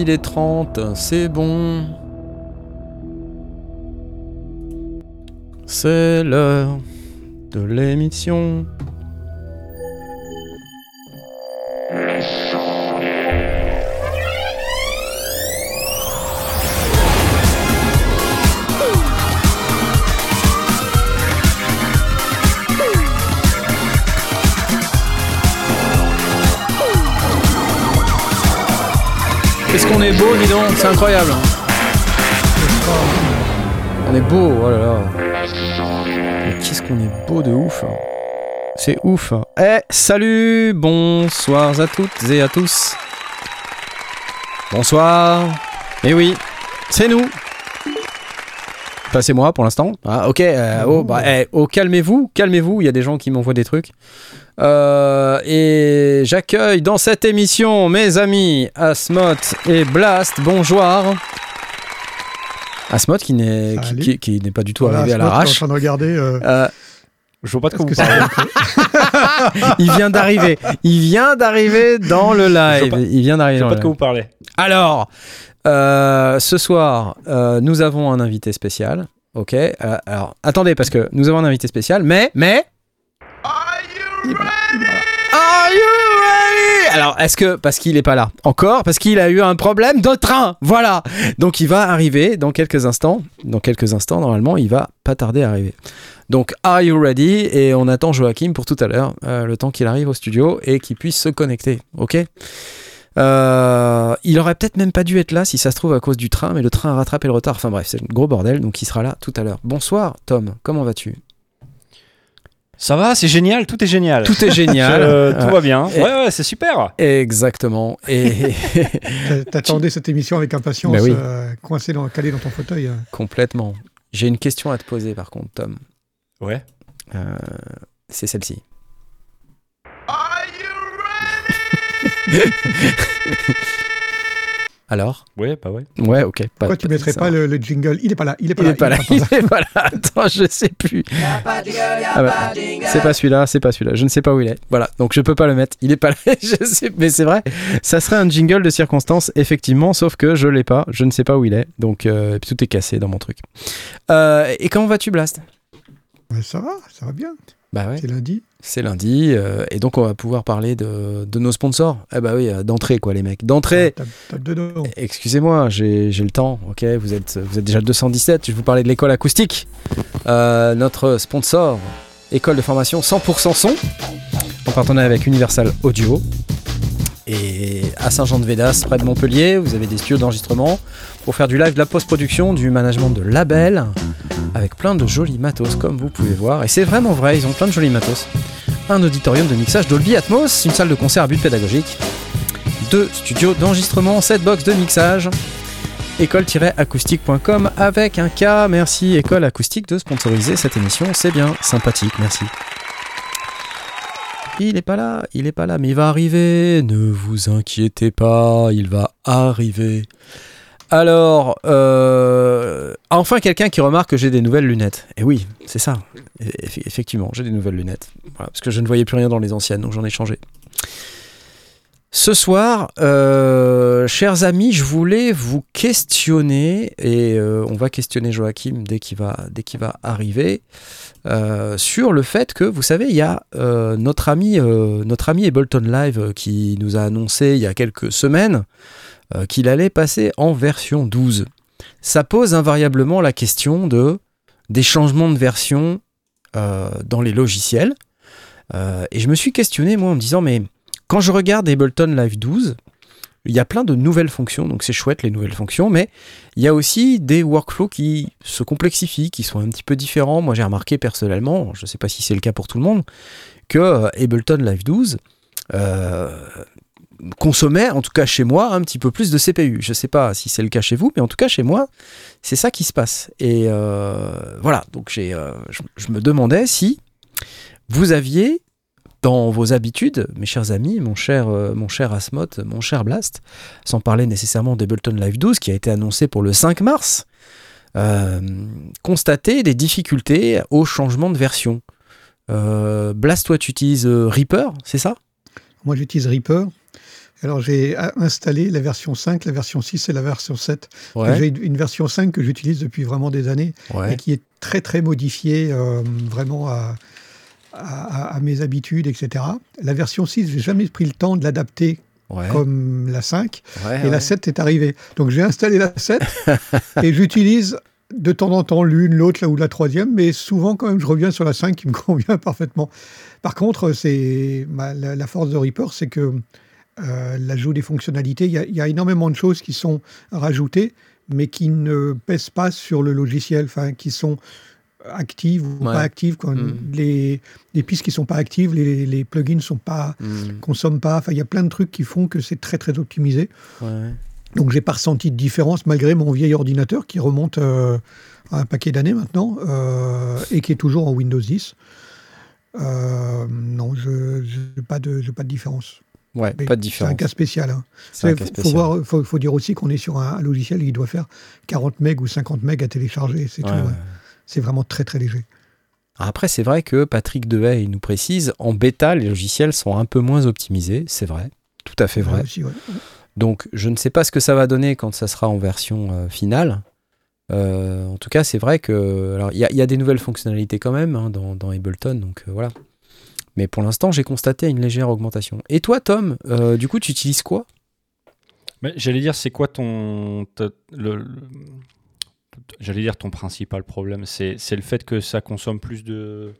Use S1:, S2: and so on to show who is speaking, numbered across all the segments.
S1: il est 30, c'est bon. C'est l'heure de l'émission. Est beau, dis donc, c'est incroyable. On est beau, oh là là. Qu'est-ce qu'on est beau de ouf. C'est ouf. Eh, salut, bonsoir à toutes et à tous. Bonsoir. Eh oui, c'est nous. Enfin, c'est moi pour l'instant. Ah, ok, euh, oh, bah, eh, oh, calmez-vous, calmez-vous, il y a des gens qui m'envoient des trucs. Euh, et j'accueille dans cette émission mes amis Asmot et Blast. Bonjour. Asmot qui n'est qui,
S2: Salut.
S1: qui- qui n'est pas du tout
S2: Voilà,
S1: arrivé à
S2: ce mec qui est
S1: l'arrache.
S2: en train de regarder. euh,
S1: Euh,
S3: Je vois pas de quoi
S2: que
S3: vous parlez.
S1: il vient d'arriver. Il vient d'arriver dans le live.
S3: Je pas-
S1: Il vient d'arriver
S3: Je vois pas de quoi vous parlez.
S1: Alors, euh, ce soir, euh, nous avons un invité spécial. Ok. euh, alors, attendez, parce que nous avons un invité spécial, mais, mais. Are you ready? Alors, est-ce que parce qu'il est pas là encore, parce qu'il a eu un problème de train, voilà. Donc, il va arriver dans quelques instants. Dans quelques instants, normalement, il va pas tarder à arriver. Donc, are you ready? Et on attend Joachim pour tout à l'heure, euh, le temps qu'il arrive au studio et qu'il puisse se connecter. Ok? Euh, il aurait peut-être même pas dû être là si ça se trouve à cause du train, mais le train a rattrapé le retard. Enfin bref, c'est un gros bordel, donc il sera là tout à l'heure. Bonsoir Tom, comment vas-tu?
S3: Ça va, c'est génial, tout est génial.
S1: Tout est génial.
S3: Euh, tout va bien.
S1: et-
S3: Ouais, ouais, c'est super.
S1: Exactement. Et
S2: t'a- T'attendais cette émission avec impatience,
S1: oui.
S2: euh, coincé dans, calé dans ton fauteuil.
S1: complètement. J'ai une question à te poser par contre, Tom.
S3: Ouais.
S1: Euh, c'est celle-ci. Alors?
S3: Ouais, bah ouais.
S1: Ouais, ok. Pas,
S2: Pourquoi tu mettrais
S1: ça
S2: pas le, le jingle? Il est pas là, il est pas
S1: Il
S2: là.
S1: est pas là, il est pas là. Attends, je sais plus. Ah bah, c'est pas celui-là, c'est pas celui-là. Je ne sais pas où il est. Voilà, donc je peux pas le mettre. Il est pas là. je sais, mais c'est vrai. Ça serait un jingle de circonstance, effectivement, sauf que je l'ai pas. Je ne sais pas où il est. Donc euh, tout est cassé dans mon truc. Euh, et comment vas-tu, Blast?
S2: Ouais, ça va, ça va bien.
S1: Bah ouais.
S2: C'est lundi.
S1: C'est lundi, euh, et donc on va pouvoir parler de, de nos sponsors. Eh bah oui, euh, d'entrée quoi, les mecs. D'entrée.
S2: Noms.
S1: Excusez-moi, j'ai j'ai le temps, ok vous êtes, vous êtes déjà 217, je vais vous parler de l'école acoustique. Euh, notre sponsor, école de formation 100% son, en partenariat avec Universal Audio. Et à Saint-Jean-de-Védas, près de Montpellier, vous avez des studios d'enregistrement pour faire du live, de la post-production, du management de label, avec plein de jolis matos, comme vous pouvez voir. Et c'est vraiment vrai, ils ont plein de jolis matos. Un auditorium de mixage Dolby Atmos, une salle de concert à but pédagogique, deux studios d'enregistrement, 7 box de mixage, école-acoustique.com avec un K. Merci École Acoustique de sponsoriser cette émission, c'est bien sympathique, merci. Il est pas là, il est pas là, mais il va arriver. Ne vous inquiétez pas, il va arriver. Alors, euh, enfin quelqu'un qui remarque que j'ai des nouvelles lunettes. Et oui, c'est ça. Eff- Effectivement, j'ai des nouvelles lunettes. Parce que je ne voyais plus rien dans les anciennes, donc j'en ai changé. Ce soir, euh, chers amis, je voulais vous questionner, et euh, on va questionner Joachim dès qu'il va, dès qu'il va arriver, euh, sur le fait que, vous savez, il y a euh, notre, ami, euh, notre ami Ableton Live euh, qui nous a annoncé il y a quelques semaines qu'il allait passer en version 12. Ça pose invariablement la question de, des changements de version dans les logiciels. Et je me suis questionné, moi, en me disant, mais quand je regarde Ableton Live 12, il y a plein de nouvelles fonctions, donc c'est chouette les nouvelles fonctions, mais il y a aussi des workflows qui se complexifient, qui sont un petit peu différents. Moi j'ai remarqué personnellement, je ne sais pas si c'est le cas pour tout le monde, que euh, Ableton Live 12 euh, consommait, en tout cas chez moi, un petit peu plus de CPU. Je ne sais pas si c'est le cas chez vous, mais en tout cas chez moi, c'est ça qui se passe. Et euh, voilà, donc je me demandais si vous aviez dans vos habitudes, mes chers amis, mon cher, euh, mon cher Asmot, mon cher Blast, sans parler nécessairement d'Ableton Live 12 qui a été annoncé pour le 5 mars, euh, constater des difficultés au changement de version. Euh, Blast, toi, tu utilises euh, Reaper, c'est ça?
S2: Moi, j'utilise Reaper. Alors j'ai installé la version 5, la version 6 et la version 7.
S1: Ouais.
S2: J'ai une version 5 que j'utilise depuis vraiment des années et qui est très très modifiée euh, vraiment à, à- à mes habitudes, etc. La version 6, j'ai jamais pris le temps de l'adapter
S1: Ouais.
S2: comme la 5
S1: Ouais,
S2: et
S1: ouais.
S2: la 7 est arrivée. Donc j'ai installé la 7 et j'utilise de temps en temps l'une, l'autre, là ou la troisième, mais souvent quand même je reviens sur la 5 qui me convient parfaitement. Par contre, c'est bah, la, la force de Reaper, c'est que euh, l'ajout des fonctionnalités, il y, y a énormément de choses qui sont rajoutées, mais qui ne pèsent pas sur le logiciel, enfin qui sont actives ou
S1: Ouais.
S2: pas actives. Quand
S1: Mm.
S2: les, les pistes qui sont pas actives, les, les plugins sont pas
S1: Hmm,
S2: consomment pas. Enfin, il y a plein de trucs qui font que c'est très très optimisé.
S1: ouais.
S2: Donc j'ai pas ressenti de différence malgré mon vieil ordinateur qui remonte euh, à un paquet d'années maintenant euh, et qui est toujours en Windows 10. Euh, non, je n'ai pas, de- j'ai pas de différence.
S1: Ouais,
S2: Mais
S1: pas de
S2: C'est un
S1: différence.
S2: cas spécial. hein.
S1: C'est un
S2: faut, voir, faut, faut dire aussi qu'on est sur un, un logiciel qui doit faire 40 MB ou 50 MB à télécharger. C'est
S1: Ouais,
S2: tout,
S1: ouais.
S2: C'est vraiment très très léger.
S1: Après, c'est vrai que Patrick Dehaye il nous précise, en bêta, les logiciels sont un peu moins optimisés, c'est vrai, tout à fait vrai.
S2: Là aussi, ouais.
S1: Donc, je ne sais pas ce que ça va donner quand ça sera en version euh, finale. Euh, en tout cas, c'est vrai que alors il y, a- il y a des nouvelles fonctionnalités quand même hein, dans, dans Ableton, donc euh, voilà. Mais pour l'instant, j'ai constaté une légère augmentation. Et toi, Tom, euh, du coup, tu utilises quoi?
S3: Mais J'allais dire, c'est quoi ton. ta- le- le- J'allais dire ton principal problème, c'est le fait que ça consomme plus de,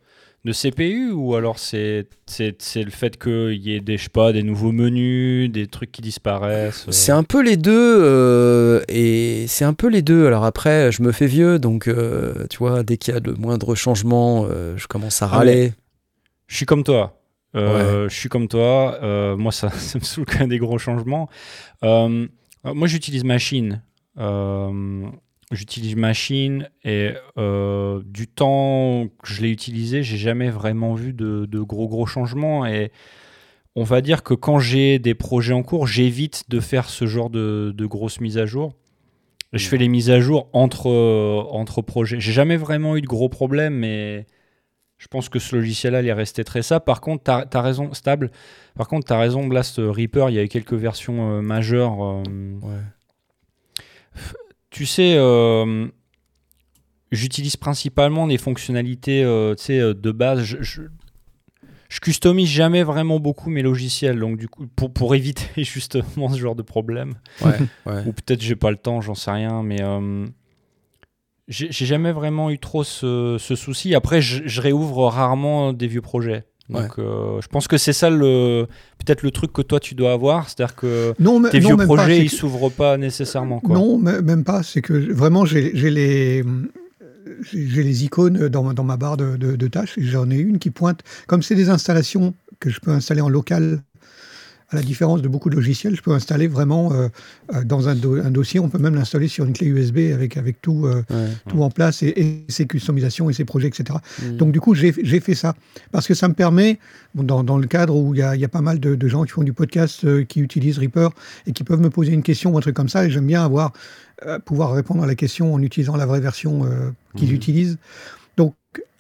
S3: de CPU ou alors c'est le fait qu'il y ait des, je sais pas, des nouveaux menus, des trucs qui disparaissent euh,
S1: C'est un peu les deux, euh, et c'est un peu les deux. Alors après, je me fais vieux, donc euh, tu vois, dès qu'il y a le moindre changement, euh, je commence à
S3: Ah,
S1: râler.
S3: Je suis comme toi. Je suis comme toi. Moi, ça, ça me saoule quand même des gros changements. Moi, j'utilise Machine. Euh, j'utilise Machine et euh, du temps que je l'ai utilisé, j'ai jamais vraiment vu de, de gros gros changements. Et on va dire que quand j'ai des projets en cours, j'évite de faire ce genre de, de grosses mises à jour. Je fais les mises à jour entre, euh, entre projets. J'ai jamais vraiment eu de gros problèmes, mais je pense que ce logiciel-là, il est resté très ça. Par contre, tu as, raison, stable. Par contre, tu as raison, Blast Reaper, il y a eu quelques versions euh, majeures. euh,
S1: Ouais.
S3: Tu sais, euh, j'utilise principalement des fonctionnalités euh, euh, de base. Je, je, je customise jamais vraiment beaucoup mes logiciels, donc du coup, pour, pour éviter justement ce genre de problème.
S1: Ouais, ouais.
S3: Ou peut-être j'ai pas le temps, j'en sais rien, mais euh, j'ai j'ai jamais vraiment eu trop ce, ce souci. Après, je, je réouvre rarement des vieux projets. Donc, euh, je pense que c'est ça le peut-être le truc que toi tu dois avoir, c'est-à-dire que
S2: Non, mais-
S3: tes
S2: non,
S3: vieux
S2: pas,
S3: projets
S2: c'est
S3: ils s'ouvrent pas nécessairement. Quoi.
S2: Non, même pas. C'est que vraiment, j'ai les, j'ai les icônes dans, ma- dans ma barre de, de- de tâches. et J'en ai une qui pointe. Comme c'est des installations que je peux installer en local, à la différence de beaucoup de logiciels, je peux installer vraiment euh, euh, dans un, do- un dossier. On peut même l'installer sur une clé USB avec, avec tout, euh,
S1: Ouais.
S2: tout en place et, et ses customisations et ses projets, etc.
S1: Mm.
S2: Donc du coup, j'ai fait ça parce que ça me permet, bon, dans, dans le cadre où il y y a pas mal de, de gens qui font du podcast, euh, qui utilisent Reaper et qui peuvent me poser une question ou un truc comme ça, et j'aime bien avoir pouvoir répondre à la question en utilisant la vraie version qu'ils
S1: Mhm.
S2: utilisent.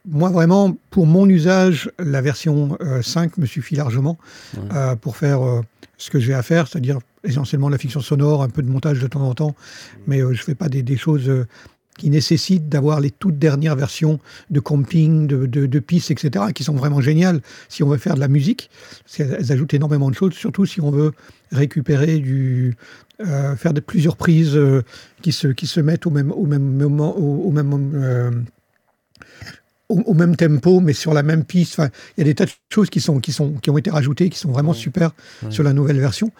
S2: Moi vraiment, pour mon usage, la version euh, 5 me suffit largement
S1: Ouais.
S2: euh, pour faire euh, ce que j'ai à faire, c'est-à-dire essentiellement la fiction sonore, un peu de montage de temps en temps, mais euh, je fais pas des, des choses euh, qui nécessitent d'avoir les toutes dernières versions de comping, de, de, de pistes, etc., qui sont vraiment géniales si on veut faire de la musique. Parce qu'elles- Elles ajoutent énormément de choses, surtout si on veut récupérer du. euh, faire de plusieurs prises euh, qui, se, qui se mettent au même, au même moment, au, au même. euh, au, au même tempo, mais sur la même piste. Enfin, il y a des tas de choses qui, sont, qui, sont, qui ont été rajoutées, qui sont vraiment super sur la nouvelle version.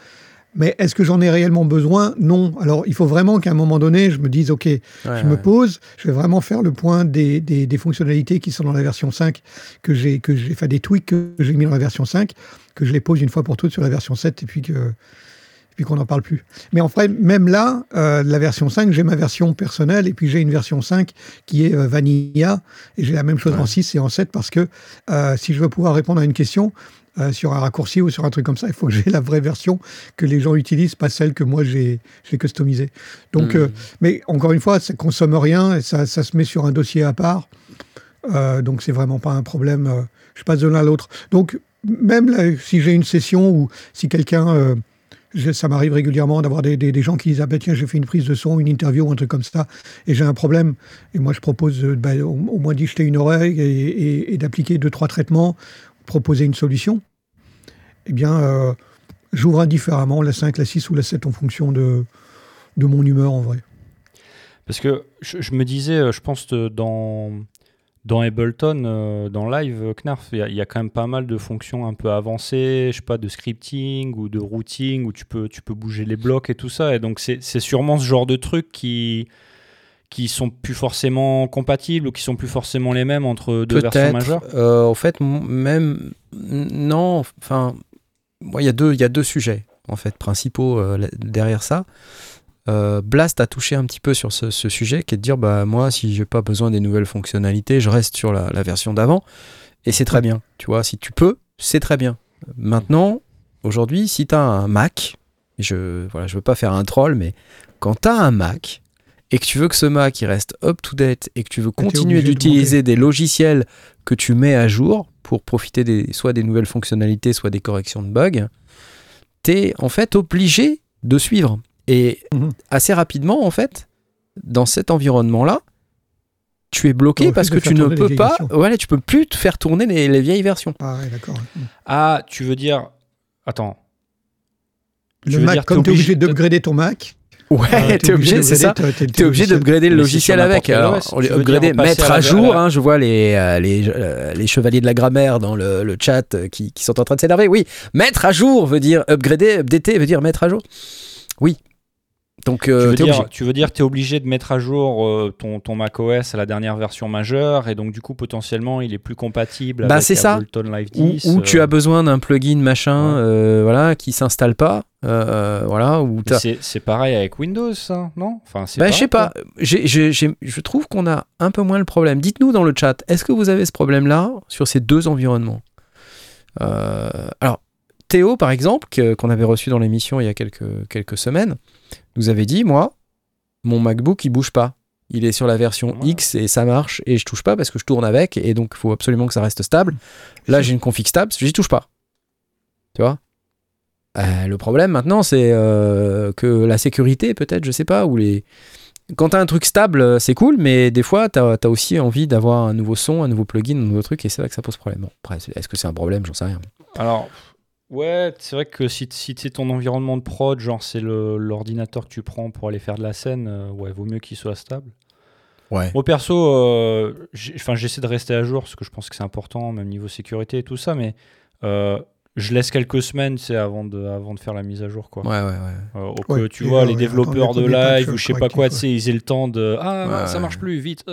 S2: Mais est-ce que j'en ai réellement besoin? Non. Alors, il faut vraiment qu'à un moment donné, je me dise, OK,
S1: Ouais,
S2: je me pose, je vais vraiment faire le point des, des, des fonctionnalités qui sont dans la version 5, que j'ai, que j'ai fait des tweaks que j'ai mis dans la version 5, que je les pose une fois pour toutes sur la version 7 et puis que puis qu'on n'en parle plus. Mais en fait, même là, euh, la version 5, j'ai ma version personnelle et puis j'ai une version 5 qui est euh, Vanilla et j'ai la même chose
S1: Ouais.
S2: en 6 et en 7 parce que euh, si je veux pouvoir répondre à une question euh, sur un raccourci ou sur un truc comme ça, il faut que j'ai la vraie version que les gens utilisent, pas celle que moi j'ai, customisée. Donc,
S1: Mm.
S2: euh, mais encore une fois, ça consomme rien et ça, ça se met sur un dossier à part. Donc c'est vraiment pas un problème. je passe de l'un à l'autre. Donc même là, si j'ai une session ou si quelqu'un, euh, ça m'arrive régulièrement d'avoir des, gens qui disent ah ben tiens j'ai fait une prise de son, une interview un truc comme ça et j'ai un problème et moi je propose ben, au, moins d'y jeter une oreille et, d'appliquer deux trois traitements, proposer une solution. Eh bien euh, j'ouvre indifféremment la 5, la 6 ou la 7 en fonction de, de mon humeur en vrai.
S3: Parce que je, je me disais, je pense dans dans Ableton, euh, dans Live, euh, Knarf, il y, a quand même pas mal de fonctions un peu avancées, je sais pas, de scripting ou de routing, où tu peux, tu peux bouger les blocs et tout ça. Et donc, c'est sûrement ce genre de trucs qui qui sont plus forcément compatibles ou qui sont plus forcément les mêmes entre deux versions majeures
S1: euh, En fait, même non. Enfin, il y a deux, il y a deux sujets en fait principaux derrière ça. Euh, Blast a touché un petit peu sur ce, sujet, qui est de dire bah moi si j'ai pas besoin des nouvelles fonctionnalités, je reste sur la, version d'avant et c'est très bien. Tu vois, si tu peux, c'est très bien. Maintenant, aujourd'hui, si tu as un Mac, je voilà, je veux pas faire un troll, mais quand tu as un Mac et que tu veux que ce Mac il reste up to date et que tu veux continuer d'utiliser des logiciels que tu mets à jour pour profiter des, soit des nouvelles fonctionnalités, soit des corrections de bugs, tu es en fait obligé de suivre. Et mhm. assez rapidement, en fait, dans cet environnement-là, tu es bloqué parce que tu ne peux pas, voilà, tu peux plus te faire tourner les, vieilles versions.
S2: Ah d'accord.
S3: Ah, tu veux dire, attends.
S2: Le Mac, comme tu es obligé d'upgrader ton Mac.
S1: Ouais, euh, tu es obligé, c'est ça. Tu es obligé d'upgrader le logiciel avec. Alors, upgrader, mettre à, jour. Hein, je vois les, euh, les, euh, les, chevaliers de la grammaire dans le, le chat qui, qui, sont en train de s'énerver. Oui, mettre à jour veut dire upgrader, updater veut dire mettre à jour. Oui, donc,
S3: euh, tu, veux dire, tu veux dire que tu es obligé de mettre à jour euh, ton, ton macOS à la dernière version majeure et donc du coup potentiellement il est plus compatible
S1: bah, avec Ableton Live 10 ou, tu as euh. besoin d'un plugin machin voilà qui s'installe pas voilà ou
S3: c'est pareil avec Windows ça non? Enfin
S1: bah, je sais pas. Je trouve qu'on a un peu moins le problème. Dites-nous dans le chat est-ce que vous avez ce problème là sur ces deux environnements? Alors Théo par exemple qu'on avait reçu dans l'émission il y a quelques, quelques semaines nous avait dit, moi, mon MacBook, il bouge pas. Il est sur la version X et ça marche et je touche pas parce que je tourne avec et donc il faut absolument que ça reste stable. Là, j'ai une config stable, j'y touche pas. Tu vois? Euh, Le problème maintenant, c'est euh, que la sécurité, peut-être, je sais pas, ou les. Quand tu as un truc stable, c'est cool, mais des fois, tu as, aussi envie d'avoir un nouveau son, un nouveau plugin, un nouveau truc, et c'est là que ça pose problème. Bon, après, est-ce que c'est un problème? J'en sais rien.
S3: Alors, Ouais, c'est vrai que si, si c'est ton environnement de prod, genre c'est l'ordinateur que tu prends pour aller faire de la scène, euh, ouais, vaut mieux qu'il soit stable.
S1: Ouais.
S3: Moi perso, euh, j'essaie de rester à jour parce que je pense que c'est important, même niveau sécurité et tout ça, mais euh, je laisse quelques semaines c'est avant de, avant de faire la mise à jour. Quoi.
S1: Ouais, ouais,
S3: ouais. Euh, que, tu vois, les développeurs de live ou je sais pas quoi, tu sais, ils aient le temps de Ah, ça marche plus, vite.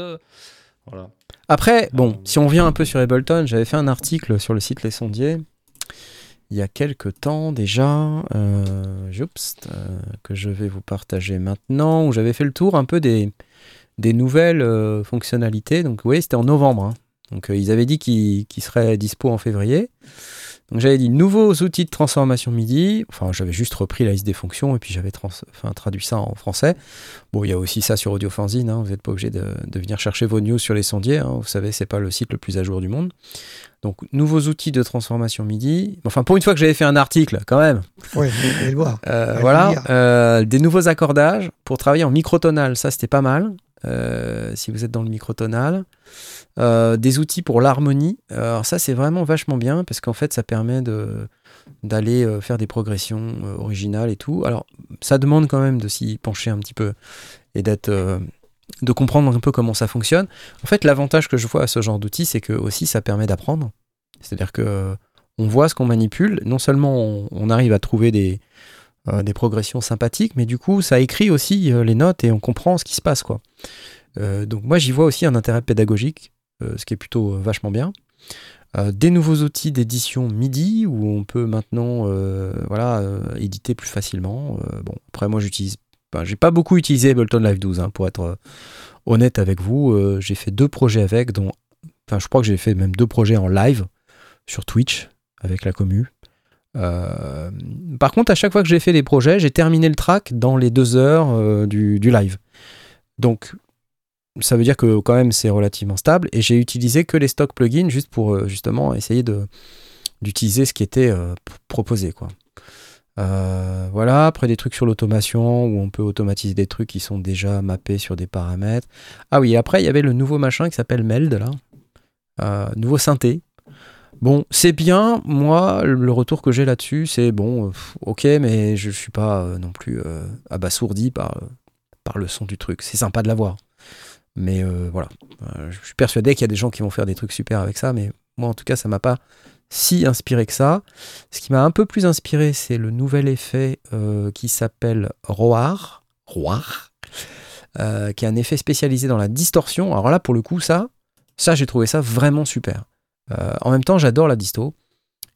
S3: Voilà.
S1: Après, bon, si on vient un peu sur Ableton, j'avais fait un article sur le site Les Sondiers il y a quelques temps déjà, euh, euh, que je vais vous partager maintenant, où j'avais fait le tour un peu des, nouvelles euh, fonctionnalités. Donc oui, c'était en novembre. Hein. Donc ils avaient dit qu'ils seraient dispo en février. Donc j'avais dit nouveaux outils de transformation MIDI. Enfin, j'avais juste repris la liste des fonctions et puis j'avais enfin, traduit ça en français. Bon, il y a aussi ça sur Audiofanzine. Hein. Vous n'êtes pas obligé de, de, venir chercher vos news sur les sondiers. Hein. Vous savez, c'est pas le site le plus à jour du monde. Donc, nouveaux outils de transformation MIDI. Enfin, pour une fois que j'avais fait un article, quand même.
S2: Oui, le voir.
S1: Euh, voilà. Euh, des nouveaux accordages pour travailler en microtonal. Ça, c'était pas mal. Euh, si vous êtes dans le microtonal. Euh, des outils pour l'harmonie. Alors ça, c'est vraiment vachement bien parce qu'en fait, ça permet de d'aller euh, faire des progressions originales et tout. Alors, ça demande quand même de s'y pencher un petit peu et d'être de comprendre un peu comment ça fonctionne. En fait, l'avantage que je vois à ce genre d'outils, c'est que aussi ça permet d'apprendre. C'est-à-dire que on voit ce qu'on manipule. Non seulement on, arrive à trouver des, des progressions sympathiques, mais du coup, ça écrit aussi les notes et on comprend ce qui se passe, quoi. Euh, donc moi j'y vois aussi un intérêt pédagogique, euh, ce qui est plutôt euh, vachement bien. des nouveaux outils d'édition MIDI où on peut maintenant voilà, éditer plus facilement. bon, après moi j'utilise, j'ai pas beaucoup utilisé Ableton Live 12 hein, pour être honnête avec vous. j'ai fait deux projets avec, dont, je crois que j'ai fait même deux projets en live sur Twitch avec la commu. Par contre, à chaque fois que j'ai fait des projets, j'ai terminé le track dans les deux heures du, du, live. Donc, ça veut dire que quand même c'est relativement stable et j'ai utilisé que les stock plugins juste pour euh, justement essayer de d'utiliser ce qui était euh, proposé. Euh, voilà, après des trucs sur l'automation où on peut automatiser des trucs qui sont déjà mappés sur des paramètres. Ah oui, après il y avait le nouveau machin qui s'appelle Meld là, euh, nouveau synthé. Bon, c'est bien, moi le retour que j'ai là-dessus c'est bon, euh, ok, mais je suis pas non plus abasourdi par, le son du truc. C'est sympa de l'avoir. Mais voilà, je suis persuadé qu'il y a des gens qui vont faire des trucs super avec ça, mais moi en tout cas ça m'a pas si inspiré que ça. Ce qui m'a un peu plus inspiré, c'est le nouvel effet euh, qui s'appelle Roar, Roar euh, qui est un effet spécialisé dans la distorsion. Alors là, pour le coup, ça, ça j'ai trouvé ça vraiment super. Euh, en même temps, j'adore la disto.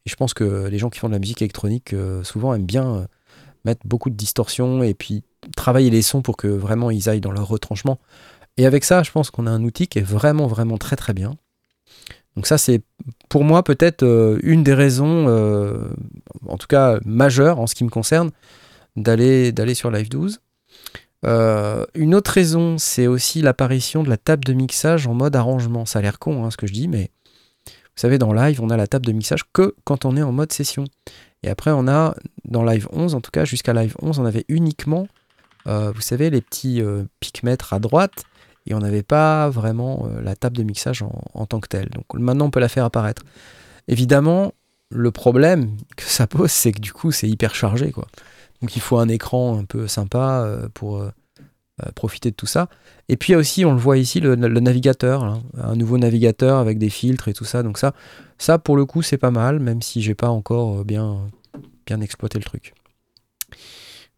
S1: Et je pense que les gens qui font de la musique électronique souvent aiment bien mettre beaucoup de distorsion et puis travailler les sons pour que vraiment ils aillent dans leur retranchement. Et avec ça, je pense qu'on a un outil qui est vraiment, vraiment très, très bien. Donc ça, c'est pour moi peut-être euh, une des raisons, euh, en tout cas majeure en ce qui me concerne, d'aller, d'aller sur Live 12. Euh, une autre raison, c'est aussi l'apparition de la table de mixage en mode arrangement. Ça a l'air con hein, ce que je dis, mais vous savez, dans Live, on a la table de mixage que quand on est en mode session. Et après, on a, dans Live 11, en tout cas jusqu'à Live 11, on avait uniquement, vous savez, les petits picmètres à droite et on n'avait pas vraiment euh, la table de mixage en, tant que telle. Donc maintenant on peut la faire apparaître. Évidemment, le problème que ça pose, c'est que du coup c'est hyper chargé. Quoi. Donc il faut un écran un peu sympa euh, pour euh, profiter de tout ça. Et puis aussi, on le voit ici, le, navigateur, un nouveau navigateur avec des filtres et tout ça. Donc ça, ça pour le coup c'est pas mal, même si j'ai pas encore bien, bien exploité le truc.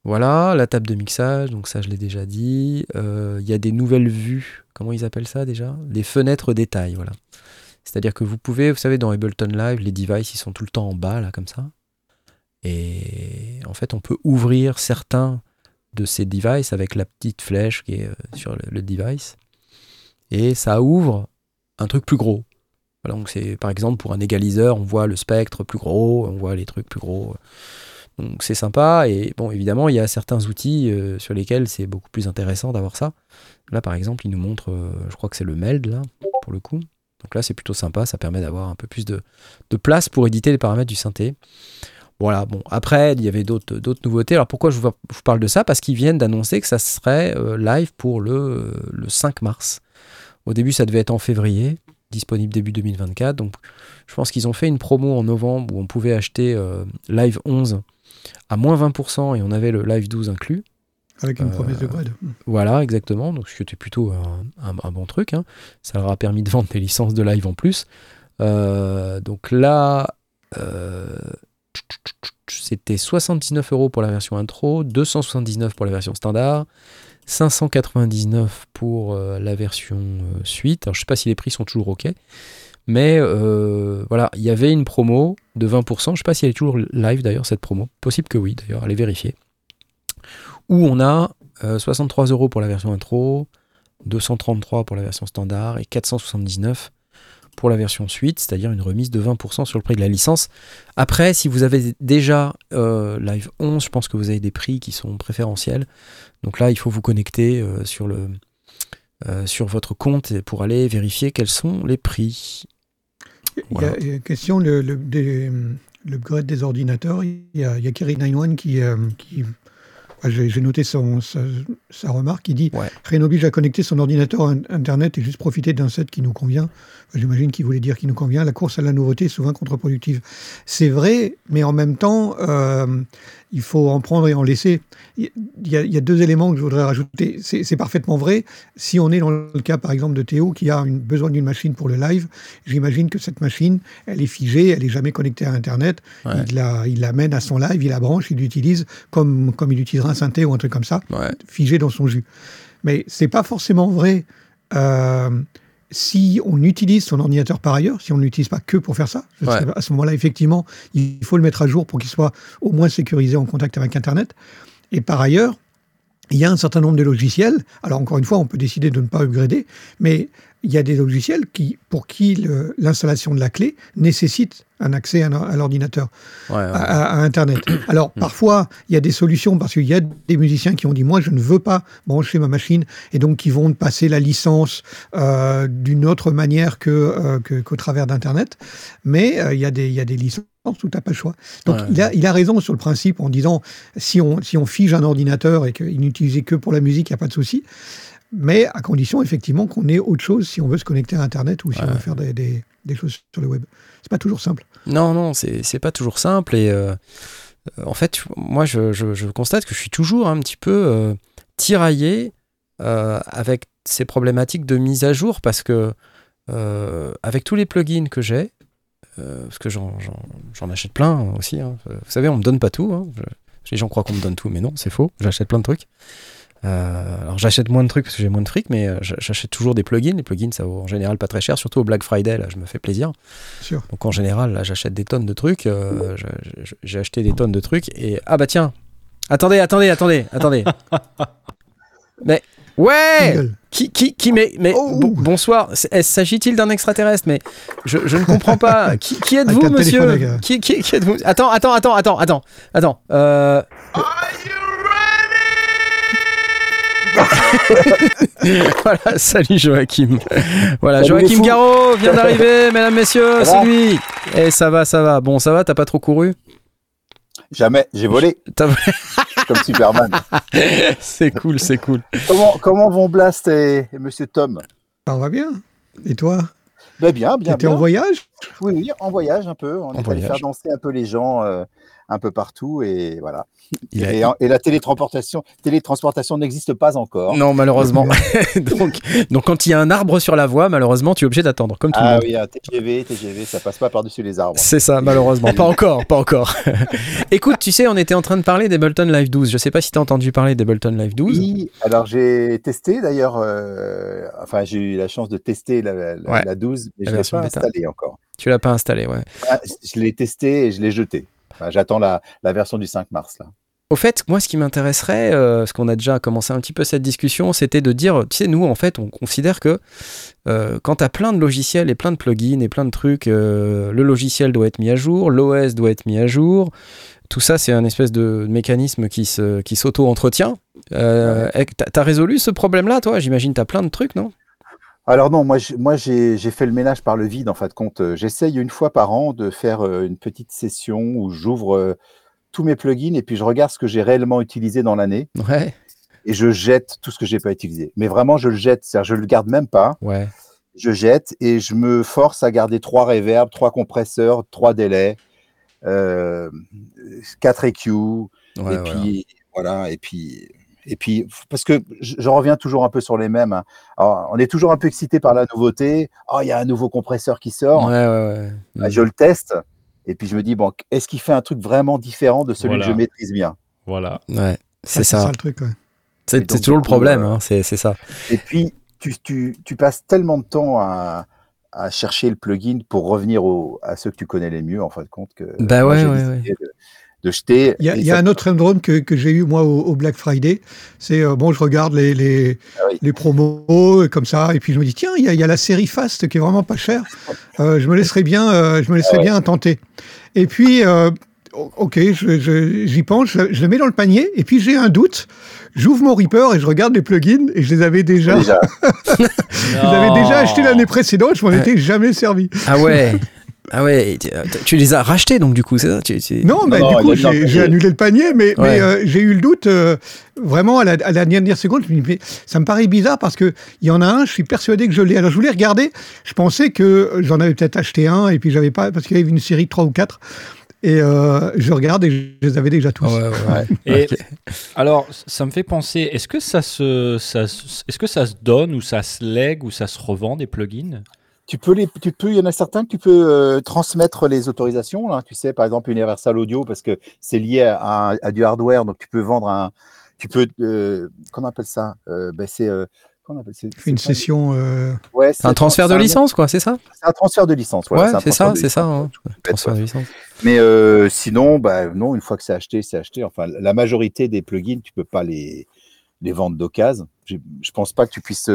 S1: Voilà, la table de mixage, donc ça je l'ai déjà dit. Euh, il y a des nouvelles vues, comment ils appellent ça déjà? Des fenêtres détails, voilà. C'est-à-dire que vous pouvez, vous savez, dans Ableton Live, les devices, ils sont tout le temps en bas, là, comme ça. Et en fait, on peut ouvrir certains de ces devices avec la petite flèche qui est euh, sur le, device. Et ça ouvre un truc plus gros. donc c'est par exemple pour un égaliseur, on voit le spectre plus gros, on voit les trucs plus gros. Donc c'est sympa et bon évidemment il y a certains outils euh, sur lesquels c'est beaucoup plus intéressant d'avoir ça. Là par exemple il nous montre, euh, je crois que c'est le Meld là pour le coup. Donc là c'est plutôt sympa, ça permet d'avoir un peu plus de, place pour éditer les paramètres du synthé. Voilà, bon, après, il y avait d'autres nouveautés. Alors pourquoi je vous, parle de ça? Parce qu'ils viennent d'annoncer que ça serait euh, live pour le, le 5 mars. Au début, ça devait être en février, disponible début 2024. Donc je pense qu'ils ont fait une promo en novembre où on pouvait acheter Live 11 à moins 20% et on avait le Live 12 inclus.
S2: Avec une promesse de euh, grade.
S1: Voilà, exactement. Donc, c'était plutôt un, bon truc. Hein. Ça leur a permis de vendre des licences de live en plus. Euh, donc là, euh, c'était 79 euros pour la version intro, 279 pour la version standard, 599 pour la version suite. Alors, je sais pas si les prix sont toujours OK. Mais euh, voilà, il y avait une promo de 20%. Je ne sais pas si elle est toujours live d'ailleurs, cette promo. Possible que oui, d'ailleurs, allez vérifier. Où on a 63 euh, euros pour la version intro, 233 pour la version standard et 479 pour la version suite, c'est-à-dire une remise de 20% sur le prix de la licence. Après, si vous avez déjà euh, Live 11, je pense que vous avez des prix qui sont préférentiels. Donc là, il faut vous connecter sur, le, sur votre compte pour aller vérifier quels sont les prix.
S2: Il y a une question, le, le, des, le des ordinateurs. Il y a, il y a Kerry 91 qui, euh, qui j'ai noté son, sa, remarque. Il dit ouais. Rien oblige à connecter son ordinateur à Internet et juste profiter d'un set qui nous convient. J'imagine qu'il voulait dire qui nous convient. La course à la nouveauté est souvent contre-productive. C'est vrai, mais en même temps, euh, il faut en prendre et en laisser. Il y, a, deux éléments que je voudrais rajouter. C'est parfaitement vrai. Si on est dans le cas, par exemple, de Théo, qui a une, besoin d'une machine pour le live, j'imagine que cette machine, elle est figée, elle n'est jamais connectée à Internet. Il, la, il l'amène à son live, il la branche, il l'utilise comme, comme il utilisera un synthé ou un truc comme ça, figé dans son jus. Mais c'est pas forcément vrai. Euh, si on utilise son ordinateur par ailleurs, si on ne l'utilise pas que pour faire ça, à ce moment-là, effectivement, il faut le mettre à jour pour qu'il soit au moins sécurisé en contact avec Internet. Et par ailleurs, il y a un certain nombre de logiciels. Alors encore une fois, on peut décider de ne pas upgrader, mais il y a des logiciels qui, pour qui l'installation de la clé nécessite un accès à, l'ordinateur, à, Internet. Alors, parfois, il y a des solutions parce qu'il y a des musiciens qui ont dit Moi, je ne veux pas brancher ma machine et donc qui vont passer la licence euh, d'une autre manière euh, qu'au que, travers d'Internet. Mais euh, il, y a des, il y a des licences tout à pas le choix. Donc il, a, il, a, raison sur le principe en disant si on, si on fige un ordinateur et qu'il n'utilisait que pour la musique, il n'y a pas de souci mais à condition effectivement qu'on ait autre chose si on veut se connecter à Internet ou si on veut faire des, des, des, choses sur le web. C'est pas toujours simple.
S1: Non, non, c'est pas toujours simple. Et euh, en fait, moi, je, je, constate que je suis toujours un petit peu euh, tiraillé euh, avec ces problématiques de mise à jour parce que avec tous les plugins que j'ai, parce que j'en achète plein aussi, hein, vous savez, on me donne pas tout. Hein, les gens croient qu'on me donne tout, mais non, c'est faux. J'achète plein de trucs. Euh, alors j'achète moins de trucs parce que j'ai moins de fric, mais euh, j'achète toujours des plugins. Les plugins, ça vaut en général pas très cher, surtout au Black Friday, là, je me fais plaisir.
S2: Sûr.
S1: Donc en général, là, j'achète des tonnes de trucs. Euh, j'ai acheté des tonnes de trucs et ah bah tiens, attendez, attendez, attendez, attendez. mais ouais, qui, qui, qui, mais, mais oh. bonsoir. S'agit-il d'un extraterrestre? Mais je, je, ne comprends pas. qui, qui êtes-vous, monsieur? qui, qui, qui êtes-vous? Attends, attends, attends, attends, attends, attends. Euh... voilà, salut Joachim. Voilà, Joachim Garraud vient d'arriver, mesdames, messieurs, c'est lui. Et eh, ça va, ça va. Bon, ça va, t'as pas trop couru?
S4: Jamais, j'ai volé. Comme Superman.
S1: c'est cool, c'est cool.
S4: Comment, comment vont Blast et, Monsieur Tom?
S2: Ça va bien. Et toi?
S4: Ben Bien, bien.
S2: T'étais en voyage?
S4: Oui, oui, en voyage un peu. On est allé faire danser un peu les gens. Euh, un peu partout et voilà. Et, la télétransportation, télétransportation n'existe pas encore.
S1: Non, malheureusement. donc, donc, quand il y a un arbre sur la voie, malheureusement, tu es obligé d'attendre, comme tout le
S4: ah
S1: monde.
S4: Ah oui, un TGV, TGV, ça passe pas par-dessus les arbres.
S1: C'est ça, malheureusement. pas encore, pas encore. Écoute, tu sais, on était en train de parler d'Ableton Live 12. Je sais pas si tu as entendu parler d'Ableton Live 12.
S4: Oui, alors j'ai testé d'ailleurs, euh, enfin j'ai eu la chance de tester la, la, 12, mais je l'ai pas installé encore.
S1: Tu l'as pas installé, ouais.
S4: Ah, je l'ai testé et je l'ai jeté. J'attends la, version du 5 mars. Là.
S1: Au fait, moi, ce qui m'intéresserait, euh, parce qu'on a déjà commencé un petit peu cette discussion, c'était de dire, tu sais, nous, en fait, on considère que euh, quand tu as plein de logiciels et plein de plugins et plein de trucs, euh, le logiciel doit être mis à jour, l'OS doit être mis à jour. Tout ça, c'est un espèce de mécanisme qui s'auto-entretient. Qui euh, T'as résolu ce problème-là, toi? J'imagine tu as plein de trucs, non?
S4: Alors non, moi, moi j'ai fait le ménage par le vide en fait compte. J'essaye une fois par an de faire une petite session où j'ouvre tous mes plugins et puis je regarde ce que j'ai réellement utilisé dans l'année.
S1: Ouais.
S4: Et je jette tout ce que j'ai pas utilisé. Mais vraiment, je le jette, c'est-à-dire je le garde même pas.
S1: Ouais.
S4: Je jette et je me force à garder trois reverbs, trois compresseurs, trois délais, quatre EQ. et puis voilà, et puis et puis, parce que je, reviens toujours un peu sur les mêmes. Hein. on est toujours un peu excité par la nouveauté. Oh, il y a un nouveau compresseur qui sort.
S1: Ouais, ouais,
S4: bah, je le teste. Et puis, je me dis, bon, est-ce qu'il fait un truc vraiment différent de celui que je maîtrise bien?
S3: Voilà.
S1: Ouais, c'est ça.
S2: C'est ça le truc,
S1: C'est toujours le problème, euh, hein, c'est ça.
S4: Et puis, tu, tu, tu, passes tellement de temps à, à chercher le plugin pour revenir au, à ceux que tu connais les mieux, en fin de compte. Que,
S1: bah ouais, ouais, ouais
S4: de jeter.
S2: Il y a, un autre syndrome que, que j'ai eu moi au, Black Friday. C'est euh, bon, je regarde les, les, ah les, promos comme ça, et puis je me dis tiens, il y a, y a, la série Fast qui est vraiment pas chère. Euh, je me laisserai bien, euh, je me laisserai ah bien tenter. Et puis ok, j'y pense, je, le mets dans le panier, et puis j'ai un doute. J'ouvre mon Reaper et je regarde les plugins et je les avais déjà. déjà. je les avais déjà achetés l'année précédente, je m'en étais jamais servi.
S1: Ah ouais. Ah ouais, euh, tu les as rachetés donc du coup, c'est ça
S2: Non, mais du coup, j'ai annulé le panier, mais, mais euh, j'ai eu le doute euh, vraiment à la, à la, dernière seconde. Je me dis, ça me paraît bizarre parce qu'il y en a un, je suis persuadé que je l'ai. Alors je voulais regarder, je pensais que j'en avais peut-être acheté un et puis j'avais pas, parce qu'il y avait une série de 3 ou 4. Et je regarde et je les avais déjà tous.
S1: Ouais, ouais,
S3: et alors, ça me fait penser, est-ce que ça se, ça, est-ce que ça se donne ou ça se lègue ou ça se revend des plugins?
S4: Tu peux les, tu peux, il y en a certains que tu peux euh, transmettre les autorisations. Là, tu sais, par exemple, Universal Audio parce que c'est lié à, du hardware, donc tu peux vendre un, tu peux, euh, qu'on appelle ça euh, ben c'est euh,
S2: une session.
S1: Ouais, c'est un transfert de licence, quoi, c'est ça
S4: C'est un transfert de licence.
S1: ouais, c'est ça, c'est ça. Hein. transfert de licence.
S4: Mais sinon, bah, non, une fois que c'est acheté, c'est acheté. Enfin, la majorité des plugins, tu peux pas les, les vendre d'occasion. Je pense pas que tu puisses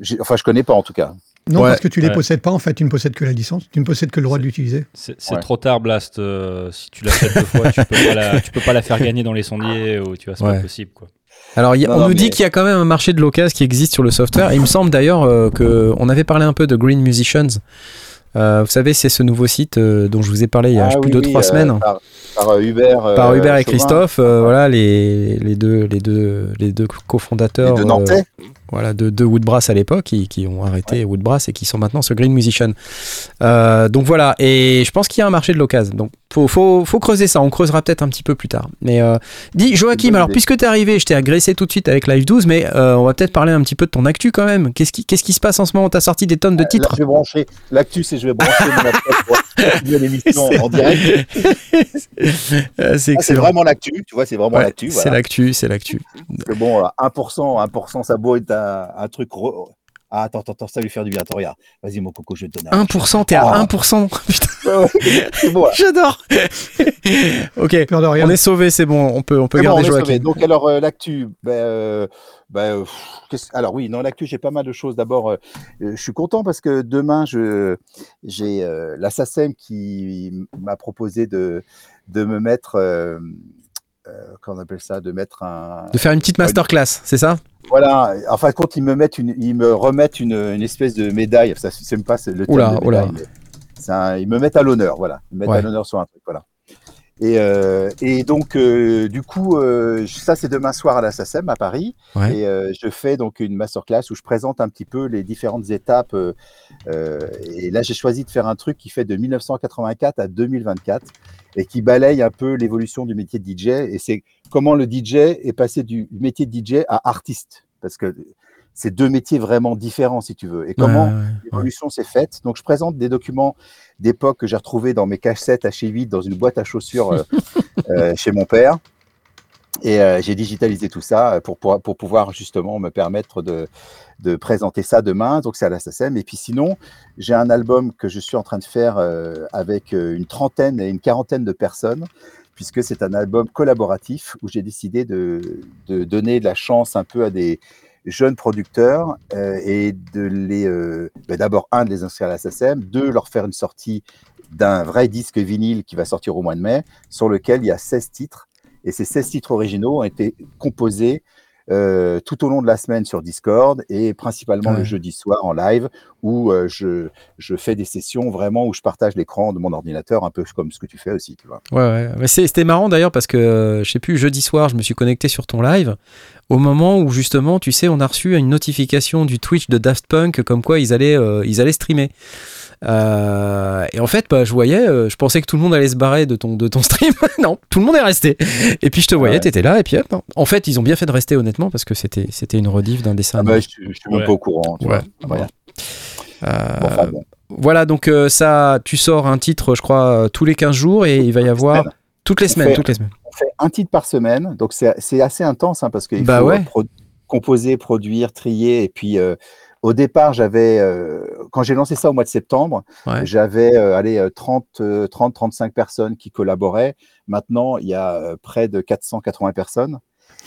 S4: j'ai- enfin, je connais pas en tout cas.
S2: Non,
S1: Ouais,
S2: parce que tu les
S3: ouais.
S2: possèdes pas, en fait, tu ne possèdes que la licence, tu ne possèdes que le droit de l'utiliser.
S3: C'est
S4: Ouais.
S3: trop tard, Blast. euh, si tu l'achètes deux fois, tu peux, pas la, tu peux pas la faire gagner dans les sondiers ou tu vois, c'est
S1: Ouais.
S3: pas possible. Quoi.
S1: Alors, il y a-
S4: Non,
S1: on
S4: non,
S1: nous dit qu'il y a quand même un marché de l'occasion qui existe sur le software. Et il me semble d'ailleurs euh, que on avait parlé un peu de Green Musicians. Euh, vous savez, c'est ce nouveau site euh, dont je vous ai parlé il y a
S4: Ah
S1: plus
S4: oui,
S1: trois
S4: euh,
S1: semaines.
S4: Par, par, Hubert. euh,
S1: par Hubert et
S4: Chauvin.
S1: Christophe, euh, voilà les, les deux les deux les deux cofondateurs
S4: Les deux
S1: euh,
S4: Nantais.
S1: Voilà de, de Woodbrass à l'époque qui, qui ont arrêté Woodbrass et qui sont maintenant sur Green Musician. Euh, donc voilà et je pense qu'il y a un marché de l'occasion. Donc faut, faut, faut creuser ça. On creusera peut-être un petit peu plus tard. Mais euh, dis Joachim, alors puisque t'es arrivé, je t'ai agressé tout de suite avec Live 12, mais euh, on va peut-être parler un petit peu de ton actu quand même. Qu'est-ce qui qu'est-ce qui se passe en ce moment? T'as sorti des tonnes de
S4: Là,
S1: titres.
S4: je vais brancher l'actu, c'est je vais brancher mon pour l'émission en direct.
S1: C'est
S4: Ah, c'est
S1: excellent.
S4: vraiment l'actu, tu vois, c'est vraiment
S1: Ouais,
S4: l'actu.
S1: c'est l'actu, c'est l'actu.
S4: Bon, euh, 1%, 1%, ça beau un, un truc. re- Ah, attends, attends, attends, ça va lui faire du bien. Attends, regarde. Vas-y, mon coco, je vais te donner un.
S1: 1%, t'es à
S4: Ah.
S1: 1%. Putain,
S4: Ouais, ouais, c'est bon,
S1: j'adore. ok,
S2: Peur de rien.
S1: on est sauvé, c'est bon, on peut, on peut
S4: bon,
S1: garder
S4: on est
S1: Joachim.
S4: sauvé. Donc, alors, euh, l'actu. Ben, euh, ben, euh, pff, alors, oui, dans l'actu, j'ai pas mal de choses. D'abord, euh, je suis content parce que demain, je, j'ai euh, la SACEM qui m'a proposé de, de me mettre. Euh, euh, comment on appelle ça De mettre un.
S1: De faire une petite masterclass, c'est ça?
S4: Voilà, en fin de compte, ils me, mettent une, ils me remettent une, une espèce de médaille. Ça, c'est pas le terme
S1: Oula,
S4: de médaille, un- ils me mettent à l'honneur, voilà. Ils me mettent
S1: Ouais.
S4: à l'honneur sur un truc, voilà. Et, euh, et donc, euh, du coup, euh, ça, c'est demain soir à la SACEM à Paris.
S1: Ouais.
S4: Et je fais donc une masterclass où je présente un petit peu les différentes étapes. et là, j'ai choisi de faire un truc qui fait de 1984 à 2024 et qui balaye un peu l'évolution du métier de DJ. Et c'est comment le DJ est passé du métier de DJ à artiste. Parce que c'est deux métiers vraiment différents, si tu veux. Et comment
S1: Ouais, ouais, ouais.
S4: l'évolution s'est faite. Donc, je présente des documents d'époque que j'ai retrouvés dans mes cassettes H8 dans une boîte à chaussures euh, euh, chez mon père. Et euh, j'ai digitalisé tout ça pour, pour, pour pouvoir justement me permettre de, de présenter ça demain. Donc, c'est à la SACEM. Et puis, sinon, j'ai un album que je suis en train de faire euh, avec euh, une trentaine et une quarantaine de personnes, puisque c'est un album collaboratif où j'ai décidé de, de donner de la chance un peu à des jeunes producteurs euh, et de les, ben d'abord, un, de les inscrire à la deux, leur faire une sortie d'un vrai disque vinyle qui va sortir au mois de mai, sur lequel il y a 16 titres. Et ces 16 titres originaux ont été composés euh, tout au long de la semaine sur Discord et principalement
S1: Ouais.
S4: le jeudi soir en live où euh, je, je fais des sessions vraiment où je partage l'écran de mon ordinateur, un peu comme ce que tu fais aussi, tu vois.
S1: Ouais, ouais. Mais C'était marrant d'ailleurs parce que, euh, je sais plus, jeudi soir, je me suis connecté sur ton live au moment où justement, tu sais, on a reçu une notification du Twitch de Daft Punk comme quoi ils allaient, euh, ils allaient streamer. Euh, et en fait, bah, je voyais, euh, je pensais que tout le monde allait se barrer de ton, de ton stream. non, tout le monde est resté. Et puis je te voyais,
S4: Ouais.
S1: t'étais là, et puis hop. En fait, ils ont bien fait de rester honnêtement parce que c'était, c'était une rediff d'un dessin.
S4: Ah bah, je, je suis même
S3: Ouais.
S4: pas au courant. Tu
S1: Ouais.
S4: vois. Voilà.
S1: Euh,
S4: Bon, enfin, bon.
S1: Voilà, donc euh, ça, tu sors un titre, je crois, tous les 15 jours et il va y avoir toutes les
S4: On
S1: semaines,
S4: fait-
S1: toutes les semaines.
S4: On fait un titre par semaine, donc c'est c'est assez intense hein, parce qu'il
S1: Bah
S4: faut
S1: ouais.
S4: pro- composer, produire, trier. Et puis euh, au départ, j'avais, euh, quand j'ai lancé ça au mois de septembre,
S1: Ouais.
S4: j'avais euh, allez, euh, 30, euh, 30, 35 personnes qui collaboraient. Maintenant, il y a euh, près de 480 personnes.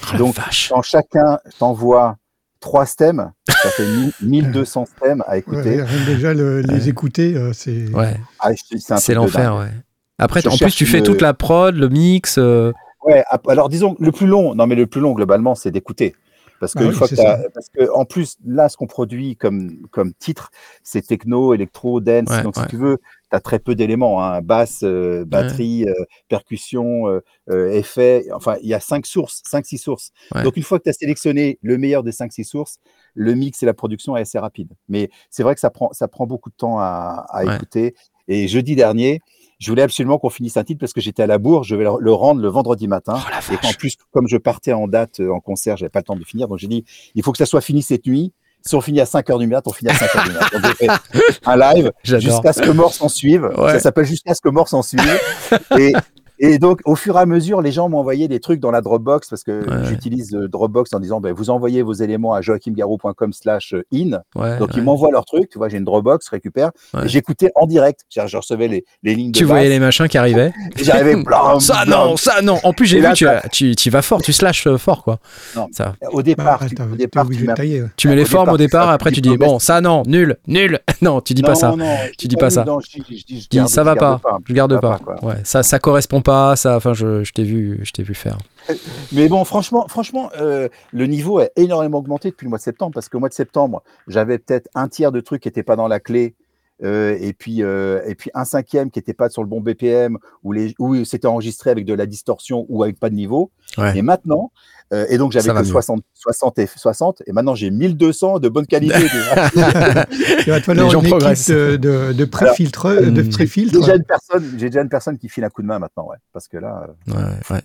S1: Oh la
S4: Donc. Quand chacun t'envoie trois stems, ça fait 1000 1200 stems à
S2: Ouais,
S4: écouter.
S2: rien que déjà le- les
S1: Ouais.
S2: écouter, euh, c'est.
S1: Ouais.
S4: Ah, c'est
S1: l'enfer, ouais. Après,
S4: Je
S1: en plus, tu fais toute la prod, le mix. euh,
S4: Ouais, alors disons le plus long, non mais le plus long globalement, c'est d'écouter. Parce que,
S2: Ah
S4: une
S2: oui,
S4: fois que parce que en plus, là, ce qu'on produit comme, comme titre, c'est techno, électro, dance.
S1: Ouais,
S4: donc,
S1: ouais.
S4: si tu veux, tu as très peu d'éléments hein, basse, euh, batterie, euh, percussion, euh, effet. Enfin, il y a cinq sources, cinq, six sources. Donc, une fois que tu as sélectionné le meilleur des cinq, six sources, le mix et la production est assez rapide. Mais c'est vrai que ça prend, ça prend beaucoup de temps à, écouter. Et jeudi dernier, je voulais absolument qu'on finisse un titre parce que j'étais à la bourre. Je vais le rendre le vendredi matin.
S1: Oh
S4: Et
S1: vache.
S4: plus, comme je partais en date euh, en concert, j'avais pas le temps de finir. Donc j'ai dit, il faut que ça soit fini cette nuit. Si on finit à 5 heures du mat, on finit à 5 heures du mat. Donc j'ai fait un live jusqu'à ce que mort s'en suive.
S1: Ouais.
S4: Ça s'appelle jusqu'à ce que mort s'en suive. Et Et donc, au fur et à mesure, les gens envoyé des trucs dans la Dropbox parce que
S1: Ouais.
S4: j'utilise euh, Dropbox en disant ben, vous envoyez vos éléments à joachimgarou.com slash in.
S1: Ouais,
S4: Donc,
S1: ouais,
S4: ils m'envoient leurs trucs. Tu vois, j'ai une Dropbox, je récupère. J'écoutais en direct. Je recevais les, les lignes de
S1: Tu voyais les machins qui arrivaient.
S4: J'arrivais.
S1: Ça
S4: blam.
S1: non, ça non. En plus, j'ai vu,
S4: là,
S1: tu,
S4: ça-
S1: tu, tu vas fort, tu slashes euh, fort, quoi.
S4: Non.
S1: Ça.
S4: Au départ,
S2: Bah,
S4: tu, au
S2: t'es
S4: départ,
S2: obligé
S4: tu
S2: de
S4: m'as-
S2: tailler. ouais.
S1: Tu mets les formes au départ, après
S4: tu dis pas,
S1: bon, ça non, nul, nul. Non, tu dis pas ça.
S4: non,
S1: Tu dis
S4: dis
S1: pas ça.
S4: je dis,
S1: ça va pas, je garde pas. ça, ça correspond pas. Ça, enfin, je, je t'ai vu, je t'ai vu faire.
S4: Mais bon, franchement, franchement euh, le niveau a énormément augmenté depuis le mois de septembre parce qu'au mois de septembre, j'avais peut-être un tiers de trucs qui n'étaient pas dans la clé. euh, et puis euh, et puis un cinquième qui n'était pas sur le bon BPM ou les où c'était enregistré avec de la distorsion ou avec pas de niveau
S1: Ouais.
S4: et maintenant euh, et donc j'avais que
S1: mieux.
S4: 60 60 et 60 et maintenant j'ai 1200 de bonne qualité déjà,
S2: Il va te falloir une équipe de, de, de pré-filtre,
S4: personne j'ai déjà une personne qui file un coup de main maintenant ouais parce que là euh,
S1: Ouais, ouais.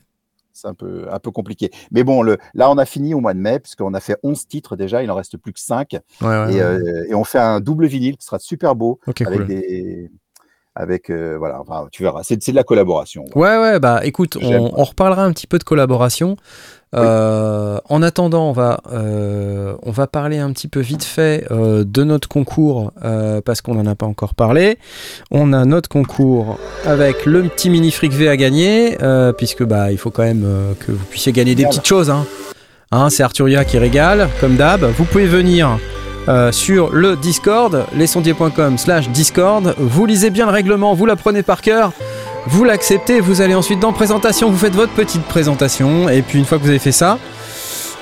S4: c'est un peu, un peu compliqué. Mais bon, le, là, on a fini au mois de mai, puisqu'on a fait 11 titres déjà, il en reste plus que 5.
S1: ouais, ouais,
S4: et,
S1: ouais.
S4: euh, et on fait un double vinyle qui sera super beau,
S1: Ok,
S4: avec
S1: cool.
S4: des. Avec, euh, voilà, enfin, tu verras, c'est de la collaboration.
S1: Ouais, ouais, bah écoute, on, on reparlera un petit peu de collaboration. Euh, en attendant, on va, euh, on va parler un petit peu vite fait de notre concours parce qu'on n'en a pas encore parlé. On a notre concours avec le petit mini fric V à gagner puisque bah il faut quand même que vous puissiez gagner des petites choses. Hein. Hein, c'est Arturia qui régale comme d'hab. Vous pouvez venir. Euh, sur le Discord, lesondiers.com slash Discord. Vous lisez bien le règlement, vous l'apprenez par cœur. Vous l'acceptez, vous allez ensuite dans présentation, vous faites votre petite présentation, et puis une fois que vous avez fait ça,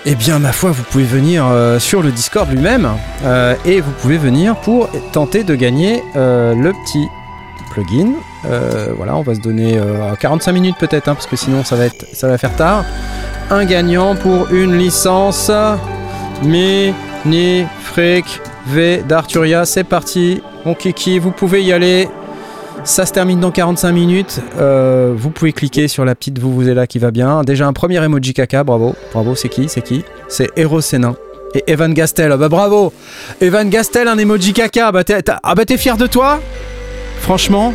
S1: eh bien ma foi, vous pouvez venir euh, sur le Discord lui-même, euh, et vous pouvez venir pour tenter de gagner le petit plugin. Voilà, on va se donner euh, 45 minutes peut-être, hein, parce que sinon ça va, être, ça va faire tard. Un gagnant pour une licence Mini Fric V d'Arturia, c'est parti. Mon kiki, vous pouvez y aller. Ça se termine dans 45 minutes. Euh, vous pouvez cliquer sur la petite vous vous êtes là qui va bien. Déjà un premier emoji caca, bravo. Bravo, c'est qui C'est qui? C'est Eros Sénin. Et Evan Gastel, ah bah bravo Evan Gastel, un emoji caca, bah ah bah t'es fier de toi? Franchement,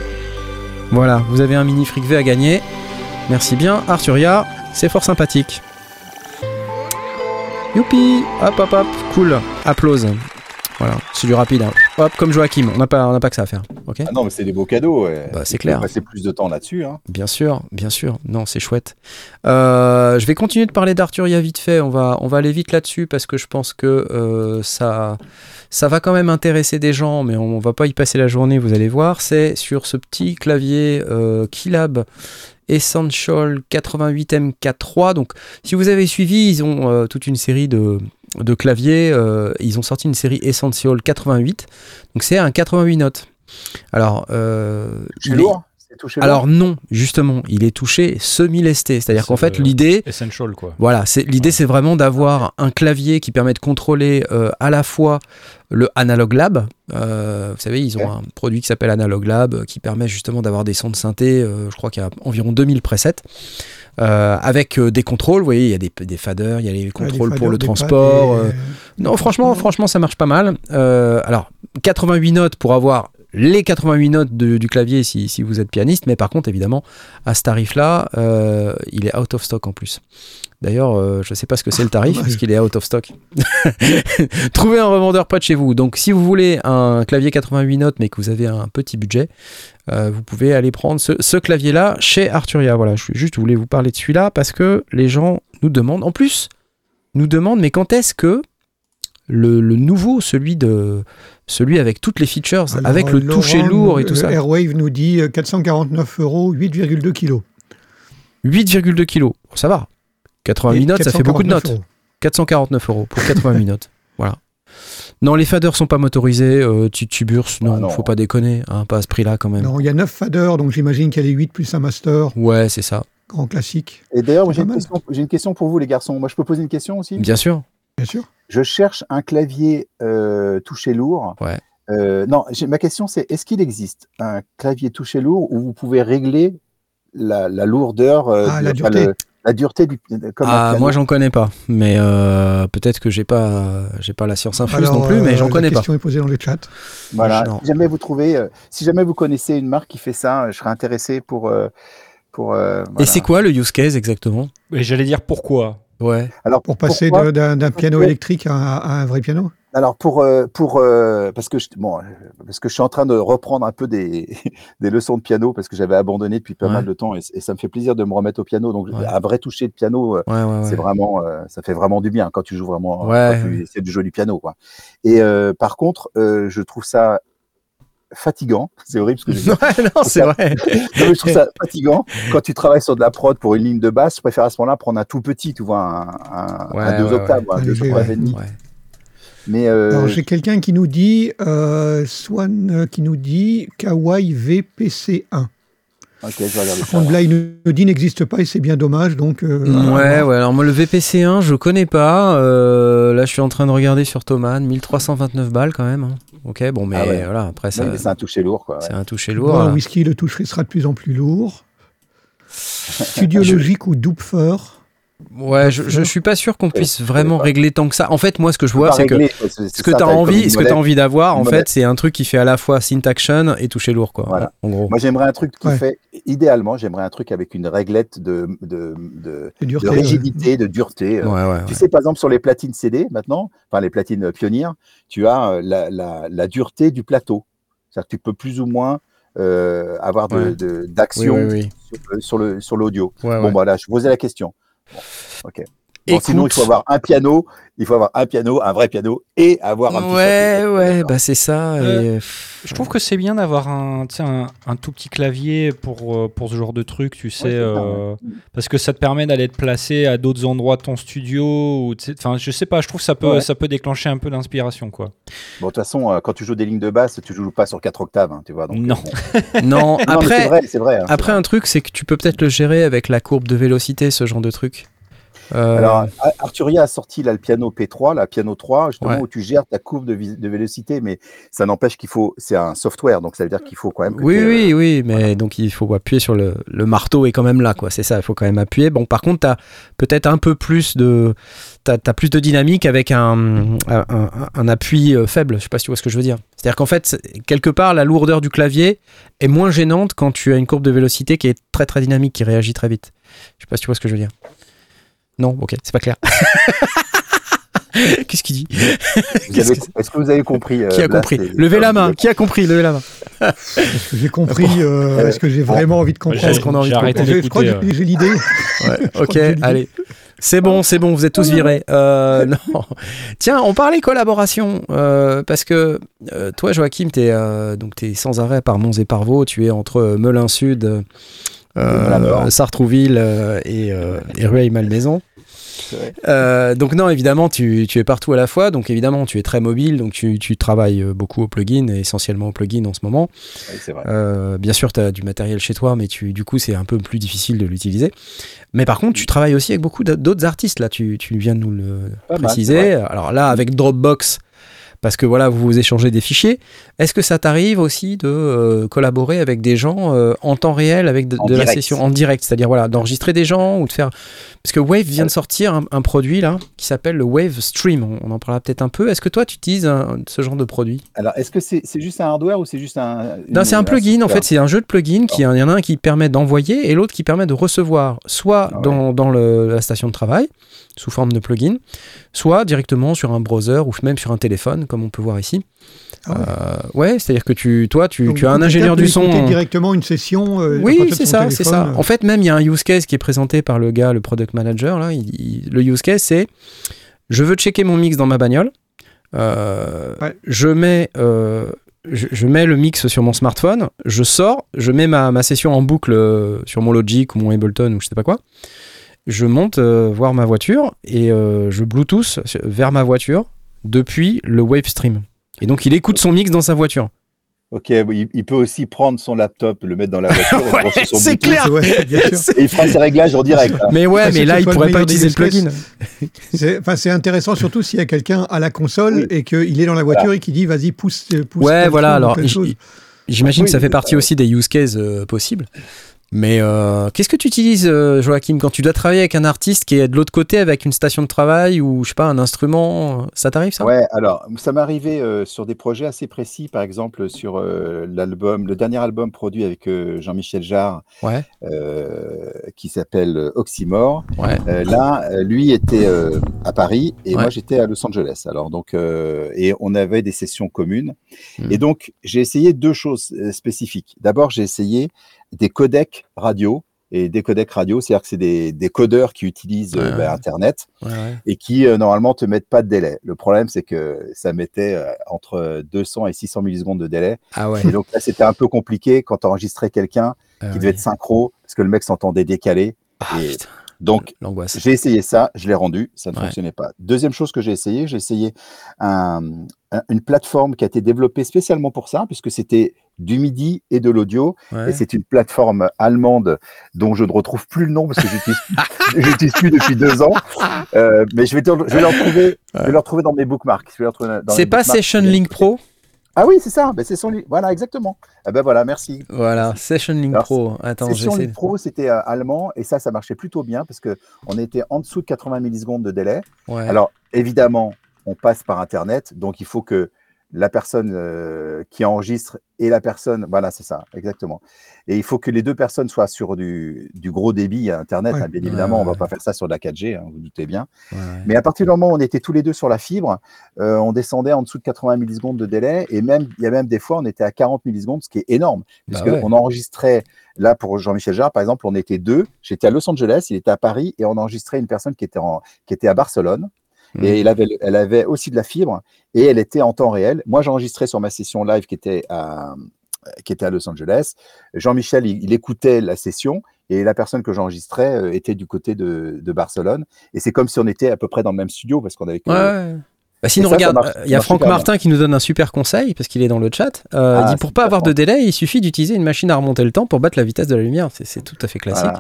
S1: voilà, vous avez un mini fric V à gagner. Merci bien, Arturia, c'est fort sympathique. Youpi Hop hop hop, cool, applause. Voilà, c'est du rapide. hein. Hop, comme Joachim, on n'a pas, on pas que ça à faire. Ok
S4: Ah non, mais c'est des beaux cadeaux. ouais.
S1: Bah, c'est clair.
S4: passer plus de temps là-dessus. Hein.
S1: Bien sûr, bien sûr. Non, c'est chouette. Euh, je vais continuer de parler d'Arturia vite fait. On va, on va aller vite là-dessus parce que je pense que euh, ça, ça va quand même intéresser des gens, mais on, va pas y passer la journée. Vous allez voir. C'est sur ce petit clavier euh, Keylab Essential 88MK3. Donc, si vous avez suivi, ils ont euh, toute une série de, de claviers. euh, ils ont sorti une série Essential 88. Donc, c'est un 88 notes. Alors, euh,
S4: lourd touché
S1: alors non, justement, il est touché semi-lesté, c'est-à-dire
S3: C'est
S1: qu'en fait l'idée,
S3: Essential, quoi.
S1: voilà, c'est l'idée c'est vraiment d'avoir un clavier qui permet de contrôler euh, à la fois le Analog Lab. euh, vous savez, ils ont un produit qui s'appelle Analog Lab euh, qui permet justement d'avoir des sons de synthé. euh, je crois qu'il y a environ 2000 presets. euh, avec euh, des contrôles, vous voyez, il y a des, des faders, il y a les contrôles pour le transport. euh, non, franchement, franchement, ça marche pas mal. Euh, alors, 88 notes pour avoir les 88 notes de- du clavier si, si vous êtes pianiste, mais par contre, évidemment, à ce tarif-là, euh, il est out of stock en plus. D'ailleurs, euh, je sais pas ce que c'est le tarif, puisqu'il est out of stock. Trouvez un revendeur près de chez vous. Donc, si vous voulez un clavier 88 notes, mais que vous avez un petit budget, euh, vous pouvez aller prendre ce, ce clavier-là chez Arturia. Voilà, je juste voulais vous parler de celui-là parce que les gens nous demandent, en plus, nous demandent, mais quand est-ce que le, le nouveau, celui de celui avec toutes les features,
S2: Alors,
S1: avec le toucher lourd et tout
S2: euh,
S1: ça,
S2: Airwave nous dit euh, 449 euros, 8,2 kilos.
S1: 8,2 kilos, ça va. 88
S2: Et
S1: notes, ça fait beaucoup de
S2: 449
S1: notes.
S2: euros.
S1: 449 euros pour 88 notes. Voilà. Non, les faders sont pas motorisés. Euh, tu, tu burses, non,
S4: Ah non.
S1: faut pas déconner, hein, pas à ce prix-là quand même.
S2: Non, il y a 9 faders, donc j'imagine qu'il y a les 8 plus un master,
S1: Ouais, c'est ça.
S2: grand classique,
S4: Et d'ailleurs, j'ai une, une question pour vous, les garçons. Moi, je peux poser une question aussi?
S1: Bien sûr.
S2: Bien sûr.
S4: Je cherche un clavier euh, touché lourd.
S1: Ouais.
S4: Euh, non, ma question c'est est-ce qu'il existe un clavier touché lourd où vous pouvez régler la, la lourdeur, euh,
S2: Ah, la
S4: enfin,
S2: dureté.
S4: le- la dureté du comme
S1: Ah, moi j'en connais pas, mais euh, peut-être que j'ai pas, j'ai pas la science infuse
S2: Alors,
S1: non plus, mais
S2: euh,
S1: j'en connais
S2: La
S1: pas.
S2: question est posée dans le chat.
S4: Voilà.
S1: Non.
S4: Si jamais vous trouvez, euh, si jamais vous connaissez une marque qui fait ça, je serais intéressé pour euh, Pour, euh,
S1: Et c'est quoi le use case exactement?
S3: J'allais dire pourquoi?
S1: Ouais.
S4: Alors,
S2: Pour passer d'un piano électrique à, un- à un vrai piano?
S4: Alors pour euh, pour euh, parce que je, bon parce que je suis en train de reprendre un peu des, des leçons de piano parce que j'avais abandonné depuis pas
S1: Ouais.
S4: mal de temps et, et ça me fait plaisir de me remettre au piano donc
S1: Ouais.
S4: un vrai toucher de piano euh,
S1: Ouais, ouais, ouais.
S4: c'est vraiment ça fait vraiment du bien quand tu joues vraiment
S1: Ouais.
S4: quand tu essaies de jouer du piano quoi. Et euh, par contre euh, je trouve ça fatigant c'est horrible ce que je dis.
S1: Ouais, non, c'est vrai.
S4: Non, mais je trouve ça fatigant quand tu travailles sur de la prod pour une ligne de basse je préfère à ce moment-là prendre un tout petit tu vois un, un,
S1: Ouais,
S4: un deux
S1: ouais,
S4: octaves
S2: ouais.
S4: un deux octaves et demi mais euh,
S2: j'ai quelqu'un qui nous dit, euh, Swan euh, qui nous dit Kawaii VPC1.
S4: Ok je vais regarder
S2: Par
S4: ça.
S2: contre là il nous dit n'existe pas et c'est bien dommage donc. euh,
S1: Ouais, ouais. Alors moi, le VPC1, je connais pas. Euh, là, je suis en train de regarder sur Thomann, 1329 balles quand même. hein. Ok, bon, mais
S4: Ah ouais.
S1: voilà. Après, ça,
S4: c'est un toucher lourd quoi. ouais.
S1: c'est un toucher lourd.
S2: un
S1: là.
S2: whisky, le toucher sera de plus en plus lourd. Studiologique ou Doopfer.
S1: Ouais, je, je suis pas sûr qu'on puisse vraiment régler tant que ça. En fait, moi, ce que je vois, c'est que ce que tu as envie, ce que
S4: molette.
S1: envie d'avoir, en fait, c'est un truc qui fait à la fois synth action et toucher lourd, quoi.
S4: Voilà.
S1: En gros.
S4: Moi, j'aimerais un truc qui
S2: Ouais.
S4: fait, idéalement, j'aimerais un truc avec une réglette de, de, de,
S2: ouais.
S4: rigidité, de dureté. euh.
S1: Ouais, ouais.
S4: Tu
S1: ouais.
S4: sais, par exemple, sur les platines CD, maintenant, enfin les platines pionnières, tu as euh, la, la, la dureté du plateau. C'est-à-dire que tu peux plus ou moins euh, avoir de-
S1: Ouais.
S4: de-
S1: Oui,
S4: d'action
S1: oui, oui.
S4: sur, le- sur sur l'audio.
S1: Ouais,
S4: Bon,
S1: ouais.
S4: voilà, je posais la question. Bon, ok. Bon, sinon, il faut avoir un piano, il faut avoir un piano, un vrai piano, et avoir un petit
S1: Ouais, ouais, bah c'est ça.
S3: Euh,
S1: et-
S3: Je trouve que c'est bien d'avoir un, un, un tout petit clavier pour, euh, pour ce genre de truc, tu sais, euh, parce que ça te permet d'aller te placer à d'autres endroits de ton studio. Ou, enfin, je sais pas, je trouve que ça peut,
S4: Ouais.
S3: ça peut déclencher un peu d'inspiration, quoi.
S4: Bon, de toute façon, quand tu joues des lignes de basse, tu joues pas sur quatre octaves, hein, tu vois. Donc,
S3: Non.
S4: bon.
S1: Non,
S4: c'est
S1: après,
S4: vrai, c'est vrai. hein,
S1: après
S4: vrai.
S1: un truc, c'est que tu peux peut-être le gérer avec la courbe de vélocité, ce genre de truc. Euh,
S4: Alors, Ar- Arturia a sorti là, le piano P3, la piano 3, justement,
S1: Ouais.
S4: où tu gères ta courbe de, de vélocité, mais ça n'empêche qu'il faut, c'est un software, donc ça veut dire qu'il faut quand même. que
S1: oui,
S4: t'aies,
S1: oui, oui, mais donc il faut appuyer sur le, le marteau est quand même là, quoi. C'est ça, il faut quand même appuyer. Bon, par contre, tu as peut-être un peu plus de, plus de dynamique avec un, un, un- un appui euh, faible. Je sais pas si tu vois ce que je veux dire. C'est-à-dire qu'en fait, quelque part, la lourdeur du clavier est moins gênante quand tu as une courbe de vélocité qui est très très dynamique, qui réagit très vite. Je sais pas si tu vois ce que je veux dire. Non, ok, c'est pas clair. Qu'est-ce qu'il dit
S4: Est-ce que vous avez compris euh,
S1: Qui a compris Levez la main. Qui a compris Levez la main.
S2: Est-ce que j'ai compris euh, Est-ce que j'ai vraiment envie de comprendre
S1: Est-ce qu'on a envie de
S3: arrêté
S2: Je- crois que j'ai l'idée.
S1: Ouais, ok, allez. C'est bon, c'est bon, vous êtes tous virés. Euh, non. Tiens, on parlait collaboration, euh, parce que euh, toi, Joachim, tu es, donc t'es sans arrêt par Mons et par Vaux, tu es entre Melun Sud, euh. Sartrouville euh, et, euh, et Rueil-Malmaison. Euh, donc non, évidemment, tu, tu es partout à la fois, donc évidemment, tu es très mobile, donc tu, tu travailles beaucoup au plugin, et essentiellement au plugin en ce moment.
S4: Oui, c'est vrai.
S1: Euh, bien sûr, tu as du matériel chez toi, mais tu, du coup, c'est un peu plus difficile de l'utiliser. Mais par contre, tu travailles aussi avec beaucoup d'a- d'autres artistes. Là, tu, tu viens de nous le
S4: Pas
S1: préciser. Alors là, avec Dropbox, parce que voilà, vous vous échangez des fichiers. Est-ce que ça t'arrive aussi de euh, collaborer avec des gens euh, en temps réel, avec de, la
S4: direct.
S1: session en direct, c'est-à-dire voilà, d'enregistrer des gens ou de faire. Parce que Wave vient de sortir un, un produit là qui s'appelle le Wave Stream. On, on en parlera peut-être un peu. Est-ce que toi, tu utilises un- ce genre de produit?
S4: Alors, est-ce que c'est juste un hardware ou c'est juste un.
S1: non, c'est un plugin, en fait, c'est un jeu de plugin qui il y en a un qui permet d'envoyer et l'autre qui permet de recevoir, soit
S4: Ah ouais.
S1: dans, dans le- la station de travail, sous forme de plugin, soit directement sur un browser ou même sur un téléphone, comme on peut voir ici.
S2: Ah ouais.
S1: Euh, ouais, c'est-à-dire que tu, toi, tu,
S2: Donc,
S1: tu as un ingénieur du son.
S2: écouter directement une session. euh,
S1: Oui, c'est ça, c'est ça. En fait, même il y a un use case qui est présenté par le gars, le product manager. Là, il- il- le use case, c'est je veux checker mon mix dans ma bagnole. Euh,
S2: Ouais.
S1: Je mets euh, je, je mets le mix sur mon smartphone, je sors, je mets ma, ma session en boucle sur mon Logic ou mon Ableton ou je sais pas quoi. Je monte euh, voir ma voiture et euh, je Bluetooth vers ma voiture depuis le Wavestream. Et donc il écoute son mix dans sa voiture.
S4: Ok, il, il peut aussi prendre son laptop, le mettre dans la voiture,
S1: Ouais, c'est clair.
S2: Ouais, bien sûr.
S4: et il fera ses réglages en direct. hein.
S1: Mais ouais,
S2: Bah,
S1: mais
S2: c'est
S1: là il pourrait pas utiliser le plugin.
S2: C'est intéressant, surtout s'il y a quelqu'un à la console
S4: Oui.
S2: et qu'il est dans la voiture et qui dit vas-y, pousse, pousse.
S1: Ouais, voilà. Alors, j'imagine
S4: Oui,
S1: que ça fait partie
S4: ça,
S1: aussi des use cases euh, possibles. Mais euh, qu'est-ce que tu utilises, euh, Joachim, quand tu dois travailler avec un artiste qui est de l'autre côté avec une station de travail ou je sais pas un instrument Ça t'arrive ça?
S4: Ouais, alors ça m'est arrivé euh, sur des projets assez précis, par exemple sur euh, l'album, le dernier album produit avec euh, Jean-Michel Jarre,
S1: Ouais,
S4: euh, qui s'appelle euh, Oxymore.
S1: ouais.
S4: Euh, là, euh, lui était euh, à Paris et
S1: Ouais.
S4: moi j'étais à Los Angeles. Alors donc, euh, et on avait des sessions communes.
S1: Mhm.
S4: Et donc j'ai essayé deux choses euh, spécifiques. D'abord, j'ai essayé des codecs radio. Et des codecs radio, c'est-à-dire que c'est des, des codeurs qui utilisent euh,
S1: Ouais,
S4: bah. Internet
S1: ouais, ouais.
S4: et qui euh, normalement te mettent pas de délai. Le problème, c'est que ça mettait euh, entre 200 et 600 millisecondes de délai.
S1: Ah.
S4: Et donc là, c'était un peu compliqué quand tu enregistrais quelqu'un
S1: Ah
S4: qui devait être synchro parce que le mec s'entendait décalé.
S1: Ah,
S4: et-
S1: putain,
S4: Donc, j'ai essayé ça, je l'ai rendu, ça ne
S1: Ouais.
S4: fonctionnait pas. Deuxième chose que j'ai essayé, j'ai essayé un- un- une plateforme qui a été développée spécialement pour ça, puisque c'était du MIDI et de l'audio,
S1: Ouais.
S4: et c'est une plateforme allemande dont je ne retrouve plus le nom parce que j'utilise plus depuis deux ans. Euh, mais je vais, te- je vais le retrouver, je vais le retrouver dans mes bookmarks.
S1: C'est pas. Session Link Pro?
S4: Ah oui, c'est ça. Ben, c'est son, voilà, exactement. Ah ben voilà, merci.
S1: Voilà, Session Link
S4: Alors,
S1: Pro. Attends,
S4: Session. Link Pro, c'était euh, allemand et ça, ça marchait plutôt bien parce que on était en dessous de 80 millisecondes de délai.
S1: Ouais.
S4: Alors, évidemment, on passe par Internet, donc il faut que la personne euh, qui enregistre et la personne, voilà, c'est ça, exactement. Et il faut que les deux personnes soient sur du, du gros débit Internet.
S2: Ouais.
S4: hein, bien évidemment,
S1: Ouais,
S4: on va
S1: ouais.
S4: pas faire ça sur de la 4G, hein, vous doutez bien. Mais à partir du moment où on était tous les deux sur la fibre, euh, on descendait en dessous de 80 millisecondes de délai, et même il y a même des fois, on était à 40 millisecondes, ce qui est énorme,
S1: Bah
S4: puisque
S1: ouais.
S4: on enregistrait. Là, pour Jean-Michel Jarre, par exemple, on était deux. J'étais à Los Angeles, il était à Paris, et on enregistrait une personne qui était, en, qui était à Barcelone. Et elle avait, elle avait aussi de la fibre et elle était en temps réel. Moi, j'enregistrais sur ma session live qui était à, qui était à Los Angeles. Jean-Michel, il, il écoutait la session et la personne que j'enregistrais euh, était du côté de, de Barcelone. Et c'est comme si on était à peu près dans le même studio parce qu'on avait
S1: ouais. Bah, sinon,
S4: Et ça,
S1: regarde,
S4: marche-
S1: il y a Franck Martin qui nous donne un super conseil parce qu'il est dans le chat. Euh, il
S4: Ah,
S1: dit pour
S4: c'est
S1: pas avoir de délai, il suffit d'utiliser une machine à remonter le temps pour battre la vitesse de la lumière. C'est- C'est tout à fait classique.
S4: Voilà.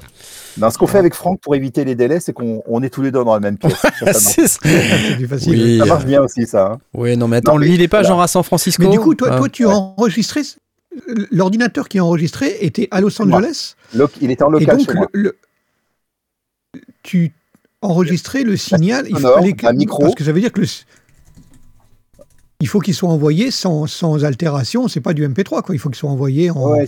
S4: Non, ce qu'on fait avec Franck pour éviter les délais, c'est qu'on on est tous les deux dans la même pièce. Ça, ça marche,
S1: C'est
S2: plus facile.
S1: Oui.
S4: ça marche bien aussi, ça. hein.
S1: Oui, non, mais attends,
S4: Non, mais
S1: lui, il est pas
S4: voilà.
S1: genre à San Francisco.
S2: Mais du coup, toi,
S1: Ah.
S2: toi tu
S4: ouais.
S2: as enregistré. L'ordinateur qui a enregistré était à Los. Angeles.
S4: Il était en
S2: Et
S4: local
S2: donc,
S4: chez moi.
S2: le, le- tu enregistrais le signal. Il fallait que,
S4: micro.
S2: Parce que ça veut dire que le- il faut qu'il soit envoyé sans, sans altération. C'est pas du MP3, quoi. Il faut qu'il soit envoyé en,
S4: Ouais,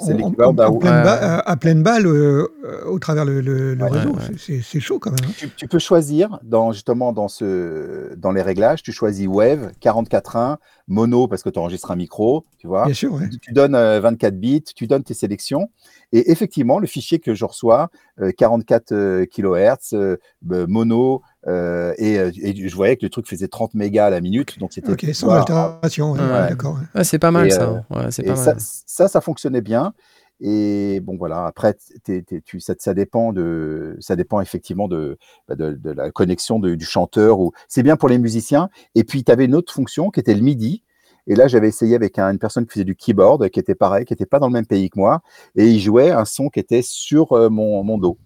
S4: c'est l'équivalent d'un
S2: ba- à, à pleine balle euh, euh, au travers le, le- le
S4: Ouais,
S2: réseau.
S1: ouais.
S2: C'est- chaud quand même. hein.
S4: tu, tu peux choisir dans justement dans ce dans les réglages, tu choisis Wave 44.1 mono parce que tu enregistres un micro, tu vois.
S2: Bien sûr, ouais.
S4: Tu donnes euh, 24 bits, tu donnes tes sélections et effectivement le fichier que je reçois euh, 44 euh, kHz euh, euh, mono euh, et, euh, et je voyais que le truc faisait 30 mégas à la minute donc c'était
S2: Ok, sans
S4: voilà.
S2: altération. ouais,
S1: Ouais.
S2: D'accord. ouais.
S1: C'est pas mal
S4: Et,
S1: ça.
S4: euh,
S1: Ouais, c'est pas
S4: ça,
S1: mal.
S4: ça, ça fonctionnait bien. Et bon, voilà, après, t'es- t'es- tu, ça, ça, dépend de, ça dépend effectivement de, bah, de, de la connexion de- du chanteur. Ou... C'est bien pour les musiciens. Et puis, tu avais une autre fonction qui était le MIDI. Et là, j'avais essayé avec un- une personne qui faisait du keyboard, qui était pareil, qui n'était pas dans le même pays que moi. Et il jouait un son qui était sur euh, mon, mon dos.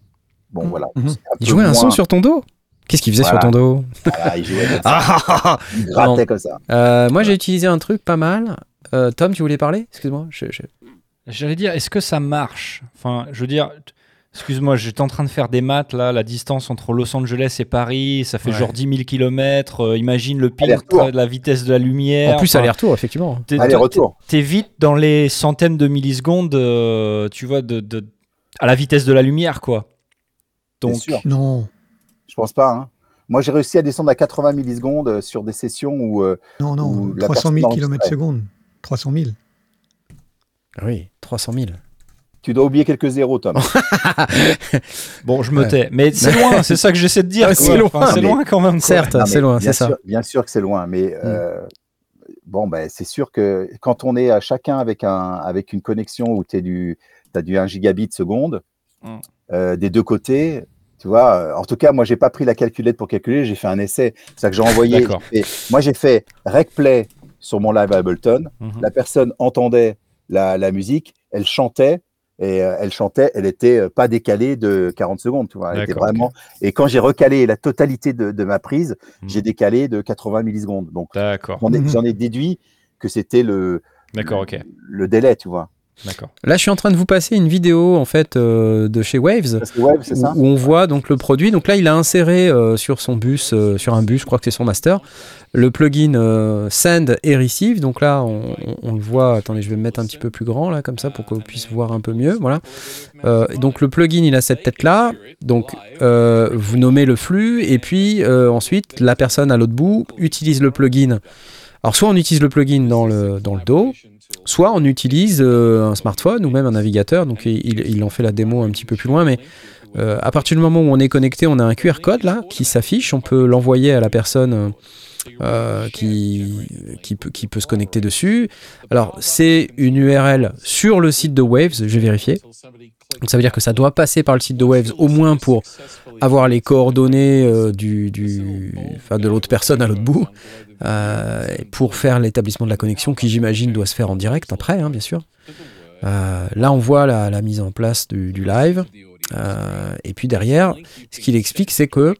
S4: Bon,
S1: Mhm.
S4: voilà. Un
S1: Il jouait un son sur ton dos? Qu'est-ce qu'il faisait
S4: Voilà.
S1: sur ton dos
S4: Voilà, il jouait comme ça.
S1: Ah, ah, ah.
S4: Il grattait comme ça.
S1: Euh, Moi, j'ai utilisé un truc pas mal. Euh, Tom, tu voulais parler? Excuse-moi.
S3: J'allais dire, est-ce que ça marche? Enfin, je veux dire, excuse-moi, j'étais en train de faire des maths là, la distance entre Los Angeles et Paris, ça fait
S1: Ouais.
S3: genre 10 000 km. imagine le
S4: Aller-retour.
S3: de la vitesse de la lumière.
S1: En plus,
S3: Enfin,
S1: aller-retour, effectivement.
S4: Allez,
S3: t'es- vite dans les centaines de millisecondes, euh, tu vois, de, de- à la vitesse de la lumière, quoi. Donc,
S4: sûr.
S2: Non,
S4: pense pas. hein. Moi, j'ai réussi à descendre à 80 millisecondes euh, sur des sessions où. euh,
S2: non, non.
S4: La
S2: 300 000
S4: personne
S2: km secondes. 300 000.
S1: Ah Oui, 300 000.
S4: tu dois oublier quelques zéros, Tom.
S3: bon, je me
S1: Ouais.
S3: tais. Mais c'est loin, c'est ça que j'essaie de dire.
S1: Ah, c'est loin.
S3: C'est loin quand même.
S1: Certes, c'est loin,
S4: bien
S1: c'est ça.
S4: sûr- Bien sûr que c'est loin, mais euh, bon, ben, c'est sûr que quand on est à chacun avec, un, avec une connexion où tu as du 1 gigabit seconde,
S3: Mm.
S4: euh, des deux côtés, tu vois, euh, en tout cas, moi, j'ai pas pris la calculette pour calculer, j'ai fait un essai. C'est ça que j'ai envoyé. Moi, j'ai fait rec play sur mon live à Ableton.
S3: Mhm.
S4: La personne entendait la, la musique, elle chantait. Et euh, elle chantait, elle était euh, pas décalée de 40 secondes, tu vois. Elle était
S3: D'accord,
S4: vraiment. Et quand j'ai recalé la totalité de, de ma prise,
S3: Mhm.
S4: j'ai décalé de 80 millisecondes. Donc,
S3: D'accord.
S4: j'en ai,
S2: Mhm.
S4: j'en ai déduit que c'était le,
S3: D'accord, ok.
S4: le délai, tu vois.
S3: D'accord.
S1: Là, je suis en train de vous passer une vidéo en fait euh, de chez Waves
S4: Wave,
S1: où,
S4: ça
S1: où on voit donc le produit. Donc là, il a inséré euh, sur son bus, euh, sur un bus, je crois que c'est son master, le plugin euh, Send et Receive. Donc là, on, on- on le voit. Attendez, je vais me mettre un petit peu plus grand là, comme ça, pour qu'on puisse voir un peu mieux. Voilà. Euh, donc le plugin, il a cette tête là. Donc euh, vous nommez le flux et puis euh, ensuite la personne à l'autre bout utilise le plugin. Alors soit on utilise le plugin dans le dans le dos, soit on utilise euh, un smartphone ou même un navigateur. Donc il, il- en fait la démo un petit peu plus loin, mais euh, à partir du moment où on est connecté, on a un QR code là qui s'affiche. On peut l'envoyer à la personne euh, qui, peut, se connecter dessus. Alors c'est une URL sur le site de Waves, j'ai vérifié. Donc ça veut dire que ça doit passer par le site de Waves au moins pour avoir les coordonnées de l'autre personne à l'autre bout, pour faire l'établissement de la connexion qui j'imagine doit se faire en direct après, hein, bien sûr. Euh, là on voit la, mise en place du, live. Euh, et puis derrière, ce qu'il explique, c'est que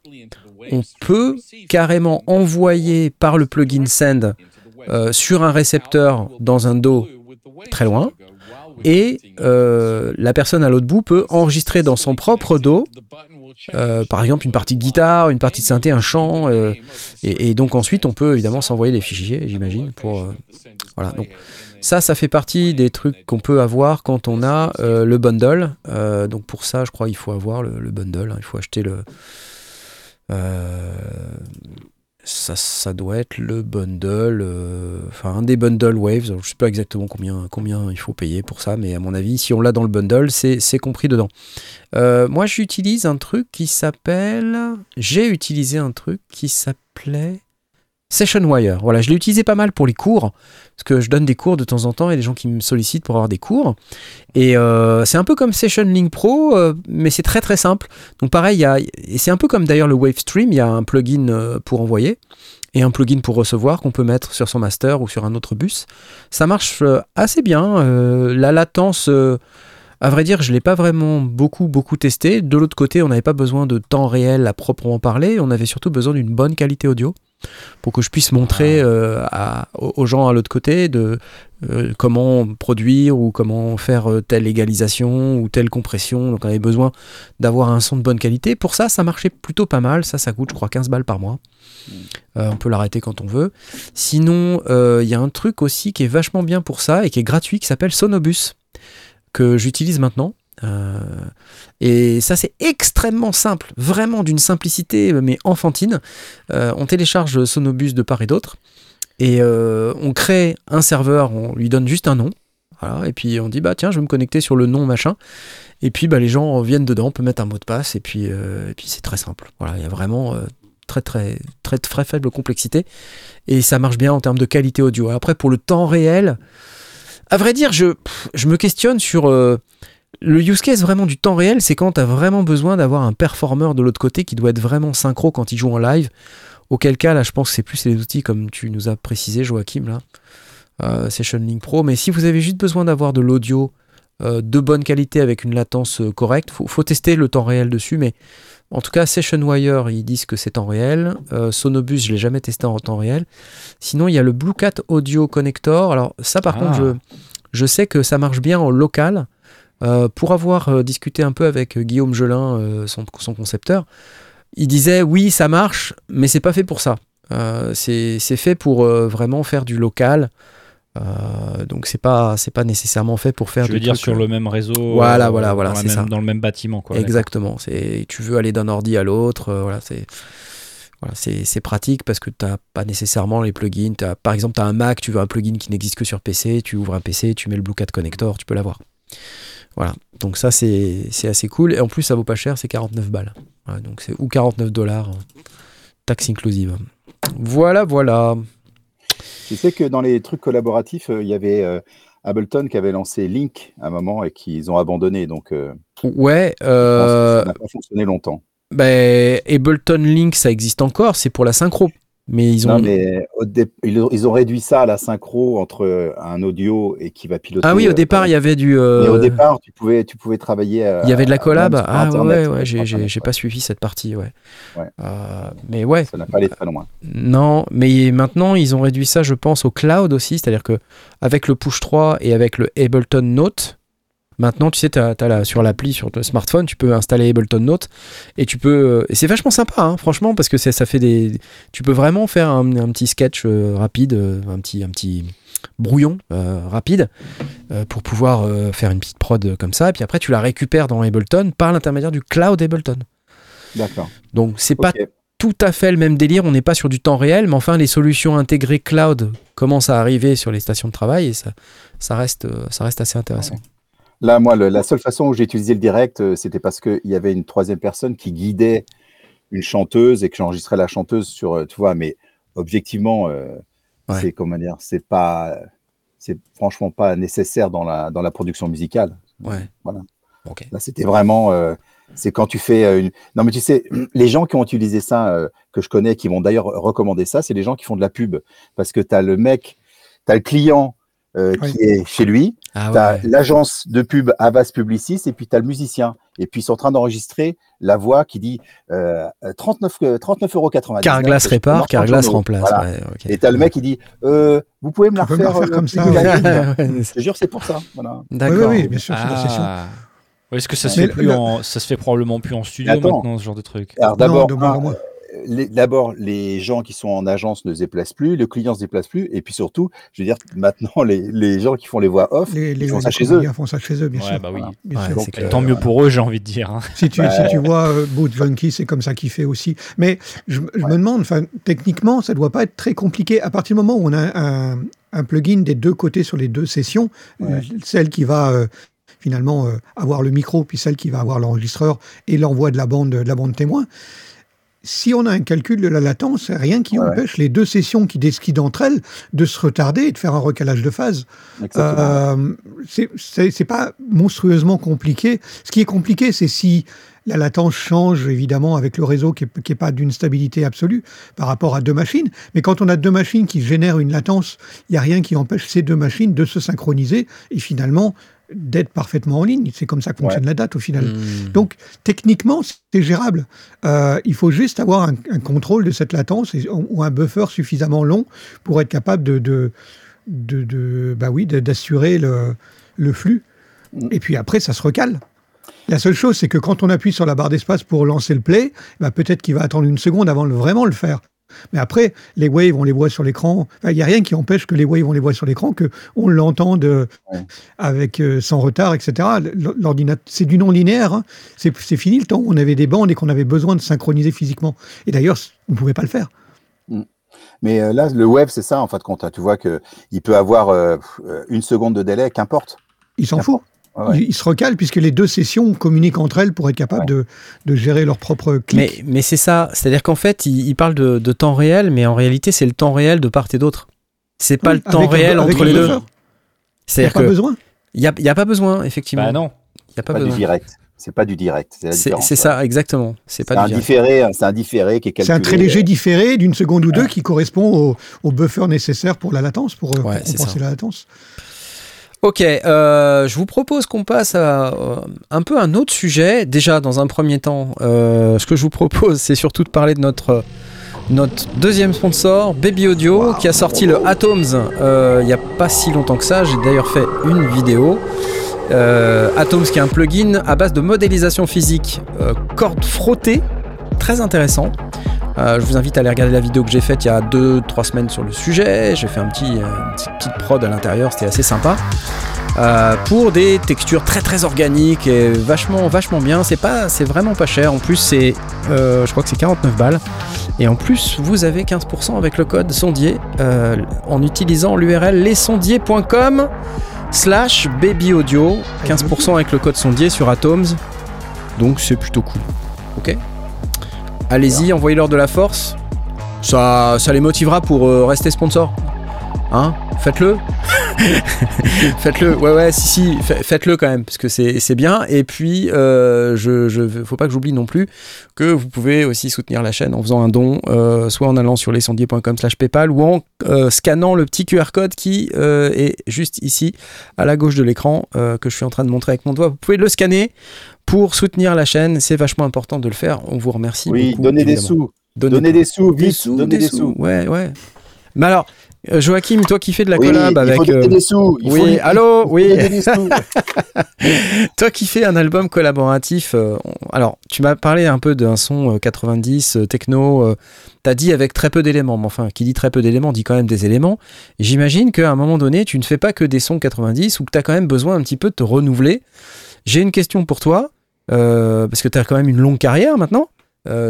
S1: on peut carrément envoyer par le plugin Send euh, sur un récepteur dans un dos très loin, et euh, la personne à l'autre bout peut enregistrer dans son propre dos, euh, par exemple une partie de guitare, une partie de synthé, un chant, euh, et, donc ensuite on peut évidemment s'envoyer les fichiers, j'imagine, pour euh, voilà. Donc ça, ça fait partie des trucs qu'on peut avoir quand on a le bundle. Donc pour ça, je crois il faut avoir le, le bundle. hein. Il faut acheter le. Ça, ça doit être le bundle, euh, enfin un des bundles Waves. Je sais pas exactement combien, il faut payer pour ça, mais à mon avis, si on l'a dans le bundle, c'est c'est compris dedans. Euh, moi, j'utilise un truc qui s'appelle. J'ai utilisé un truc qui s'appelait Session Wire. Voilà, je l'ai utilisé pas mal pour les cours, parce que je donne des cours de temps en temps, et des gens qui me sollicitent pour avoir des cours. Et euh, c'est un peu comme Session Link Pro, euh, mais c'est très très simple. Donc pareil, il y a, c'est un peu comme d'ailleurs le Wavestream, il y a un plugin euh, pour envoyer et un plugin pour recevoir qu'on peut mettre sur son master ou sur un autre bus. Ça marche assez bien. la latence, à vrai dire, je ne l'ai pas vraiment beaucoup beaucoup testé. De l'autre côté, on n'avait pas besoin de temps réel à proprement parler, on avait surtout besoin d'une bonne qualité audio pour que je puisse montrer euh, à- aux gens à l'autre côté de euh, comment produire ou comment faire euh, telle égalisation ou telle compression. Donc on avait besoin d'avoir un son de bonne qualité. Pour ça, ça marchait plutôt pas mal. Ça, ça coûte, je crois, 15 balles par mois. Euh, on peut l'arrêter quand on veut. Sinon, euh, il y a un truc aussi qui est vachement bien pour ça et qui est gratuit, qui s'appelle Sonobus, que j'utilise maintenant. Euh, et ça, c'est extrêmement simple, vraiment d'une simplicité, mais enfantine. Euh, on télécharge Sonobus de part et d'autre, et euh, on crée un serveur, on lui donne juste un nom, et puis on dit, bah tiens, je vais me connecter sur le nom machin, et puis bah, les gens viennent dedans, on peut mettre un mot de passe, et puis, euh, c'est très simple. Voilà, il y a vraiment euh, très, très, très, très faible complexité, et ça marche bien en termes de qualité audio. Après, pour le temps réel, à vrai dire, je, je me questionne sur... euh, le use case vraiment du temps réel, c'est quand tu as vraiment besoin d'avoir un performeur de l'autre côté qui doit être vraiment synchro quand il joue en live. Auquel cas, là, je pense que c'est plus les outils comme tu nous as précisé, Joachim, là, euh, Session Link Pro. Mais si vous avez juste besoin d'avoir de l'audio euh, de bonne qualité avec une latence euh, correcte, faut, faut tester le temps réel dessus. Mais en tout cas, Session Wire, ils disent que c'est temps réel. Sonobus, je l'ai jamais testé en temps réel. Sinon, il y a le Blue Cat Audio Connector. Alors ça, par
S3: Ah.
S1: contre, je, je sais que ça marche bien en local. Euh, pour avoir euh, discuté un peu avec euh, Guillaume Gelin, son, son concepteur, il disait oui, ça marche, mais c'est pas fait pour ça. C'est fait pour vraiment faire du local. Euh, donc c'est pas c'est pas nécessairement fait pour faire
S3: Je veux dire sur
S1: euh,
S3: le même réseau.
S1: Voilà,
S3: euh,
S1: voilà, voilà, c'est ça.
S3: dans le même bâtiment. Quoi,
S1: Exactement. C'est tu veux aller d'un ordi à l'autre, voilà, c'est voilà, c'est pratique parce que tu n'as pas nécessairement les plugins. T'as- par exemple, tu as un Mac, tu veux un plugin qui n'existe que sur PC, tu ouvres un PC, tu mets le Blue Cat Connector, tu peux l'avoir. Voilà, donc ça c'est c'est assez cool. Et en plus, ça vaut pas cher, c'est 49 balles. Voilà, donc c'est ou 49 dollars, taxe inclusive. Voilà, voilà.
S4: Tu sais que dans les trucs collaboratifs, euh, il y avait euh, Ableton qui avait lancé Link à un moment et qu'ils ont abandonné. Donc, euh,
S1: Ouais, euh,
S4: ça n'a pas fonctionné longtemps.
S1: ben, Ableton Link, ça existe encore, c'est pour la synchro. Mais ils ont.
S4: Non, mais au dé- ils, ont réduit ça à la synchro entre un audio et qui va piloter.
S1: Ah oui, au
S4: euh,
S1: départ, il y avait du.
S4: Mais
S1: euh,
S4: au départ, tu pouvais, tu pouvais travailler. euh,
S1: Il y avait de la collab. Ah ouais,
S4: Internet,
S1: ouais, ouais, j'ai- pas suivi cette partie, ouais.
S4: Ouais.
S1: Euh, mais ouais,
S4: Ça n'a pas allé très loin.
S1: non, mais maintenant ils ont réduit ça, je pense, au cloud aussi, c'est-à-dire que avec le Push 3 et avec le Ableton Note, maintenant tu sais, la- sur l'appli sur ton smartphone, tu peux installer Ableton Note et tu peux, euh, et c'est vachement sympa, hein, franchement, parce que ça fait des, tu peux vraiment faire un, un petit sketch euh, rapide, euh, un petit, un petit brouillon euh, rapide euh, pour pouvoir faire une petite prod comme ça, et puis après tu la récupères dans Ableton par l'intermédiaire du cloud Ableton.
S4: D'accord.
S1: Donc c'est pas tout à fait le même délire, on n'est pas sur du temps réel, mais enfin les solutions intégrées cloud commencent à arriver sur les stations de travail et ça, ça, reste, ça reste assez intéressant.
S4: Là, moi, le- la seule façon où j'ai utilisé le direct, euh, c'était parce qu'il y avait une troisième personne qui guidait une chanteuse et que j'enregistrais la chanteuse sur, euh, tu vois, mais objectivement, euh,
S1: Ouais.
S4: c'est comment dire, c'est pas, c'est franchement pas nécessaire dans la, dans la production musicale.
S1: Ouais.
S4: Voilà.
S1: Ok.
S4: Là, c'était vraiment, euh, c'est quand tu fais une. Non, mais tu sais, les gens qui ont utilisé ça, euh, que je connais, qui vont d'ailleurs recommander ça, c'est les gens qui font de la pub. Parce que tu as le mec, tu as le client euh,
S2: Oui.
S4: qui est chez lui,
S1: Ah
S4: tu as
S1: ouais.
S4: l'agence de pub Avas Publicis, et puis tu as le musicien. Et puis ils sont en train d'enregistrer la voix qui dit euh, 39, euh, 39 euros.
S1: Carglass répare, Carglass remplace.
S4: Voilà.
S1: ouais, ok.
S4: Et tu as le mec qui dit euh, Vous pouvez me la
S2: me
S4: refaire,
S2: refaire
S4: euh,
S2: comme ça,
S4: Je te jure, c'est pour ça. Voilà.
S1: D'accord.
S2: oui, oui, bien sûr, c'est la session.
S3: Ah. Ouais, Est-ce que ça se, fait plus
S2: le-
S3: en, ça se fait probablement plus en studio
S4: Attends.
S3: maintenant, ce genre de truc?
S4: Alors d'abord, d'abord, les gens qui sont en agence ne se déplacent plus, le client se déplace plus, et puis surtout, je veux dire, maintenant, les, les gens qui font les voix off,
S2: Les, les,
S4: ils font ça chez eux.
S2: font ça chez eux, bien
S3: Ouais,
S2: sûr.
S3: bah oui.
S4: Voilà.
S2: Bien
S1: Ouais,
S2: sûr.
S4: Donc,
S1: c'est clair.
S4: euh,
S3: Tant mieux pour eux, j'ai envie de dire. hein.
S2: Si tu,
S4: Bah,
S2: si tu vois euh, Boot Junkie, c'est comme ça qu'il fait aussi. Mais je, je me demande, techniquement, ça doit pas être très compliqué. À partir du moment où on a un, un plugin des deux côtés sur les deux sessions,
S4: Ouais.
S2: euh, celle qui va euh, finalement euh, avoir le micro, puis celle qui va avoir l'enregistreur et l'envoi de la bande, de la bande témoin. Si on a un calcul de la latence, rien qui
S4: Ouais.
S2: empêche les deux sessions qui décident entre elles de se retarder et de faire un recalage de phase. Euh, c'est pas monstrueusement compliqué. Ce qui est compliqué, c'est si la latence change, évidemment, avec le réseau qui n'est pas d'une stabilité absolue par rapport à deux machines. Mais quand on a deux machines qui génèrent une latence, il n'y a rien qui empêche ces deux machines de se synchroniser et finalement d'être parfaitement en ligne. C'est comme ça que fonctionne la date au final.
S1: Hmm.
S2: Donc, techniquement, c'est gérable. Euh, il faut juste avoir un, un contrôle de cette latence et- ou un buffer suffisamment long pour être capable de, de, de, de- bah oui, de- d'assurer le, le flux.
S4: Mm.
S2: Et puis après, ça se recale. La seule chose, c'est que quand on appuie sur la barre d'espace pour lancer le play, bah peut-être qu'il va attendre une seconde avant de vraiment le faire. Mais après, les waves, on les voit sur l'écran. Enfin, Il n'y a rien qui empêche que les waves, on les voit sur l'écran, que on l'entende euh,
S4: Ouais.
S2: avec euh, sans retard, etc. L'ordinateur, c'est du non linéaire. hein. C'est fini le temps où on avait des bandes et qu'on avait besoin de synchroniser physiquement. Et d'ailleurs, on ne pouvait pas le faire.
S4: Mais euh, là, le web, c'est ça, en fait, compte. hein. Tu vois qu'il peut avoir une seconde de délai, qu'importe.
S2: Il s'en fout.
S4: Ouais, ouais.
S2: Il, il se recale puisque les deux sessions communiquent entre elles pour être capables de, de gérer leur propre clic.
S1: Mais, mais c'est ça, c'est-à-dire qu'en fait, il, il parle de, de temps réel, mais en réalité, c'est le temps réel de part et d'autre. C'est pas
S2: Oui,
S1: le temps
S2: avec un-
S1: réel
S2: avec
S1: entre
S2: un
S1: les deux.
S2: buffer. Il n'y a
S1: C'est-à-dire
S2: pas besoin.
S1: il y a, y a pas besoin, effectivement.
S3: Bah non.
S1: Il y a pas,
S4: Pas du
S1: besoin.
S4: direct. C'est pas du direct. C'est
S1: ça, exactement. C'est pas
S4: un
S1: du direct.
S4: différé, c'est un différé qui est calculé.
S2: C'est un très léger différé d'une seconde ou deux
S4: Ouais.
S2: qui correspond au, au buffer nécessaire pour la latence, pour, euh, compenser la latence.
S1: Ok, euh, je vous propose qu'on passe à euh, un peu un autre sujet. Déjà, dans un premier temps, euh, ce que je vous propose, c'est surtout de parler de notre, notre deuxième sponsor, Baby Audio, qui a sorti le Atoms il n'y a pas si longtemps que ça. J'ai d'ailleurs fait une vidéo. Atoms, qui est un plugin à base de modélisation physique, euh, corde frottée, très intéressant. Euh, je vous invite à aller regarder la vidéo que j'ai faite il y a 2-3 semaines sur le sujet. J'ai fait un petit, euh, une petite- prod à l'intérieur, c'était assez sympa. Euh, pour des textures très très organiques et vachement vachement bien. C'est pas, c'est vraiment pas cher. En plus, c'est, je crois que c'est 49 balles. Et en plus, vous avez 15% avec le code sondier en utilisant l'URL lesondiers.com slash baby audio. 15% avec le code sondier sur Atoms. Donc c'est plutôt cool. Ok? Allez-y, envoyez-leur de la force. Ça, ça les motivera pour euh, rester sponsor. Hein? Faites-le. faites-le, ouais, ouais, si, si, faites-le quand même, parce que c'est bien. Et puis, euh, je, je, faut pas que j'oublie non plus que vous pouvez aussi soutenir la chaîne en faisant un don, euh, soit en allant sur lescendier.com slash PayPal ou en euh, scannant le petit QR code qui est juste ici, à la gauche de l'écran, que je suis en train de montrer avec mon doigt. Vous pouvez le scanner pour soutenir la chaîne. C'est vachement important de le faire. On vous remercie.
S4: Oui,
S1: beaucoup,
S4: donnez des sous. Donnez, des sous, vite, des sous, donnez des, sous.
S1: Ouais, ouais. Mais alors, euh, Joachim, toi qui fais de la collab avec.
S4: Il faut
S1: euh,
S4: des sous. Il
S1: oui,
S4: faut...
S1: allô, oui. toi qui fais un album collaboratif, euh, alors tu m'as parlé un peu d'un son 90 techno. T'as dit avec très peu d'éléments, mais enfin, qui dit très peu d'éléments dit quand même des éléments. J'imagine qu'à un moment donné, tu ne fais pas que des sons 90 ou que tu as quand même besoin un petit peu de te renouveler. J'ai une question pour toi, parce que tu as quand même une longue carrière maintenant.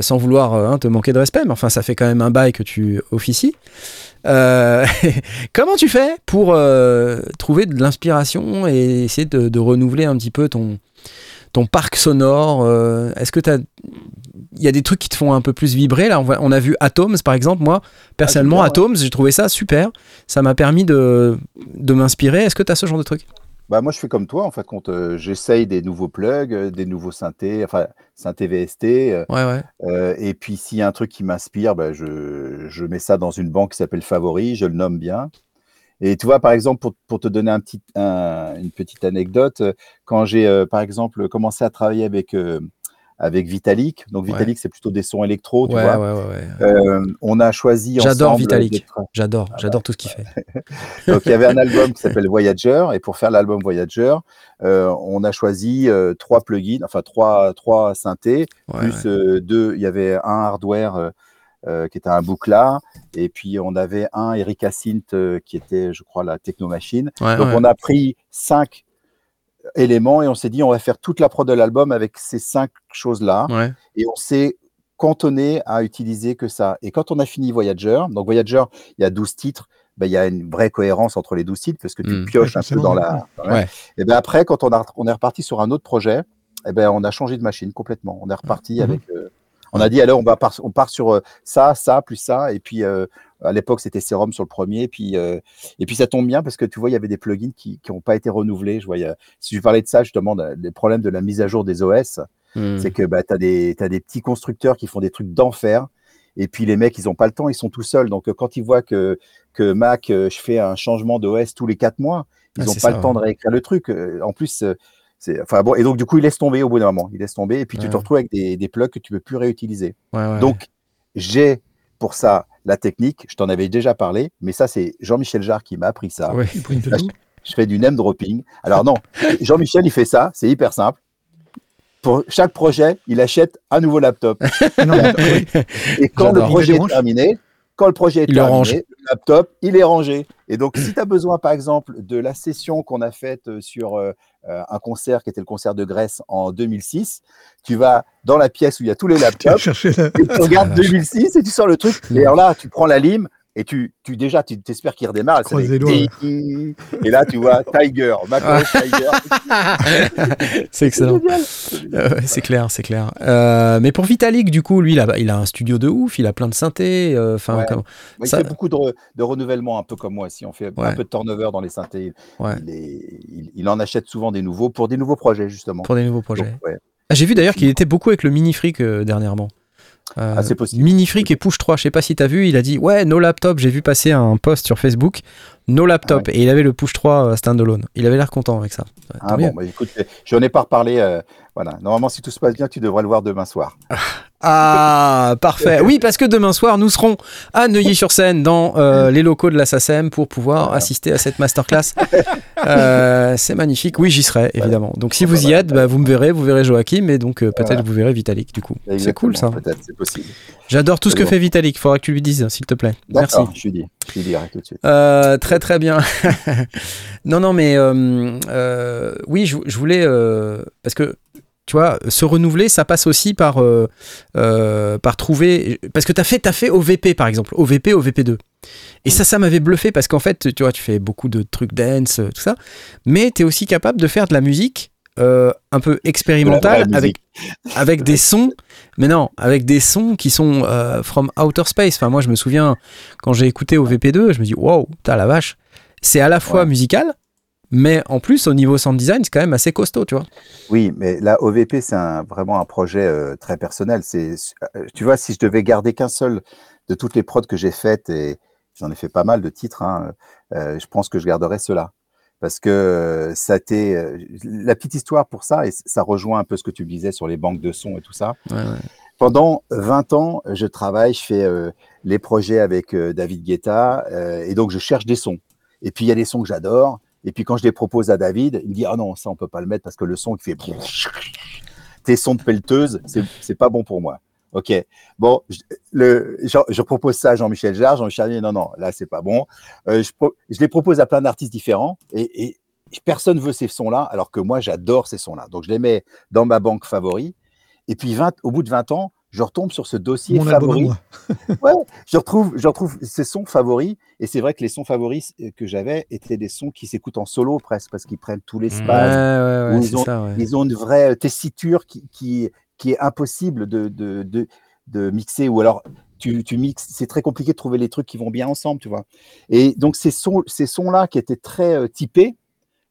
S1: sans vouloir hein, te manquer de respect, mais enfin ça fait quand même un bail que tu officies. Euh, comment tu fais pour euh, trouver de l'inspiration et essayer de, renouveler un petit peu ton, ton parc sonore euh, Est-ce que tu il y a des trucs qui te font un peu plus vibrer là? On, a vu Atoms par exemple. Moi personnellement ah, Atoms j'ai trouvé ça super. Ça m'a permis de, de m'inspirer. Est-ce que tu as ce genre de truc?
S4: Bah, moi, je fais comme toi, en fait, quand j'essaye des nouveaux plugs, des nouveaux synthés, enfin, synthé VST.
S1: ouais,
S4: ouais. et puis, s'il y a un truc qui m'inspire, bah, je, je, mets ça dans une banque qui s'appelle Favori, je le nomme bien. Et tu vois, par exemple, pour, pour te donner un petit, une petite anecdote, quand j'ai, par exemple, commencé à travailler avec avec Vitalik. Donc Vitalik, c'est plutôt des sons électro, tu vois. Euh, on a choisi
S1: J'adore Vitalik. J'adore, ah j'adore tout ce qu'il fait.
S4: Donc il y avait un album qui s'appelle Voyager, et pour faire l'album Voyager, euh, on a choisi euh, trois plugins, enfin trois trois synthés, plus deux. Il y avait un hardware. qui était un boucla, et puis on avait un Erika Synth qui était, je crois, la Techno Machine. Donc on a pris cinq éléments et on s'est dit on va faire toute la prod de l'album avec ces cinq choses-là. Et on s'est cantonné à utiliser que ça. Et quand on a fini Voyager, donc Voyager, il y a 12 titres, ben, il y a une vraie cohérence entre les 12 titres parce que tu hmm. pioches un peu dans la. Et ben après, quand on, a, on est reparti sur un autre projet, et ben on a changé de machine complètement. On est reparti hmm. avec. Euh, on a dit alors on va on part sur euh, ça, ça plus ça, et puis euh, à l'époque, c'était Serum sur le premier. Puis, euh, et puis, ça tombe bien parce que tu vois, il y avait des plugins qui n'ont pas été renouvelés. Je vois, si je parlais de ça, justement, des problèmes de la mise à jour des OS, hmm. c'est que bah, tu as, des petits constructeurs qui font des trucs d'enfer. Et puis, les mecs, ils n'ont pas le temps, ils sont tout seuls. Donc, quand ils voient que, que Mac, je fais un changement d'OS tous les quatre mois, ils n'ont ah, pas le temps de réécrire le truc. En plus, enfin bon, et donc, du coup, ils laissent tomber au bout d'un moment. Ils laissent tomber. Et puis, tu te retrouves avec des, des plugs que tu ne peux plus réutiliser. donc, j'ai pour ça la technique, je t'en avais déjà parlé, mais ça, c'est Jean-Michel Jarre qui m'a appris ça. je, fais du name dropping. Alors non, Jean-Michel, il fait ça, c'est hyper simple. Pour chaque projet, il achète un nouveau laptop. Et quand le projet est terminé, quand le projet est terminé, le laptop, il est rangé. Et donc, si tu as besoin, par exemple, de la session qu'on a faite sur euh, euh, un concert qui était le concert de Grèce en 2006. Tu vas dans la pièce où il y a tous les laptops, et tu regardes 2006 et tu sors le truc. Et alors là, tu prends la lime et tu, tu déjà, tu t'espères qu'il redémarre. Et, là, tu vois Tiger,
S1: Tiger. c'est excellent. c'est clair, c'est clair. Euh, mais pour Vitalik, du coup, lui, il a, il a un studio de ouf, il a plein de synthés. Euh, enfin,
S4: il fait beaucoup de, de, renouvellement, un peu comme moi. Si on fait un peu de turnover dans les synthés, il, il, en achète souvent des nouveaux pour des nouveaux projets, justement.
S1: Pour des nouveaux projets. Ah, J'ai vu d'ailleurs qu'il était beaucoup avec le mini fric euh, dernièrement.
S4: Euh, ah, possible.
S1: Minifreak et Push 3, je sais pas si tu as vu, il a dit Ouais, no laptop. J'ai vu passer un post sur Facebook, no laptop. Ah et il avait le Push 3 euh, standalone. Il avait l'air content avec ça.
S4: ah bon, bah, écoute, j'en ai pas reparlé. Euh, voilà. Normalement, si tout se passe bien, tu devrais le voir demain soir.
S1: Ah, parfait. Oui, parce que demain soir, nous serons à Neuilly-sur-Seine dans euh, les locaux de la SACEM pour pouvoir assister à cette masterclass. Euh, c'est magnifique. Oui, j'y serai, évidemment. Donc, si vous y êtes, bah, vous me verrez, vous verrez Joachim, et donc euh, peut-être vous verrez Vitalik, du coup. C'est cool, ça.
S4: Peut-être, c'est possible.
S1: J'adore tout ce que fait Vitalik. Il faudra que tu lui dises, s'il te plaît. Merci.
S4: Je lui dis. Je lui tout de suite.
S1: très, très bien. non, non, mais oui, je, je voulais. parce que tu vois, se renouveler, ça passe aussi par, euh, euh, par trouver. Parce que tu as fait, as fait OVP, par exemple, OVP, OVP2. Et ça, ça m'avait bluffé parce qu'en fait, tu vois, tu fais beaucoup de trucs dance, euh, tout ça, mais tu es aussi capable de faire de la musique un peu expérimentale avec, avec des sons, mais non, avec des sons qui sont from outer space. Enfin, moi, je me souviens, quand j'ai écouté OVP2, je me dis, wow, t'as la vache c'est à la fois
S4: Ouais.
S1: musical, mais en plus, au niveau sound design, c'est quand même assez costaud, tu vois.
S4: Oui, mais la OVP, c'est vraiment un projet euh, très personnel. C'est, euh, tu vois, si je devais garder qu'un seul de toutes les prods que j'ai faites, et j'en ai fait pas mal de titres, hein, euh, je pense que je garderais cela. Parce que ça euh, la petite histoire pour ça, et ça rejoint un peu ce que tu disais sur les banques de sons et tout ça.
S1: Ouais, ouais.
S4: Pendant 20 ans, je travaille, je fais euh, les projets avec David Guetta, et donc je cherche des sons. Et puis il y a des sons que j'adore, et puis quand je les propose à David, il me dit ah non ça on peut pas le mettre parce que le son qui fait tes sons de pelleteuse, c'est pas bon pour moi. Ok, bon, je, le, je, propose ça à Jean-Michel Jarre. Jean-Michel dit non, non, là, c'est pas bon. Euh, je, les propose à plein d'artistes différents et, et personne veut ces sons-là, alors que moi, j'adore ces sons-là. Donc, je les mets dans ma banque favori. Et puis, 20, au bout de 20 ans, je retombe sur ce dossier
S2: Mon
S4: favori. Ouais, je retrouve, je retrouve ces sons favoris. Et c'est vrai que les sons favoris que j'avais étaient des sons qui s'écoutent en solo presque, parce qu'ils prennent tout l'espace.
S1: ouais, ouais,
S4: ils. Ils ont une vraie tessiture qui, qui, qui est impossible de, de, de, de mixer. Ou alors, tu, tu mixes, c'est très compliqué de trouver les trucs qui vont bien ensemble, tu vois. Et donc, ces sons- ces sons-là qui étaient très euh, typés,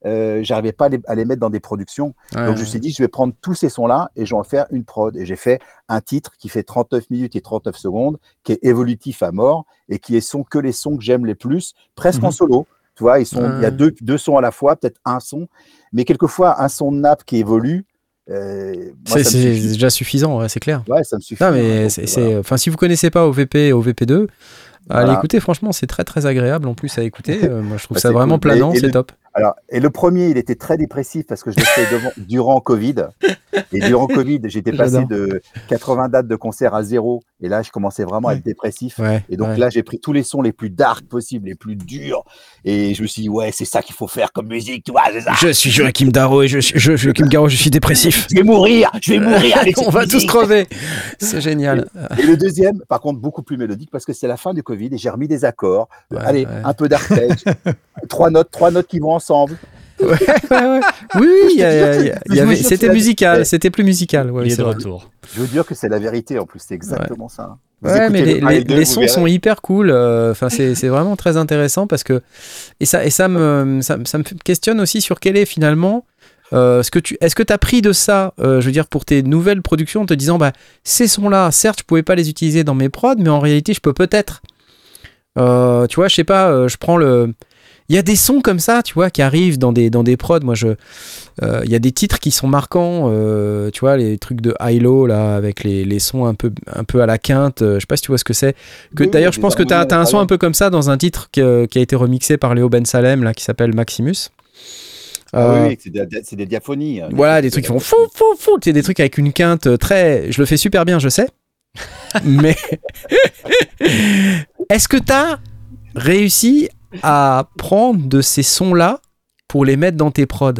S4: euh, j'arrivais pas à les, à les mettre dans des productions.
S1: Ouais,
S4: Donc, je me suis dit, je vais prendre tous ces sons-là et je vais en faire une prod. Et j'ai fait un titre qui fait 39 minutes et 39 secondes, qui est évolutif à mort et qui sont que les sons que j'aime les plus, presque en
S2: Mhm.
S4: solo. Tu vois, ils sont, il y a deux, deux sons à la fois, peut-être un son, mais quelquefois un son de nappe qui évolue. euh,
S1: C'est déjà suffisant, ouais, c'est clair.
S4: Ouais, ça me suffit.
S1: Non, mais c'est,
S4: voilà.
S1: enfin, si vous connaissez pas OVP et OVP2, allez
S4: Voilà.
S1: écouter, franchement, c'est très très agréable en plus à écouter. Euh, moi, je trouve
S4: Bah,
S1: ça vraiment
S4: cool.
S1: Planant, c'est top.
S4: Alors, et le premier, il était très dépressif parce que je l'ai fait devant- durant Covid. Et durant Covid, j'étais passé de 80 dates de concert à zéro. Et là, je commençais vraiment à être dépressif.
S1: Ouais,
S4: Et donc
S1: ouais.
S4: là, j'ai pris tous les sons les plus dark possibles, les plus durs. Et je me suis dit, ouais, c'est ça qu'il faut faire comme musique, tu vois, ça.
S1: Je suis Joachim Darro et je, suis- je, Joachim Garraud, je suis dépressif.
S4: Je vais mourir, je vais mourir avec
S1: On va tous crever. C'est génial.
S4: Et le deuxième, par contre, beaucoup plus mélodique parce que c'est la fin du Covid et j'ai remis des accords.
S1: Ouais,
S4: Allez, un peu d'arpège, trois notes, trois notes qui vont ensemble.
S1: Ouais, ouais, ouais. Oui, y a- y a- y avait- c'était musical, c'était plus musical. ouais,
S3: il est de
S1: vrai.
S3: retour.
S4: Je veux dire que c'est la vérité en plus, c'est exactement ça. Vous
S1: Ouais, mais les,
S4: deux,
S1: sons
S4: verrez.
S1: sont hyper cool. euh, Enfin, c'est c'est vraiment très intéressant parce que et ça et ça me ça, me- ça me questionne aussi sur quel est finalement euh, ce que tu est-ce que tu as pris de ça euh, je veux dire pour tes nouvelles productions en te disant bah ces sons là certes je pouvais pas les utiliser dans mes prods mais en réalité je peux peut-être Euh, tu vois je sais pas euh, je prends le il y a des sons comme ça, tu vois, qui arrivent dans des, dans des prods. Moi, je, euh, il y a des titres qui sont marquants, euh, tu vois, les trucs de high-low, là, avec les, les sons un peu, un peu à la quinte. euh, Je sais pas si tu vois ce que c'est. Que
S4: Oui,
S1: d'ailleurs, je pense que tu as, un son un peu comme ça dans un titre que- qui a été remixé par Léo Ben Salem, là, qui s'appelle Maximus.
S4: Ah
S1: Euh,
S4: oui, oui, c'est des, c'est des diaphonies. hein,
S1: voilà, des trucs qui font fou, fou, fou. C'est des trucs avec une quinte très. Je le fais super bien, je sais. Mais. Est-ce que tu as réussi à prendre de ces sons-là pour les mettre dans tes prods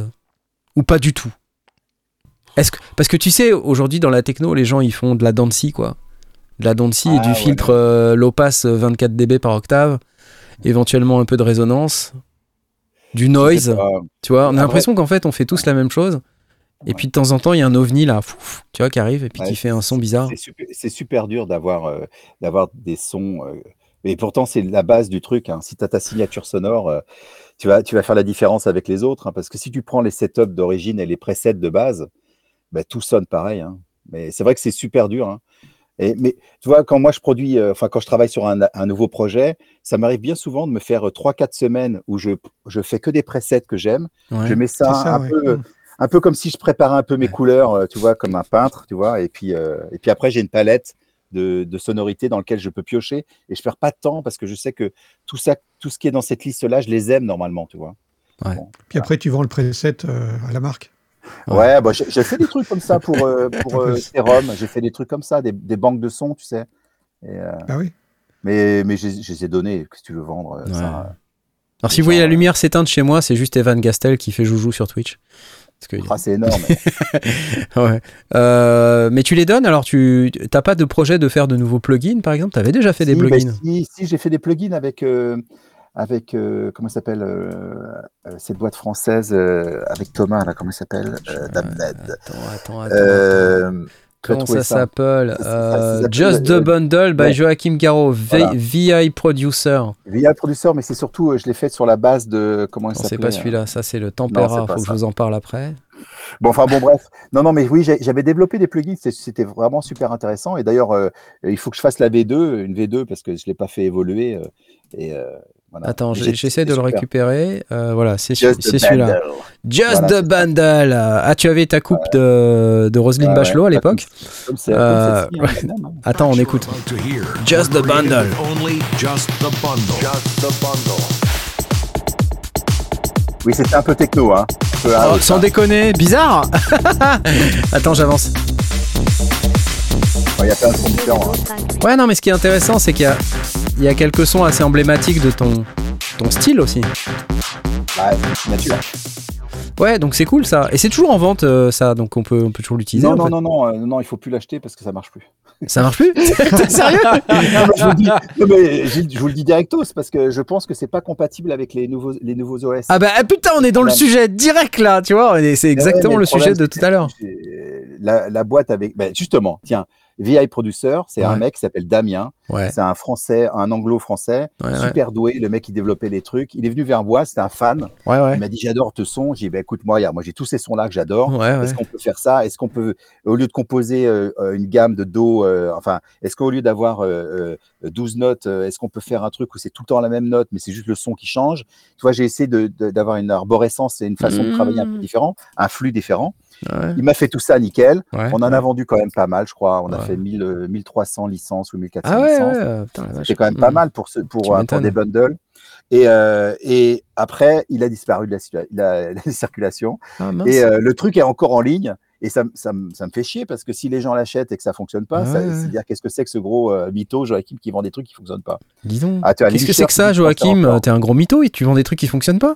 S1: Ou pas du tout Est-ce que... Parce que tu sais, aujourd'hui, dans la techno, les gens, ils font de la dancy, quoi. De la dancy et
S4: Ah,
S1: du
S4: ouais.
S1: filtre euh, low pass 24 dB par octave. Éventuellement un peu de résonance. Du noise. Tu vois, on a
S4: Après-
S1: l'impression qu'en fait, on fait tous la même chose. Et puis de temps en temps, il y a un ovni là, fouf, tu vois, qui arrive et puis
S4: Ouais,
S1: qui fait un son bizarre.
S4: C'est super, dur d'avoir euh, d'avoir des sons. euh, et pourtant, c'est la base du truc. hein. Si tu as ta signature sonore, euh, tu, vas, tu vas faire la différence avec les autres. hein, parce que si tu prends les setups d'origine et les presets de base, bah, tout sonne pareil. hein. Mais c'est vrai que c'est super dur. Et, mais tu vois, quand moi je produis, euh, enfin quand je travaille sur un, un nouveau projet, ça m'arrive bien souvent de me faire 3-4 semaines où je, je fais que des presets que j'aime.
S1: Ouais.
S4: Je mets ça,
S2: ça,
S4: un,
S2: ouais.
S4: peu,
S2: Mm.
S4: un peu comme si je préparais un peu mes
S1: Ouais.
S4: couleurs, euh, tu vois, comme un peintre, tu vois. Et puis, euh, et puis après, j'ai une palette de, de sonorités dans lequel je peux piocher et je perds pas de temps parce que je sais que tout ça, tout ce qui est dans cette liste-là, je les aime normalement, tu vois.
S1: Ouais.
S4: Bon.
S2: Puis après, tu vends le preset euh, à la marque.
S1: Ouais.
S4: Ouais, bah, j'ai fait des trucs comme ça pour, euh, pour euh. J'ai fait des trucs comme ça, des, des banques de sons, tu sais. Et, euh,
S2: Bah oui.
S4: mais mais je, je les ai donnés, que tu veux vendre.
S1: Ouais.
S4: ça,
S1: Alors si vous voyez la lumière s'éteindre chez moi, c'est juste Evan Gastel qui fait joujou sur Twitch.
S4: Ah, c'est énorme.
S1: Ouais. Euh, mais tu les donnes alors tu t'as pas de projet de faire de nouveaux plugins par exemple? T'avais déjà fait des
S4: Si, bah,
S1: plugins?
S4: Si, si, j'ai fait des plugins avec, euh, avec euh, comment s'appelle, cette boîte française, avec Thomas, là, comment s'appelle Damned.
S1: Attends, attends, attends. Comment ça s'appelle Euh,
S4: s'appelle,
S1: Just the
S4: euh,
S1: Bundle by
S4: ouais.
S1: Joachim Garraud,
S4: Voilà.
S1: VI Producer.
S4: VI Producer, mais c'est surtout, euh, je l'ai fait sur la base de. Comment il
S1: Non, c'est pas
S4: euh,
S1: celui-là, ça c'est le Tempera,
S4: c'est
S1: faut que je vous en parle après.
S4: Bon, enfin bon, bref. Non, non, mais oui, j'avais développé des plugins, c'était- c'était vraiment super intéressant. Et d'ailleurs, euh, il faut que je fasse la V2, une V2, parce que je ne l'ai pas fait évoluer. euh, et euh, voilà.
S1: Attends, j'essaie de le récupérer. Euh, voilà, c'est celui-là.
S4: Bundle.
S1: Just
S4: Voilà,
S1: the. Bundle. Ah, tu avais ta coupe de, de Roselyne
S4: Ouais,
S1: Bachelot à l'époque Euh. Attends, on écoute. Just the bundle.
S5: Only just the bundle.
S4: Oui, c'était un peu techno, hein. Peu
S1: Oh, sans déconner, bizarre Attends, j'avance.
S4: Il y a plein de sons différents. hein.
S1: Ouais, non, mais ce qui est intéressant, c'est qu'il y a, il y a quelques sons assez emblématiques de ton, ton style aussi.
S4: Ouais, nature.
S1: Ouais, donc c'est cool ça. Et c'est toujours en vente euh, ça, donc on peut, on peut toujours l'utiliser.
S4: Non, non, non, non, euh, non, il faut plus l'acheter parce que ça marche plus.
S1: Ça marche plus? T'es sérieux?
S4: Non, mais je, vous le dis, non, mais Gilles, je vous le dis directos parce que je pense que c'est pas compatible avec les nouveaux, les nouveaux OS.
S1: Ah bah ah, putain, on est dans le sujet direct là, tu vois. C'est
S4: Ouais,
S1: exactement le sujet de tout à l'heure.
S4: La, la boîte avec. ben, justement, tiens, VI Producer, c'est un mec qui s'appelle Damien.
S1: Ouais,
S4: C'est un français, un anglo-français,
S1: ouais,
S4: super doué. Le mec, il développait des trucs. Il est venu vers moi, c'était un fan. Il m'a dit J'adore ce son. J'ai dit bah, Écoute, moi, moi, j'ai tous ces sons-là que j'adore. Est-ce qu'on peut faire ça? Est-ce qu'on peut, au lieu de composer euh, euh, une gamme de Do, euh, enfin, est-ce qu'au lieu d'avoir euh, euh, 12 notes, est-ce qu'on peut faire un truc où c'est tout le temps la même note, mais c'est juste le son qui change? Tu vois, j'ai essayé de- de- d'avoir une arborescence et une façon de travailler un peu
S1: Mmh.
S4: différent, un flux différent.
S1: Ouais,
S4: Il m'a fait tout ça nickel.
S1: ouais.
S4: On en a vendu quand même pas mal, je crois. On a fait 1000, euh, 1300 licences ou 1400
S1: Ah
S4: licences.
S1: euh.
S4: C'est quand même pas
S1: Mm.
S4: mal pour, ce, pour, euh, pour des bundles. Et, euh, et après, il a disparu de la, situa- la- la circulation.
S1: Ah.
S4: Et euh, le truc est encore en ligne. Et ça, ça, me- ça me fait chier parce que si les gens l'achètent et que ça fonctionne pas,
S1: Ouais,
S4: c'est-à-dire qu'est-ce que c'est que ce gros euh, mytho Joachim qui vend des trucs qui fonctionnent pas
S1: Dis donc.
S4: Ah,
S1: Qu'est-ce que c'est que
S4: qui
S1: ça,
S4: dit que ça
S1: Joachim. T'es un gros mytho et tu vends des trucs qui fonctionnent pas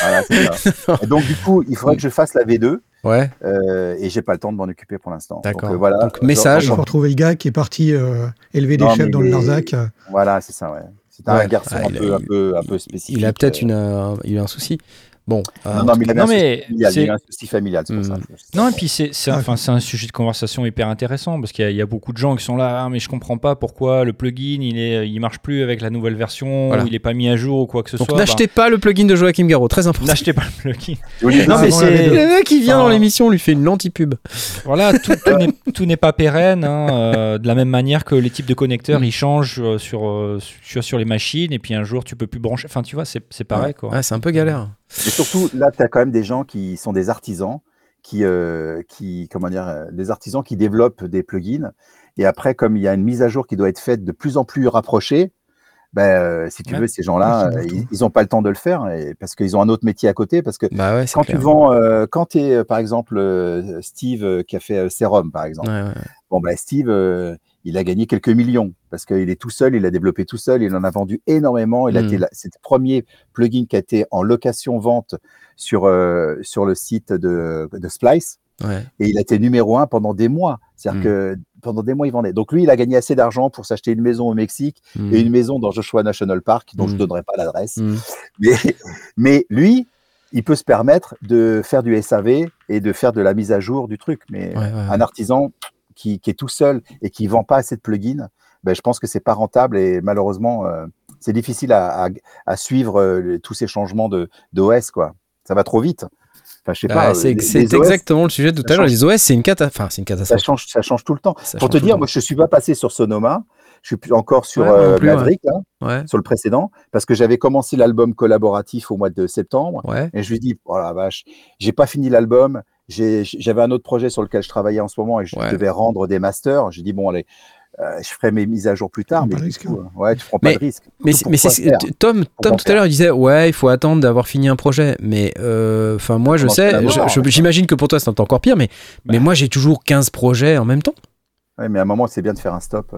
S4: Voilà, ça. et donc du coup, il faudrait que je fasse la V2
S1: Ouais,
S4: euh, et j'ai pas le temps de m'en occuper pour l'instant.
S1: D'accord.
S4: Donc, euh, voilà.
S1: Donc, message.
S2: Il faut retrouver le gars qui est parti euh, élever des
S4: Non,
S2: chefs dans le Larzac. euh.
S4: Voilà, c'est ça. Ouais. C'est
S1: Ouais.
S4: un garçon
S1: Ah,
S4: un,
S1: a-
S4: peu, un, peu, un peu spécifique.
S1: il a peut-être
S4: euh,
S1: une, euh, il a un souci. Bon, euh,
S4: Non, non, mais
S3: Non, mais c'est-
S4: a eu un souci familial, c'est pour
S1: Hmm.
S4: ça.
S3: Non, et puis c'est
S2: Ah.
S3: enfin, c'est un sujet de conversation hyper intéressant parce qu'il y, a- il y a beaucoup de gens qui sont là, Ah, mais je comprends pas pourquoi le plugin il est, il marche plus avec la nouvelle version,
S1: Voilà.
S3: ou il est pas mis à jour ou quoi que ce
S1: donc
S3: soit.
S1: n'achetez pas le plugin de Joachim Garraud, très
S3: Bah,
S1: important.
S3: n'achetez pas le plugin. Non, mais c'est
S2: V2.
S1: Le mec qui vient
S3: Enfin,
S1: dans l'émission, on lui fait une anti-pub.
S3: voilà, tout, tout n'est- pas pérenne. hein, euh, de la même manière que les types de connecteurs, ils changent euh, sur, euh, sur sur les machines et puis un jour tu peux plus brancher. Enfin, tu vois, c'est c'est pareil quoi.
S1: Ouais, c'est un peu galère.
S4: Et surtout, là, tu as quand même des gens qui sont des artisans, qui, euh, qui comment dire, euh, des artisans qui développent des plugins. Et après, comme il y a une mise à jour qui doit être faite de plus en plus rapprochée, ben, euh, si tu
S3: Ouais.
S4: veux, ces gens-là, ils n'ont pas le temps de le faire et, parce qu'ils ont un autre métier à côté. Parce que
S1: Bah ouais,
S4: quand
S1: clair.
S4: tu vends, euh, quand tu es, par exemple, Steve qui a fait Serum, par exemple,
S1: Ouais.
S4: Bon, ben Steve, il a gagné quelques millions parce qu'il est tout seul, il a développé tout seul, il en a vendu énormément. Il a
S1: Mm.
S4: été c'est le premier plugin qui a été en location-vente sur, euh, sur le site de, de Splice
S1: ouais.
S4: et il a été numéro un pendant des mois. C'est-à-dire
S1: Mm.
S4: que pendant des mois, il vendait. Donc lui, il a gagné assez d'argent pour s'acheter une maison au Mexique
S1: Mm.
S4: et une maison dans Joshua National Park, dont je ne donnerai pas l'adresse. Mais, mais lui, il peut se permettre de faire du SAV et de faire de la mise à jour du truc. Mais
S1: Ouais, ouais, ouais.
S4: un artisan qui, qui est tout seul et qui vend pas assez de plugins, ben, je pense que c'est pas rentable et malheureusement, euh, c'est difficile à, à- à suivre euh, tous ces changements d'OS. quoi. Ça va trop vite. Enfin, je sais
S1: Bah,
S4: pas.
S1: c'est exactement le sujet de tout
S4: ça
S1: à l'heure. Les OS, c'est une, cata... enfin, une
S4: ça
S1: catastrophe.
S4: change, ça change tout le temps.
S1: Ça
S4: Pour te dire, moi, je suis pas passé sur Sonoma. Je suis plus encore sur
S1: Ouais,
S4: euh,
S1: plus, ouais.
S4: Maverick, là,
S1: Ouais,
S4: sur le précédent, parce que j'avais commencé l'album collaboratif au mois de septembre. Et je lui dis, oh la vache, j'ai pas fini l'album. J'ai- J'avais un autre projet sur lequel je travaillais en ce moment et je
S1: Ouais.
S4: devais rendre des masters. J'ai dit, bon, allez, euh, je ferai mes mises à jour plus tard. Mais du
S2: risque,
S4: coup, euh, ouais, tu prends pas de risque.
S1: Mais, mais Tom, Tom tout à l'heure il disait ouais il faut attendre d'avoir fini un projet mais euh, enfin moi je sais je- j'imagine que pour toi c'est encore pire mais mais moi j'ai toujours 15 projets en même temps
S4: Ouais, mais à un moment, c'est bien de faire un stop.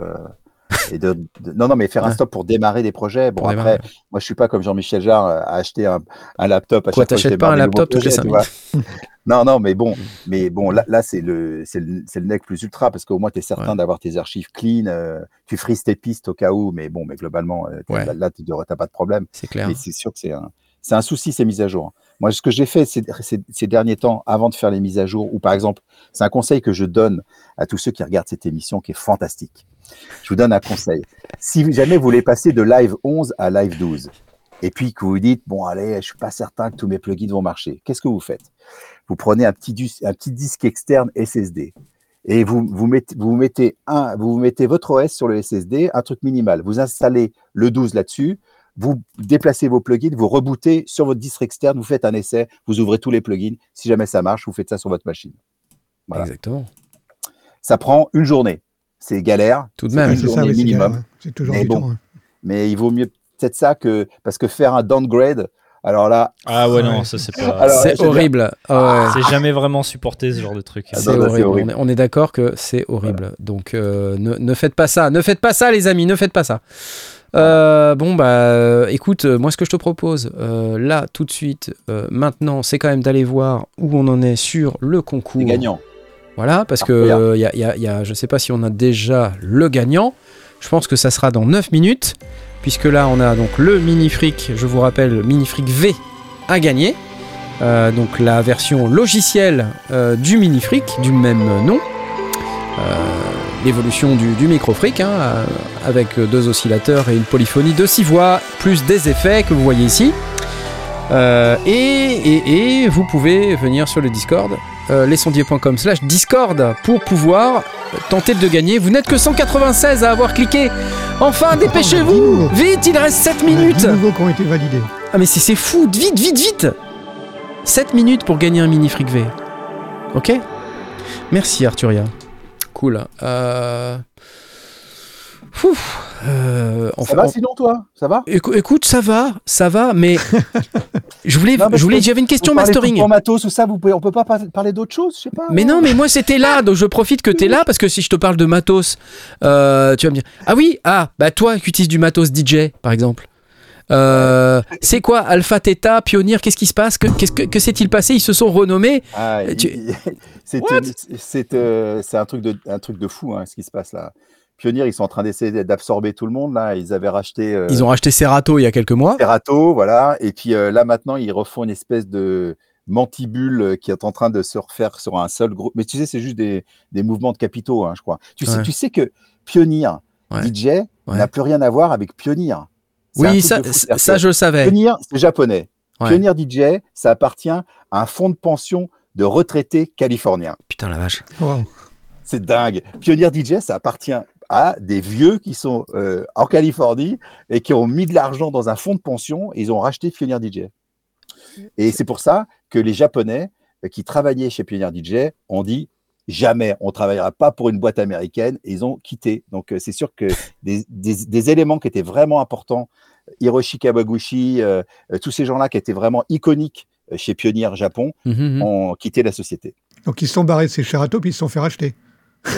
S4: et de, de- non, non, mais faire un stop pour démarrer des projets. Bon,
S1: Pour
S4: après,
S1: démarrer.
S4: moi, je suis pas comme Jean-Michel Jarre euh, à acheter un, un laptop à
S1: Quoi, t'achètes pas un laptop toutes les
S4: projets,
S1: cinq
S4: tu vois. Non, non, mais bon, mais bon, là, là c'est le, c'est le, le nec plus ultra parce qu'au moins tu es certain
S1: Ouais.
S4: d'avoir tes archives clean. euh, tu frises tes pistes au cas où, mais bon, mais globalement, euh,
S1: Ouais.
S4: là, là, tu n'auras pas de problème.
S1: c'est clair
S4: Mais c'est sûr que c'est un, c'est un souci ces mises à jour. Moi, ce que j'ai fait ces, ces- ces derniers temps, avant de faire les mises à jour, ou par exemple, c'est un conseil que je donne à tous ceux qui regardent cette émission qui est fantastique. Je vous donne un conseil. Si jamais vous voulez passer de live 11 à live 12, et puis que vous vous dites, bon, allez, je suis pas certain que tous mes plugins vont marcher, qu'est-ce que vous faites? Vous prenez un petit, un petit disque externe SSD et vous, vous, mettez, vous, mettez un, vous mettez votre OS sur le SSD, un truc minimal. Vous installez le 12 là-dessus, vous déplacez vos plugins, vous rebootez sur votre disque externe, vous faites un essai, vous ouvrez tous les plugins. Si jamais ça marche, vous faites ça sur votre machine. Voilà.
S1: Exactement.
S4: Ça prend une journée. C'est galère,
S1: Tout de même.
S2: c'est ça, oui,
S4: minimum.
S2: C'est toujours
S4: Mais
S2: du
S4: bon.
S2: temps. hein.
S4: mais il vaut mieux peut-être ça que parce que faire un downgrade. Alors là,
S3: Ah ouais, non, ça c'est pas.
S4: Alors,
S1: c'est horrible. Ah ouais.
S3: C'est jamais vraiment supporté ce genre de truc.
S4: Ah,
S1: C'est horrible.
S4: c'est horrible.
S1: On, est, on est d'accord que c'est horrible. Donc euh, ne, ne faites pas ça. Ne faites pas ça, les amis. Ne faites pas ça. Euh, bon bah euh, écoute, moi ce que je te propose euh, là tout de suite, euh, maintenant, c'est quand même d'aller voir où on en est sur le concours.
S4: c'est gagnant.
S1: Voilà, parce que
S4: Incroyable.
S1: euh, y a, y a- y a- je sais pas si on a déjà le gagnant. Je pense que ça sera dans 9 minutes, puisque là on a donc le mini fric, je vous rappelle, le mini fric V à gagner. Euh, donc la version logicielle euh, du mini fric, du même nom. Euh, L'évolution du, du micro fric, hein, avec deux oscillateurs et une polyphonie de 6 voix, plus des effets que vous voyez ici. Et, et- et vous pouvez venir sur le Discord, euh, lesondiers.com slash Discord, pour pouvoir tenter de gagner. Vous n'êtes que 196 à avoir cliqué. Enfin, dépêchez-vous Vite, il reste 7
S2: Il y en a
S1: minutes
S2: 10 nouveaux qui ont été validés.
S1: Ah mais c'est c'est fou Vite, vite, vite 7 minutes pour gagner un mini fric V. Ok? Merci Arturia. Cool. Euh... Ouf. Euh,
S4: Ça
S1: enfin,
S4: va
S1: on-
S4: sinon toi? Ça va?
S1: Écou- Écoute, ça va, ça va, mais je voulais,
S4: Non,
S1: je voulais, j'avais une question
S4: Vous
S1: mastering.
S4: pour matos ou ça, vous pouvez, on peut pas par- parler d'autre chose, je sais pas?
S1: Mais non, mais moi c'était là, donc je profite que t'es là parce que si je te parle de matos, euh, tu vas me dire ah oui, ah bah toi qui utilises du matos DJ par exemple. Euh, c'est quoi Alpha Theta, Pionnier Qu'est-ce qui se passe? Que, que, que s'est-il passé? Ils se sont renommés.
S4: Ah,
S1: tu-
S4: c'est euh, c'est un truc de un truc de fou hein, ce qui se passe là. Pionnier, ils sont en train d'essayer d'absorber tout le monde là. Ils avaient racheté euh,
S1: Ils ont racheté Serato il y a quelques mois.
S4: Serato, voilà. Et puis euh, là maintenant, ils refont une espèce de mantibule euh, qui est en train de se refaire sur un seul groupe. Mais tu sais, c'est juste des, des mouvements de capitaux, hein, je crois. Tu, sais, tu sais que Pionnier,
S1: Ouais.
S4: DJ,
S1: Ouais.
S4: n'a plus rien à voir avec Pionnier.
S1: Oui, ça, ça, je le savais.
S4: Pionnier, c'est japonais.
S1: Ouais.
S4: Pionnier DJ, ça appartient à un fonds de pension de retraités californiens.
S1: Putain la vache.
S2: Wow.
S4: C'est dingue. Pionnier DJ, ça appartient à des vieux qui sont euh, en Californie et qui ont mis de l'argent dans un fonds de pension et ils ont racheté Pionnier DJ. Et c'est pour ça que les Japonais euh, qui travaillaient chez Pionnier DJ ont dit jamais on travaillera pas pour une boîte américaine et ils ont quitté. Donc euh, c'est sûr que des, des- des éléments qui étaient vraiment importants, Hiroshi Kawaguchi, euh, tous ces gens-là qui étaient vraiment iconiques chez Pionnier Japon,
S1: Mhm, mhm.
S4: ont quitté la société.
S2: Donc ils se sont barrés de ces Cherato puis ils se sont fait racheter.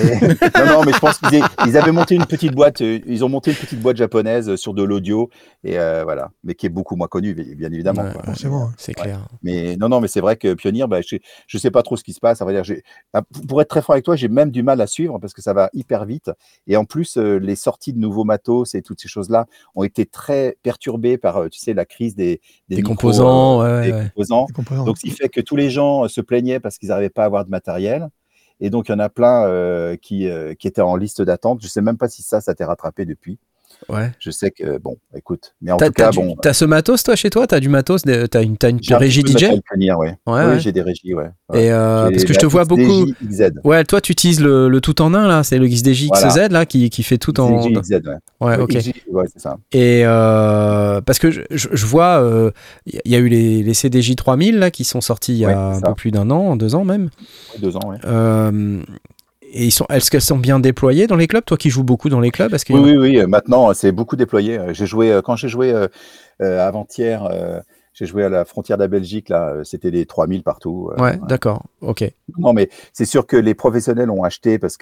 S4: Et- non, non, mais je pense qu'ils ils avaient monté une petite boîte, euh, ils ont monté une petite boîte japonaise euh, sur de l'audio, et euh, voilà, mais qui est beaucoup moins connue, bien évidemment.
S1: Ouais,
S2: hein.
S1: C'est
S4: Ouais.
S1: clair.
S4: Mais non, non, mais c'est vrai que Pionnier, bah, je, je sais pas trop ce qui se passe. À vrai dire, j'ai- ah, pour être très franc avec toi, j'ai même du mal à suivre parce que ça va hyper vite. Et en plus, les sorties de nouveaux matos et toutes ces choses-là ont été très perturbées par, tu sais, la crise des,
S1: Des
S4: micros,
S1: composants,
S4: euh,
S1: ouais,
S4: des
S1: ouais.
S4: composants.
S2: Composants.
S4: Donc, ce qui fait que tous les gens se plaignaient parce qu'ils n'arrivaient pas à avoir de matériel. Et donc, il y en a plein euh, qui, euh, qui étaient en liste d'attente. Je sais même pas si ça, ça t'est rattrapé depuis.
S1: Ouais.
S4: Je sais que, bon, écoute. Mais en tout cas,
S1: du-
S4: bon.
S1: t'as ce matos toi chez toi? T'as du matos T'as une, t'as une
S4: un
S1: régie DJ
S4: ouais.
S1: Ouais,
S4: oui,
S1: ouais.
S4: j'ai des régies, ouais.
S1: Et euh, parce que je te vois beaucoup.
S4: XDJ.
S1: Ouais, toi tu utilises le, le tout en un là, c'est le XDJ
S4: Voilà.
S1: XZ là qui, qui fait tout en.
S4: XZ, ouais.
S1: Ouais, ok.
S4: Ça.
S1: Et euh, parce que je, je- je vois, euh, il y a eu les, les CDJ 3000 là qui sont sortis il y a un peu plus d'un an, deux ans même.
S4: Ouais, Deux ans, ouais.
S1: Et ils sont, est-ce qu'elles sont bien déployées dans les clubs? Toi qui joues beaucoup dans les clubs, est-ce
S4: Oui,
S1: a-
S4: oui, oui. euh, Maintenant, euh, c'est beaucoup déployé. Euh, J'ai joué quand j'ai joué avant-hier. j'ai joué à la frontière de la Belgique. Là, c'était des 3000 partout.
S1: Ouais, d'accord, ok.
S4: Non, mais c'est sûr que les professionnels ont acheté parce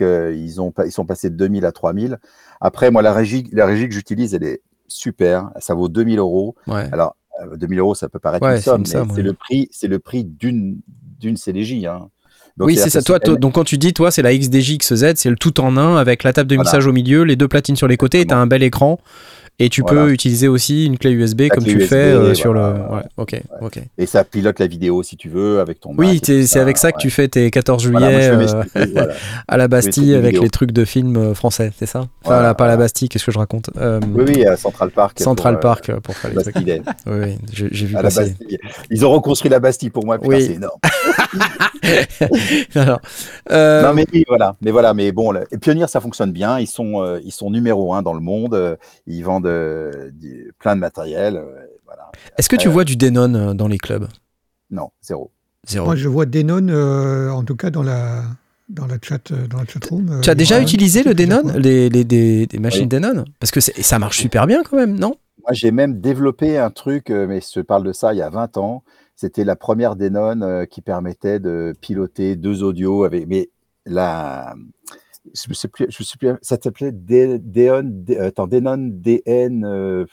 S4: ont, pas- ils sont passés de 2000 à 3000. Après, moi, la régie, la régie que j'utilise, elle est super. Ça vaut 2000 euros.
S1: Ouais.
S4: Alors, euh, 2000 euros, ça peut paraître
S1: Ouais,
S4: une somme, mais c'est le prix, c'est le prix d'une d'une CDJ. Hein. Donc,
S1: oui, c'est ça. Toi, donc quand tu dis, toi, c'est la XDJ XZ, c'est le tout en un avec la table de
S4: Voilà.
S1: mixage au milieu, les deux platines sur les côtés, et t'as
S4: Exactement.
S1: un bel écran Et tu
S4: Voilà.
S1: peux utiliser aussi une clé USB
S4: La
S1: comme
S4: clé
S1: tu
S4: USB,
S1: fais euh, sur le. Ouais, ok, ok.
S4: Et ça pilote la vidéo si tu veux avec ton.
S1: Oui, c'est avec ça que
S4: ouais.
S1: tu fais tes 14 juillet
S4: Voilà, mes
S1: euh, à la Bastille avec
S4: vidéo.
S1: les trucs de films euh, français, c'est ça? Enfin, là, pas à la. Bastille, qu'est-ce que je raconte? Euh,
S4: Oui, oui, à Central Park.
S1: Central
S4: pour,
S1: Park pour faire les trucs. Oui, oui, j'ai vu
S4: À la
S1: passer.
S4: Bastille. Ils ont reconstruit la Bastille pour moi,
S1: Oui.
S4: c'est énorme.
S1: Alors, euh,
S4: Non, mais oui, voilà, mais voilà, mais bon, le- et Pioneer, ça fonctionne bien. Ils sont, ils sont numéro un dans le monde. Ils vendent plein de matériel. euh, voilà.
S1: Est-ce que tu vois du Denon euh, dans les clubs?
S4: Non, zéro.
S1: Zéro.
S2: Moi, je vois Denon, euh, en tout cas dans la, dans la chat, dans la chatroom.
S1: Tu as déjà utilisé le Denon, les, les- machines
S4: Oui.
S1: Denon? Parce que ça marche super bien quand même, non?
S4: Moi, j'ai même développé un truc, mais je parle de ça il y a 20 ans. C'était la première Denon qui permettait de piloter deux audios avec. Mais la. Je me sais plus, je me sais plus, ça s'appelait De- Deon, De- attends, Denon DN euh,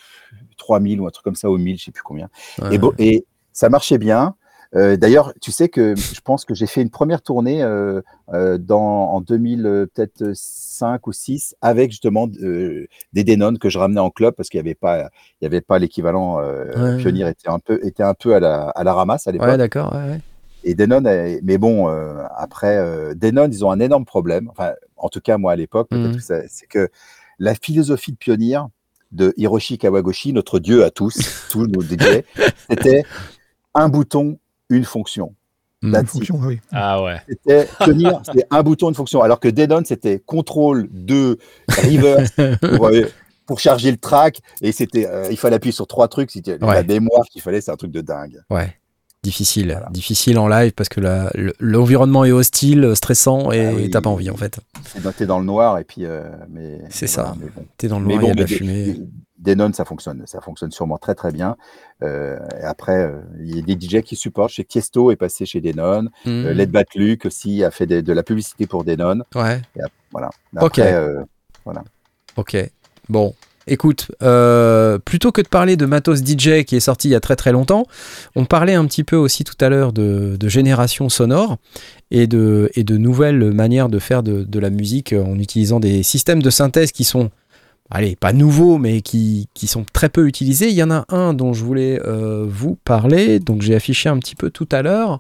S4: 3000 ou un truc comme ça, au 1000, je sais plus combien.
S1: Ouais.
S4: Et, bon, et ça marchait bien. Euh, D'ailleurs, tu sais que je pense que j'ai fait une première tournée euh, euh, dans, en 2000, euh, peut-être 5 ou 6, avec justement des Denon que je ramenais en club parce qu'il n'y avait pas, il y avait pas l'équivalent.
S1: Ouais.
S4: Pioneer était un peu, était un peu à la, à la ramasse à l'époque.
S1: Ouais, d'accord. ouais.
S4: Et Denon, est- mais bon, euh, après, euh, Denon, ils ont un énorme problème. Enfin, en tout cas, moi, à l'époque, ça- c'est que la philosophie de Pioneer de Hiroshi Kawagoshi, notre dieu à tous, tous nos DJ, c'était un bouton, une fonction.
S1: Mm.
S2: Une
S4: That's it.
S2: fonction, oui.
S3: Ah ouais.
S4: C'était Pioneer, c'était un bouton, une fonction. Alors que Denon, c'était contrôle de reverse pour, euh, pour charger le track. Et c'était, euh, il fallait appuyer sur trois trucs. Si tu-
S1: Ouais.
S4: La mémoire qu'il fallait, c'est un truc de dingue.
S1: Ouais. Difficile, difficile en live parce que l'environnement est hostile, stressant et
S4: Ah oui.
S1: t'as pas envie en fait.
S4: C'est noté dans le noir. Et puis, euh, mais
S1: C'est ça.
S4: voilà, bon.
S1: T'es dans le noir, il y a
S4: bon,
S1: de la fumée.
S4: des- ça fonctionne, ça fonctionne sûrement très très bien. Euh, et après, euh, il y a des DJ qui supportent. Chez Tiesto est passé chez Denon.
S1: Mm.
S4: Euh, Led Luke aussi a fait des- de la publicité pour Denon.
S1: Ouais.
S4: Voilà.
S1: Ok.
S4: Euh,
S1: Ok. Bon. Écoute, euh, plutôt que de parler de Matos DJ qui est sorti il y a très très longtemps, on parlait un petit peu aussi tout à l'heure de, génération sonore et de, nouvelles manières de faire de, la musique en utilisant des systèmes de synthèse qui sont, allez, pas nouveaux, mais qui, qui sont très peu utilisés. Il y en a un dont je voulais euh, vous parler, donc j'ai affiché un petit peu tout à l'heure.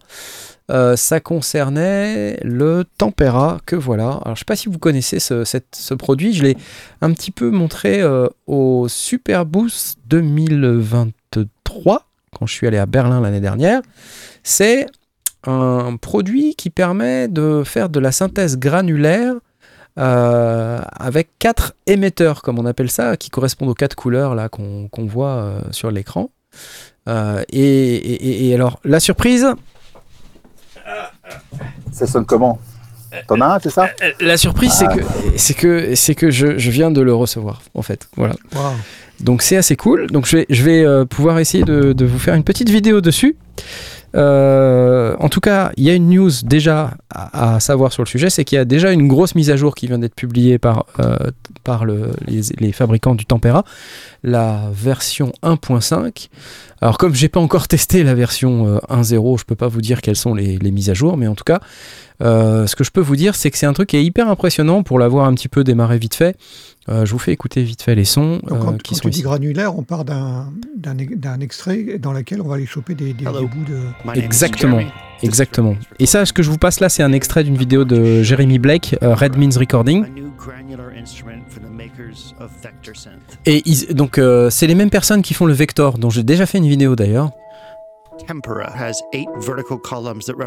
S1: Euh, ça concernait le Tempera, que voilà. Alors, je sais pas si vous connaissez ce, produit. Je l'ai un petit peu montré euh, au Super Boost 2023, quand je suis allé à Berlin l'année dernière. C'est un produit qui permet de faire de la synthèse granulaire euh, avec quatre émetteurs, comme on appelle ça, qui correspondent aux quatre couleurs là qu'on voit sur l'écran. Et alors, la surprise,
S4: ça sonne comment T'en as un, c'est ça
S1: Euh, La surprise, c'est que c'est que c'est que je, je viens de le recevoir en fait. Voilà. Donc c'est assez cool. Donc je vais je vais euh, pouvoir essayer de, de vous faire une petite vidéo dessus. Euh, en tout cas, il y a une news déjà à, savoir sur le sujet, c'est qu'il y a déjà une grosse mise à jour qui vient d'être publiée par, euh, par le- les, fabricants du Tempera, la version 1.5. Alors comme j'ai pas encore testé la version euh, 1.0, je peux pas vous dire quelles sont les mises à jour, mais en tout cas, euh, ce que je peux vous dire, c'est que c'est un truc qui est hyper impressionnant pour l'avoir un petit peu démarré vite fait. Euh, je vous fais écouter vite fait les sons
S2: Donc,
S1: euh,
S2: quand,
S1: qui
S2: quand
S1: sont
S2: tu dis granulaire, on part d'un d'un ex- d'un extrait dans lequel on va aller choper des, des, bouts de.
S1: Exactement. Exactement. Et ça, ce que je vous passe là, c'est un extrait d'une vidéo de Jeremy Blake, euh, Red Means Recording. Et ils- donc, euh, c'est les mêmes personnes qui font le Vector, dont j'ai déjà fait une vidéo d'ailleurs.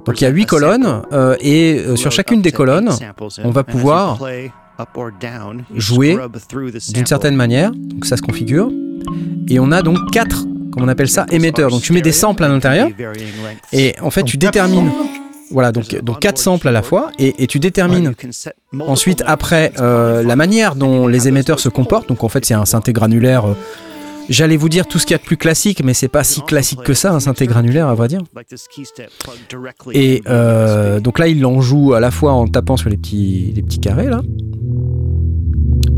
S1: Donc, il y a huit colonnes, euh, et euh, sur chacune des colonnes, on va pouvoir jouer d'une certaine manière. Donc, ça se configure. Et on a donc quatre, comme on appelle ça, émetteurs. Donc, tu mets des samples à l'intérieur. Et en fait, tu détermines. Voilà, donc, donc quatre samples à la fois, et, et tu détermines Ensuite, après, euh, la manière dont les émetteurs se comportent, donc en fait c'est un synthé granulaire, j'allais vous dire tout ce qu'il y a de plus classique, mais c'est pas si classique que ça, un synthé granulaire à vrai dire. Et euh, donc là, il en joue à la fois en tapant sur les petits, les petits carrés là,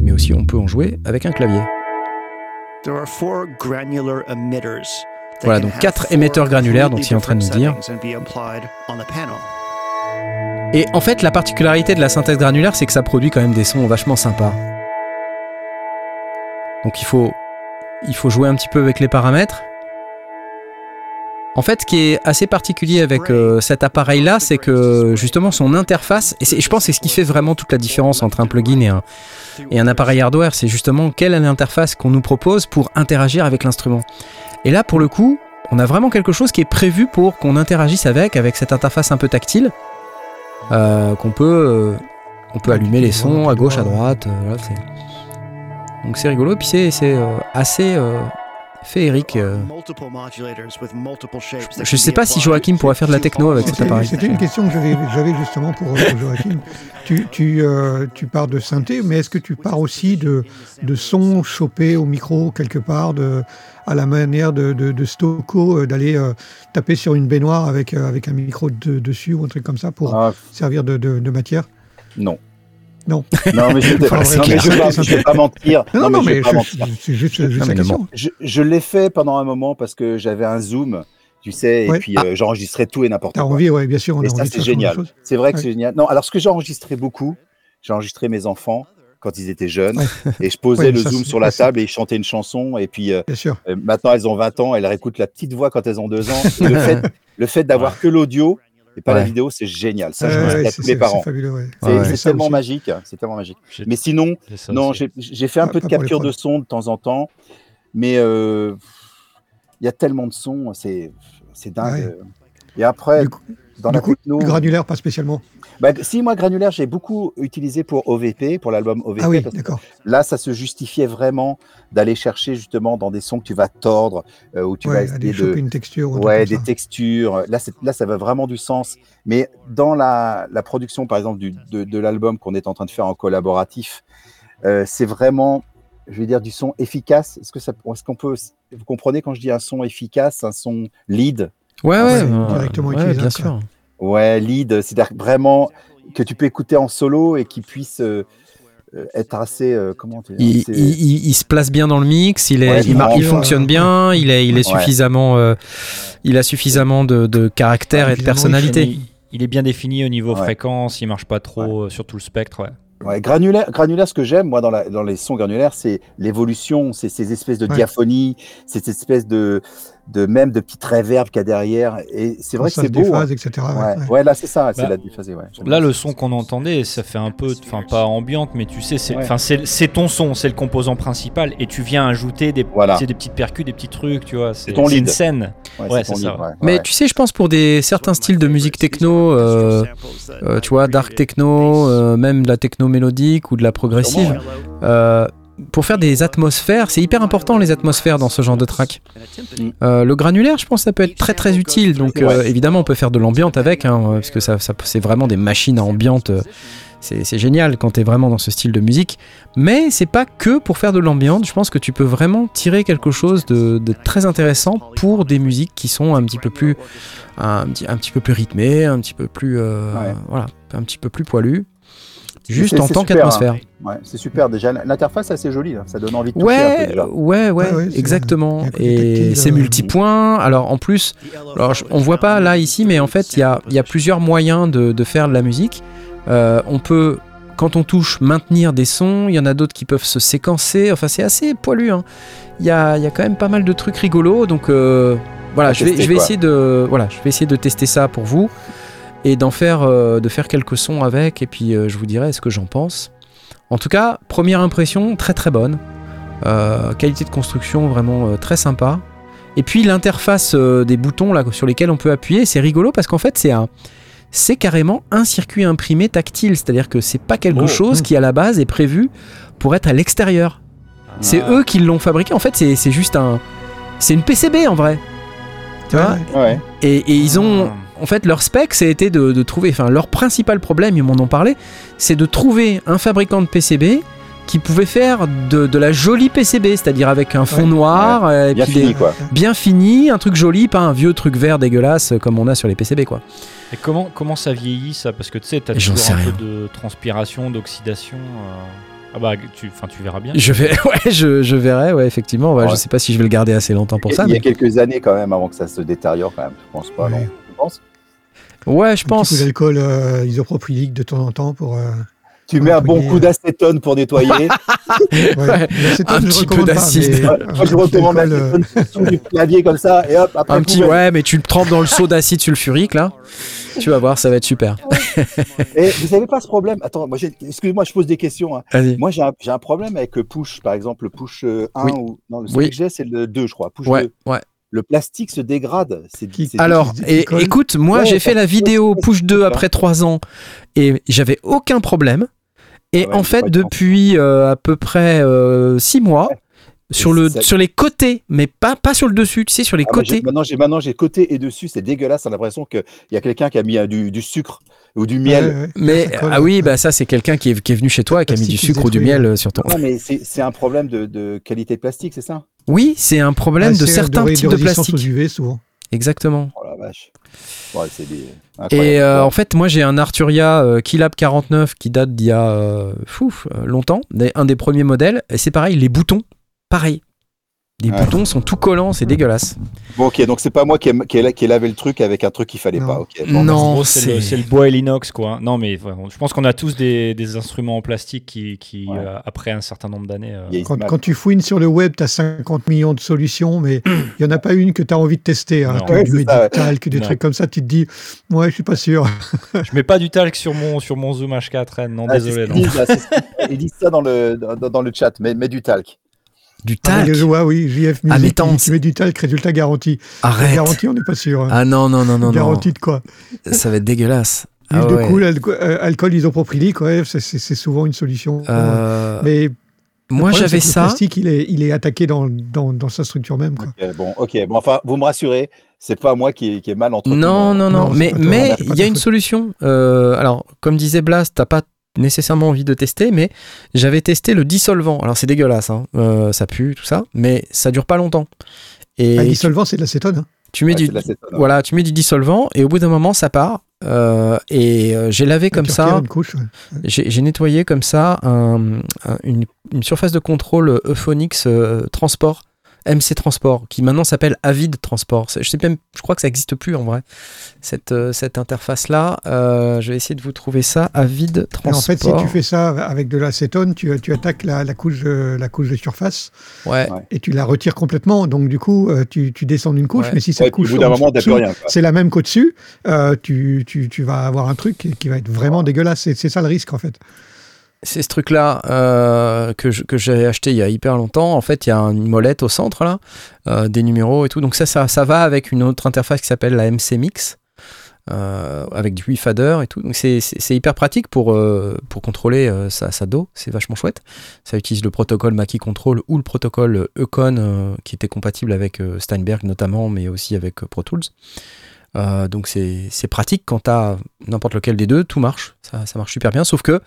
S1: mais aussi on peut en jouer avec un clavier.
S6: There are four granular emitters that
S1: Voilà, donc quatre émetteurs granulaires, donc
S6: completely
S1: c'est en train de nous dire. Et en fait, la particularité de la synthèse granulaire, c'est que ça produit quand même des sons vachement sympas. Donc il faut il faut jouer un petit peu avec les paramètres. En fait, ce qui est assez particulier avec euh, cet appareil-là, c'est que justement son interface, et je pense c'est ce qui fait vraiment toute la différence entre un plugin et un, appareil hardware, c'est justement quelle est l'interface qu'on nous propose pour interagir avec l'instrument. Et là, pour le coup, on a vraiment quelque chose qui est prévu pour qu'on interagisse avec, avec cette interface un peu tactile, euh, qu'on peut, euh, on peut allumer les sons à gauche, à droite. Donc c'est rigolo, puis c'est euh, assez euh, féerique. euh. Je sais pas si Joachim pourrait faire de la techno avec cet
S2: C'était
S1: appareil.
S2: c'était une question que j'avais justement pour, pour Joachim. Tu, tu, euh, tu pars de synthé, mais est-ce que tu pars aussi de, de sons chopés au micro quelque part, de, à la manière de, de, de Stocco, d'aller euh, taper sur une baignoire avec, euh, avec un micro de- dessus ou un truc comme ça pour
S4: Ah,
S2: servir de, de, de matière?
S4: Non.
S2: Non.
S4: Non, mais je ne
S2: Voilà,
S4: vais, pas, je vais pas mentir.
S2: Non, non,
S4: je
S2: mais, c'est juste, juste
S1: Non,
S2: la question.
S4: Je, je l'ai fait pendant un moment parce que j'avais un zoom, tu sais, et puis euh, j'enregistrais tout et n'importe
S2: T'as
S4: quoi.
S2: envie, ouais, bien sûr, on
S4: Et ça, c'est génial. C'est vrai que
S2: Ouais.
S4: c'est génial. Non, alors ce que j'ai enregistré beaucoup, j'ai enregistré mes enfants quand ils étaient jeunes, et je posais le
S2: ça,
S4: zoom sur la table et ils chantaient une chanson, et puis euh,
S2: Bien sûr.
S4: euh, maintenant elles ont 20 ans, elles réécoutent la petite voix quand elles ont 2 ans. Et le fait, le fait d'avoir que l'audio et pas la vidéo, c'est génial. Ça, je
S2: Ouais,
S4: à tous les parents.
S2: C'est
S4: tellement
S2: aussi.
S4: magique, c'est tellement magique. Mais sinon, non, j'ai fait un
S2: Pas-
S4: peu de capture de son de temps en temps, mais euh, il y a tellement de sons, c'est c'est dingue.
S2: Ouais.
S4: Et après,
S2: Du coup-
S4: dans
S2: du
S4: la
S2: coup,
S4: techno,
S2: Granulaire, pas spécialement.
S4: bah, si moi granulaire, j'ai beaucoup utilisé pour OVP, pour l'album OVP.
S2: Ah oui, d'accord.
S4: là, ça se justifiait vraiment d'aller chercher justement dans des sons que tu vas tordre, euh, où tu vas
S2: Ouais,
S4: essayer de
S2: une texture. ou
S4: ouais, des
S2: ça.
S4: textures. Là, ça va vraiment du sens. Mais dans la, la production, par exemple, du, de, de l'album qu'on est en train de faire en collaboratif, euh, c'est vraiment, je vais dire, du son efficace. Est-ce que ça, est-ce qu'on peut, vous comprenez quand je dis un son efficace, un son lead?
S1: Ouais,
S4: Ah,
S1: ouais,
S2: directement
S1: ouais,
S2: utilisable,
S1: bien sûr.
S4: Ouais, lead, c'est-à-dire vraiment que tu peux écouter en solo et qui puisse euh, euh, être assez, euh, comment dire,
S1: Il,
S4: assez-
S1: il- il- il se place bien dans le mix, il, est,
S4: Ouais,
S1: il, mar- il fonctionne bien, il est, il est
S4: Ouais.
S1: suffisamment, euh, il a suffisamment de, de caractère
S2: Ouais,
S1: et de personnalité.
S3: Il, est bien défini au niveau
S4: Ouais.
S3: fréquence, il marche pas trop sur tout le spectre. Ouais.
S4: Ouais, granulaire, granulaire, ce que j'aime, moi, dans, la, dans les sons granulaires, c'est l'évolution, c'est ces espèces de
S2: Ouais.
S4: diaphonie, cette espèce de, de même de petites réverbes qu'il y a derrière. Et c'est vrai que c'est beau.
S2: déphase,
S4: hein.
S2: etc.
S4: Ouais.
S2: ouais,
S4: là, c'est ça, c'est
S3: Bah,
S4: la déphasée. Ouais.
S3: Là, le son qu'on entendait, ça fait un peu, enfin pas ambiante, mais tu sais, c'est, c'est, ton son, c'est le composant principal, et tu viens ajouter des,
S4: Voilà.
S3: des petites percus, des petits trucs, tu vois. C'est,
S4: ton
S3: une scène.
S4: Ouais,
S3: c'est ça,
S1: Mais
S4: ouais.
S1: tu sais, je pense pour des certains styles de musique techno, euh, euh, tu vois, dark techno, euh, même de la techno mélodique ou de la progressive, euh, pour faire des atmosphères, c'est hyper important les atmosphères dans ce genre de track. Euh, le granulaire, je pense, que ça peut être très très utile. Donc euh, évidemment, on peut faire de l'ambiante avec, hein, euh, parce que ça, ça- c'est vraiment des machines à ambiante. C'est génial quand tu es vraiment dans ce style de musique. Mais c'est pas que pour faire de l'ambiance. Je pense que tu peux vraiment tirer quelque chose de, de très intéressant pour des musiques qui sont un petit peu plus, un, petit- un petit peu plus rythmées, un petit peu plus, euh,
S4: Ouais.
S1: voilà, un petit peu plus poilu. Juste en tant
S4: super,
S1: qu'atmosphère.
S4: Ouais, c'est super. Déjà, l'interface est assez jolie. là. Ça donne envie de toucher un peu
S1: Ouais,
S4: déjà.
S1: ouais, ouais,
S2: Ouais, ouais,
S1: exactement. Et c'est
S2: euh,
S1: multipoint. Alors en plus, alors je- on voit pas là ici, mais en fait il y a, il y a plusieurs moyens de, de faire de la musique. Euh, on peut, quand on touche, maintenir des sons. Il y en a d'autres qui peuvent se séquencer. Enfin c'est assez poilu. hein. Il y, a, il y a quand même pas mal de trucs rigolos. Donc euh, voilà, je vais,
S4: tester,
S1: je vais
S4: quoi.
S1: essayer de, voilà, je vais essayer de tester ça pour vous et d'en faire, euh, de faire quelques sons avec. Et puis euh, je vous dirai ce que j'en pense. En tout cas, première impression très très bonne. Euh, qualité de construction vraiment euh, très sympa. Et puis l'interface euh, des boutons là sur lesquels on peut appuyer, c'est rigolo parce qu'en fait c'est un c'est carrément un circuit imprimé tactile, c'est-à-dire que c'est pas quelque
S3: Oh.
S1: chose
S2: Mm.
S1: qui à la base est prévu pour être à l'extérieur. C'est
S3: Ah.
S1: eux qui l'ont fabriqué. En fait, c'est c'est juste un c'est une PCB en vrai. Tu
S2: Ouais,
S1: vois?
S2: Ouais.
S1: Et ils ont,
S3: Ah.
S1: En fait, leur spec, ça a été de, de trouver, enfin, leur principal problème, ils m'en ont parlé, c'est de trouver un fabricant de PCB qui pouvait faire de, de la jolie PCB, c'est-à-dire avec un fond
S2: Ouais.
S1: noir, euh, et
S4: Bien
S1: puis
S4: fini,
S1: des-
S4: quoi.
S1: bien fini, un truc joli, pas un vieux truc vert dégueulasse euh, comme on a sur les PCB, quoi.
S3: Et comment, comment ça vieillit ça? Parce que tu sais, t'as toujours un
S1: rien.
S3: peu de transpiration, d'oxydation. euh. Ah bah, tu, enfin, tu verras bien.
S1: Je vais, ouais, je, je verrai, ouais, effectivement. ouais,
S4: Ouais.
S1: Je sais pas si je vais le garder assez longtemps pour ça,
S4: Il y a quelques années quand même avant que ça se détériore quand même. Je pense pas,
S2: Ouais.
S4: non.
S1: Ouais, je
S2: Un
S1: pense.
S2: petit coup d'alcool euh, isopropylique de temps en temps pour. euh,
S4: Tu mets un bon coup d'acétone pour nettoyer.
S2: Ouais.
S1: Un petit peu d'acide.
S4: Moi,
S2: euh,
S4: je recommande
S2: l'alcool,
S4: l'acétone sous du clavier comme ça et hop, après
S1: Un petit ouais, mais tu le trempes dans le seau d'acide sulfurique là. Tu vas voir, ça va être super.
S4: Et vous avez pas ce problème? Attends, moi, j'ai- excusez-moi, je pose des questions. hein. Moi, j'ai un, j'ai un problème avec le push, par exemple, le push euh, 1
S1: Oui.
S4: ou non, le
S1: Oui.
S4: celui que j'ai, c'est le 2, je crois. Push
S1: Ouais,
S4: 2.
S1: ouais.
S4: Le plastique se dégrade. C'est
S2: Qui-
S4: c'est-
S1: Alors, et, écoute, moi
S4: Ouais,
S1: j'ai fait la vidéo Push 2
S4: colle.
S1: après 3 ans et j'avais aucun problème. Et
S4: Ah ouais,
S1: en fait, depuis euh, à peu près 6 mois,
S4: Ouais.
S1: sur, le,
S4: ça-
S1: sur les côtés, mais pas, pas sur le dessus, tu sais, sur les
S4: Ah, j'ai-
S1: côtés.
S4: maintenant, j'ai maintenant j'ai côté et dessus, c'est dégueulasse. T'as l'impression qu'il y a quelqu'un qui a mis euh, du, du sucre ou du miel.
S2: Ouais, ouais.
S1: Mais ah oui, bah ça c'est quelqu'un qui est, qui est venu chez toi et qui a mis du sucre ou du miel euh, sur ton.
S4: Non, mais c'est un problème de, de qualité de plastique, c'est ça
S1: Oui, c'est un problème
S2: Ah,
S1: de
S2: c'est
S1: certains types de
S2: résistance
S1: plastique.
S2: aux UV souvent.
S1: Exactement.
S4: Oh la vache. Ouais, c'est des... incroyable.
S1: Et euh,
S4: Ouais.
S1: en fait, moi j'ai un Arturia euh, Keylab 49 qui date d'il y a euh, fouf, euh, longtemps, un des premiers modèles. Et c'est pareil, les boutons, pareil. Les
S4: Ouais.
S1: boutons sont tout collants, c'est dégueulasse.
S4: Bon, ok, donc c'est pas moi qui ai, qui ai- qui ai lavé le truc avec un truc qu'il fallait
S2: Non.
S4: pas. ok. Bon,
S1: Non.
S3: C'est le, bois et l'inox, quoi. Non, mais vraiment, je pense qu'on a tous des, des instruments en plastique qui, qui
S4: Ouais.
S3: euh, après un certain nombre d'années. euh,
S2: Quand, tu fouines sur le web, tu as 50 millions de solutions, mais il n'y en a pas une que tu as envie de tester. Hein.
S4: Ouais,
S2: du
S4: ça,
S2: talc, des
S3: Non.
S2: trucs comme ça, tu te dis, ouais, je suis pas sûr.
S3: Je mets pas du talc sur mon, sur mon Zoom H4N. Non,
S4: Ah,
S3: désolé.
S4: disent, Ils disent ça dans le, dans, dans le chat, mais, mais du talc.
S1: Du
S2: Ah,
S1: talc.
S2: joies, oui, JF
S1: Ah, mais
S2: tu mets du talc, résultat garanti.
S1: Arrête.
S2: Garanti, on n'est pas sûr. hein.
S1: Ah non, non, non, non, non.
S2: garanti de quoi?
S1: Ça va être dégueulasse.
S2: L'huile
S1: Ah
S2: de
S1: ouais.
S2: coule, alco- euh, alcool isopropylique, ouais, c'est- souvent une solution.
S1: Euh,
S2: Mais le
S1: moi j'avais ça.
S2: Le plastique, il est, il est attaqué dans, dans, dans sa structure même. Quoi.
S4: Bon, ok. Bon, enfin, vous me rassurez, c'est pas moi qui, qui est mal entre
S1: Non, non, non,
S2: Non,
S1: mais il y a une solution. Euh, alors, comme disait Blast, t'as pas nécessairement envie de tester, mais j'avais testé le dissolvant. Alors c'est dégueulasse, hein. Euh, ça pue, tout ça, mais ça dure pas longtemps. Et
S2: Ah, le
S1: tu,
S2: dissolvant, c'est de l'acétone. hein.
S1: tu mets
S4: Ouais,
S1: du, voilà, tu mets du dissolvant et au bout d'un moment ça part. Euh, et euh, j'ai lavé comme ça,
S2: Une couche, ouais.
S1: j'ai j'ai nettoyé comme ça un- un- une, une surface de contrôle Euphonix euh, Transport, MC Transport, qui maintenant s'appelle Avid Transport. Je sais même, je crois que ça n'existe plus en vrai. Cette, euh, cette interface-là, Euh, je vais essayer de vous trouver ça. Avid
S2: Et
S1: Transport.
S2: en fait, si tu fais ça avec de l'acétone, tu, tu attaques la, la couche, de- la couche de surface
S1: Ouais.
S2: Et tu la retires complètement. Donc, du coup, euh, tu, tu descends d'une couche,
S1: Ouais.
S2: mais si cette couche c'est la même qu'au-dessus, euh, tu, tu, tu vas avoir un truc qui- qui va être vraiment dégueulasse. C'est c'est ça le risque, en fait.
S1: C'est ce truc-là euh, que que j'ai acheté il y a hyper longtemps. En fait, il y a une molette au centre, là, euh, des numéros et tout. Donc ça, ça, ça va avec une autre interface qui s'appelle la MC Mix, euh, avec du fader et tout. Donc c'est- hyper pratique pour, pour contrôler sa, sa dos. C'est vachement chouette. Ça utilise le protocole Mackie Control ou le protocole Econ, qui était compatible avec Steinberg notamment, mais aussi avec Pro Tools. Euh, donc c'est c'est pratique quand tu as n'importe lequel des deux, tout marche, ça, ça marche super bien. Sauf que,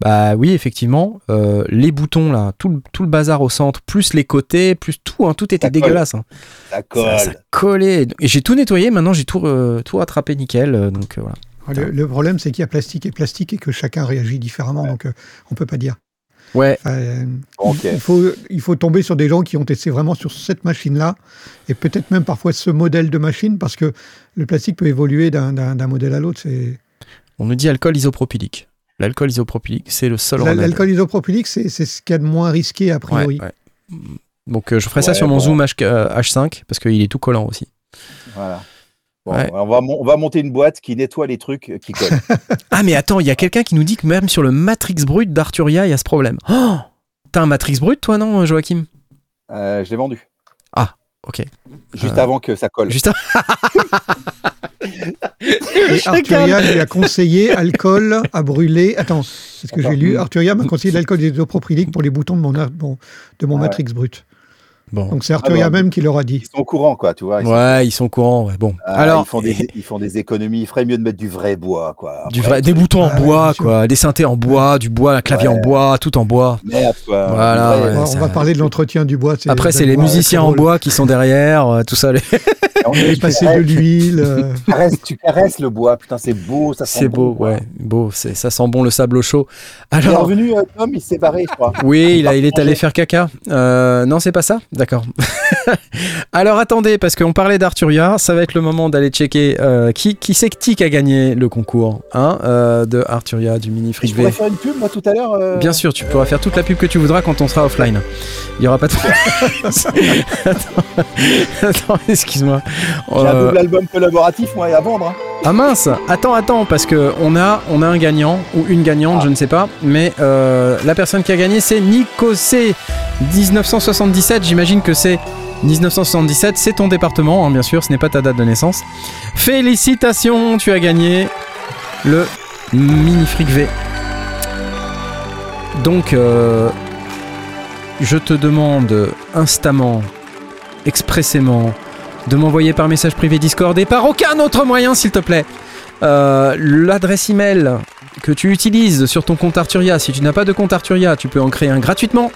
S1: bah oui, effectivement, euh, les boutons là, tout le, tout le bazar au centre, plus les côtés, plus tout, hein, tout était
S4: Ça
S1: dégueulasse. hein.
S4: Ça colle.
S1: Ça, ça collait. Et j'ai tout nettoyé, maintenant j'ai tout, euh, tout rattrapé nickel. euh, donc euh, voilà.
S2: Le, le problème, c'est qu'il y a plastique et plastique et que chacun réagit différemment. Donc, euh, on peut pas dire.
S1: Ouais,
S2: euh, il, faut, il faut tomber sur des gens qui ont testé vraiment sur cette machine-là et peut-être même parfois ce modèle de machine parce que le plastique peut évoluer d'un- modèle à l'autre.
S1: On nous dit alcool isopropylique. L'alcool isopropylique, c'est le seul.
S2: L'alcool isopropylique, c'est c'est ce qu'il y a de moins risqué a priori.
S1: ouais. Donc euh, je ferai ça sur mon
S4: bon.
S1: Zoom H, euh, H5 parce qu'il est tout collant aussi.
S4: Voilà. Bon,
S1: Ouais.
S4: on, va, mon- on va monter une boîte qui nettoie les trucs euh, qui collent.
S1: Ah mais attends, il y a quelqu'un qui nous dit que même sur le Matrix Brut d'Arturia, il y a ce problème. Oh T'as un Matrix Brut toi non Joachim?
S4: Euh, je l'ai vendu.
S1: Ok.
S4: Juste
S1: Euh,
S4: avant que ça colle.
S1: Juste
S2: Et Arturia lui a conseillé alcool à brûler. Attends, c'est ce que j'ai lu? Arturia m'a conseillé l'alcool isopropylique pour les boutons de mon, de mon
S4: Ah ouais.
S2: Matrix brut.
S1: Bon.
S2: Donc c'est Arturia
S4: Ah bon.
S2: même qui leur a dit.
S4: Ils sont au courant, quoi, tu vois. Ils sont-
S1: Ouais, ils sont au courant. Ouais. Bon.
S4: Ah,
S1: Alors,
S4: ils font, des, ils font des économies. Il ferait mieux de mettre du vrai bois, quoi.
S1: du vrai, des boutons en
S2: Ah
S1: bois, quoi, des synthés en bois, du bois, un clavier en bois, tout en bois.
S4: Merde, quoi.
S1: Voilà, ouais.
S2: on va-
S1: ça-
S2: on va parler de l'entretien du bois.
S1: Après, c'est les musiciens en bois qui sont derrière, euh, tout ça. les-
S4: On-
S2: Et
S4: tu
S2: passer de l'huile. euh,
S4: tu caresses- Tu caresses le bois, putain, c'est beau, ça sent
S1: C'est
S4: bon,
S1: beau,
S4: quoi.
S1: ouais, beau. Ça sent bon le sable au chaud.
S4: Il est
S1: Alors,
S4: revenu, euh, Tom, il s'est barré, je crois.
S1: oui, il, a, il est allé faire caca. Euh, non, c'est pas ça. D'accord. Alors attendez, parce qu'on parlait d'Arturia, ça va être le moment d'aller checker qui, qui c'est qui a gagné le concours hein, de Arturia, du mini
S4: Je
S1: Frick
S4: pourrais faire une pub, moi, tout à l'heure
S1: Bien sûr, tu pourras faire toute la pub que tu voudras quand on sera offline. Il y aura pas de. attends, attends, excuse-moi.
S4: J'ai un
S1: Euh,
S4: double album collaboratif, moi, à vendre. hein.
S1: ah mince, attends, attends, parce que on a, on a un gagnant ou une gagnante,
S4: Ah.
S1: je ne sais pas, mais euh, la personne qui a gagné c'est Nico C 1977. J'imagine que c'est 1977, c'est ton département, hein, bien sûr, ce n'est pas ta date de naissance. Félicitations, tu as gagné le mini fric V. Donc, euh, je te demande instamment, expressément, de m'envoyer par message privé Discord et par aucun autre moyen, s'il te plaît, euh, l'adresse email que tu utilises sur ton compte Arturia. Si tu n'as pas de compte Arturia, tu peux en créer un gratuitement.